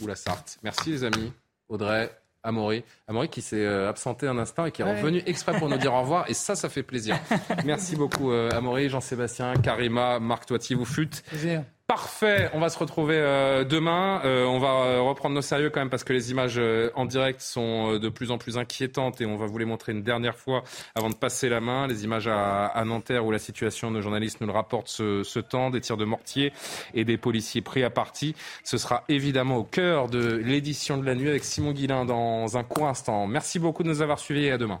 ou la Sarthe. Merci les amis. Audrey, Amaury. Amaury qui s'est euh, absenté un instant et qui est revenu exprès pour nous dire au revoir. Et ça, ça fait plaisir. Merci beaucoup, euh, Amaury, Jean-Sébastien, Karima, Marc Toiti. Vous fûtes Parfait, on va se retrouver euh, demain. Euh, on va euh, reprendre nos sérieux quand même parce que les images en direct sont de plus en plus inquiétantes et on va vous les montrer une dernière fois avant de passer la main. Les images à, Nanterre où la situation, nos journalistes nous le rapportent ce, ce, temps, des tirs de mortier et des policiers pris à partie. Ce sera évidemment au cœur de l'édition de la nuit avec Simon Guillain dans un court instant. Merci beaucoup de nous avoir suivis et à demain.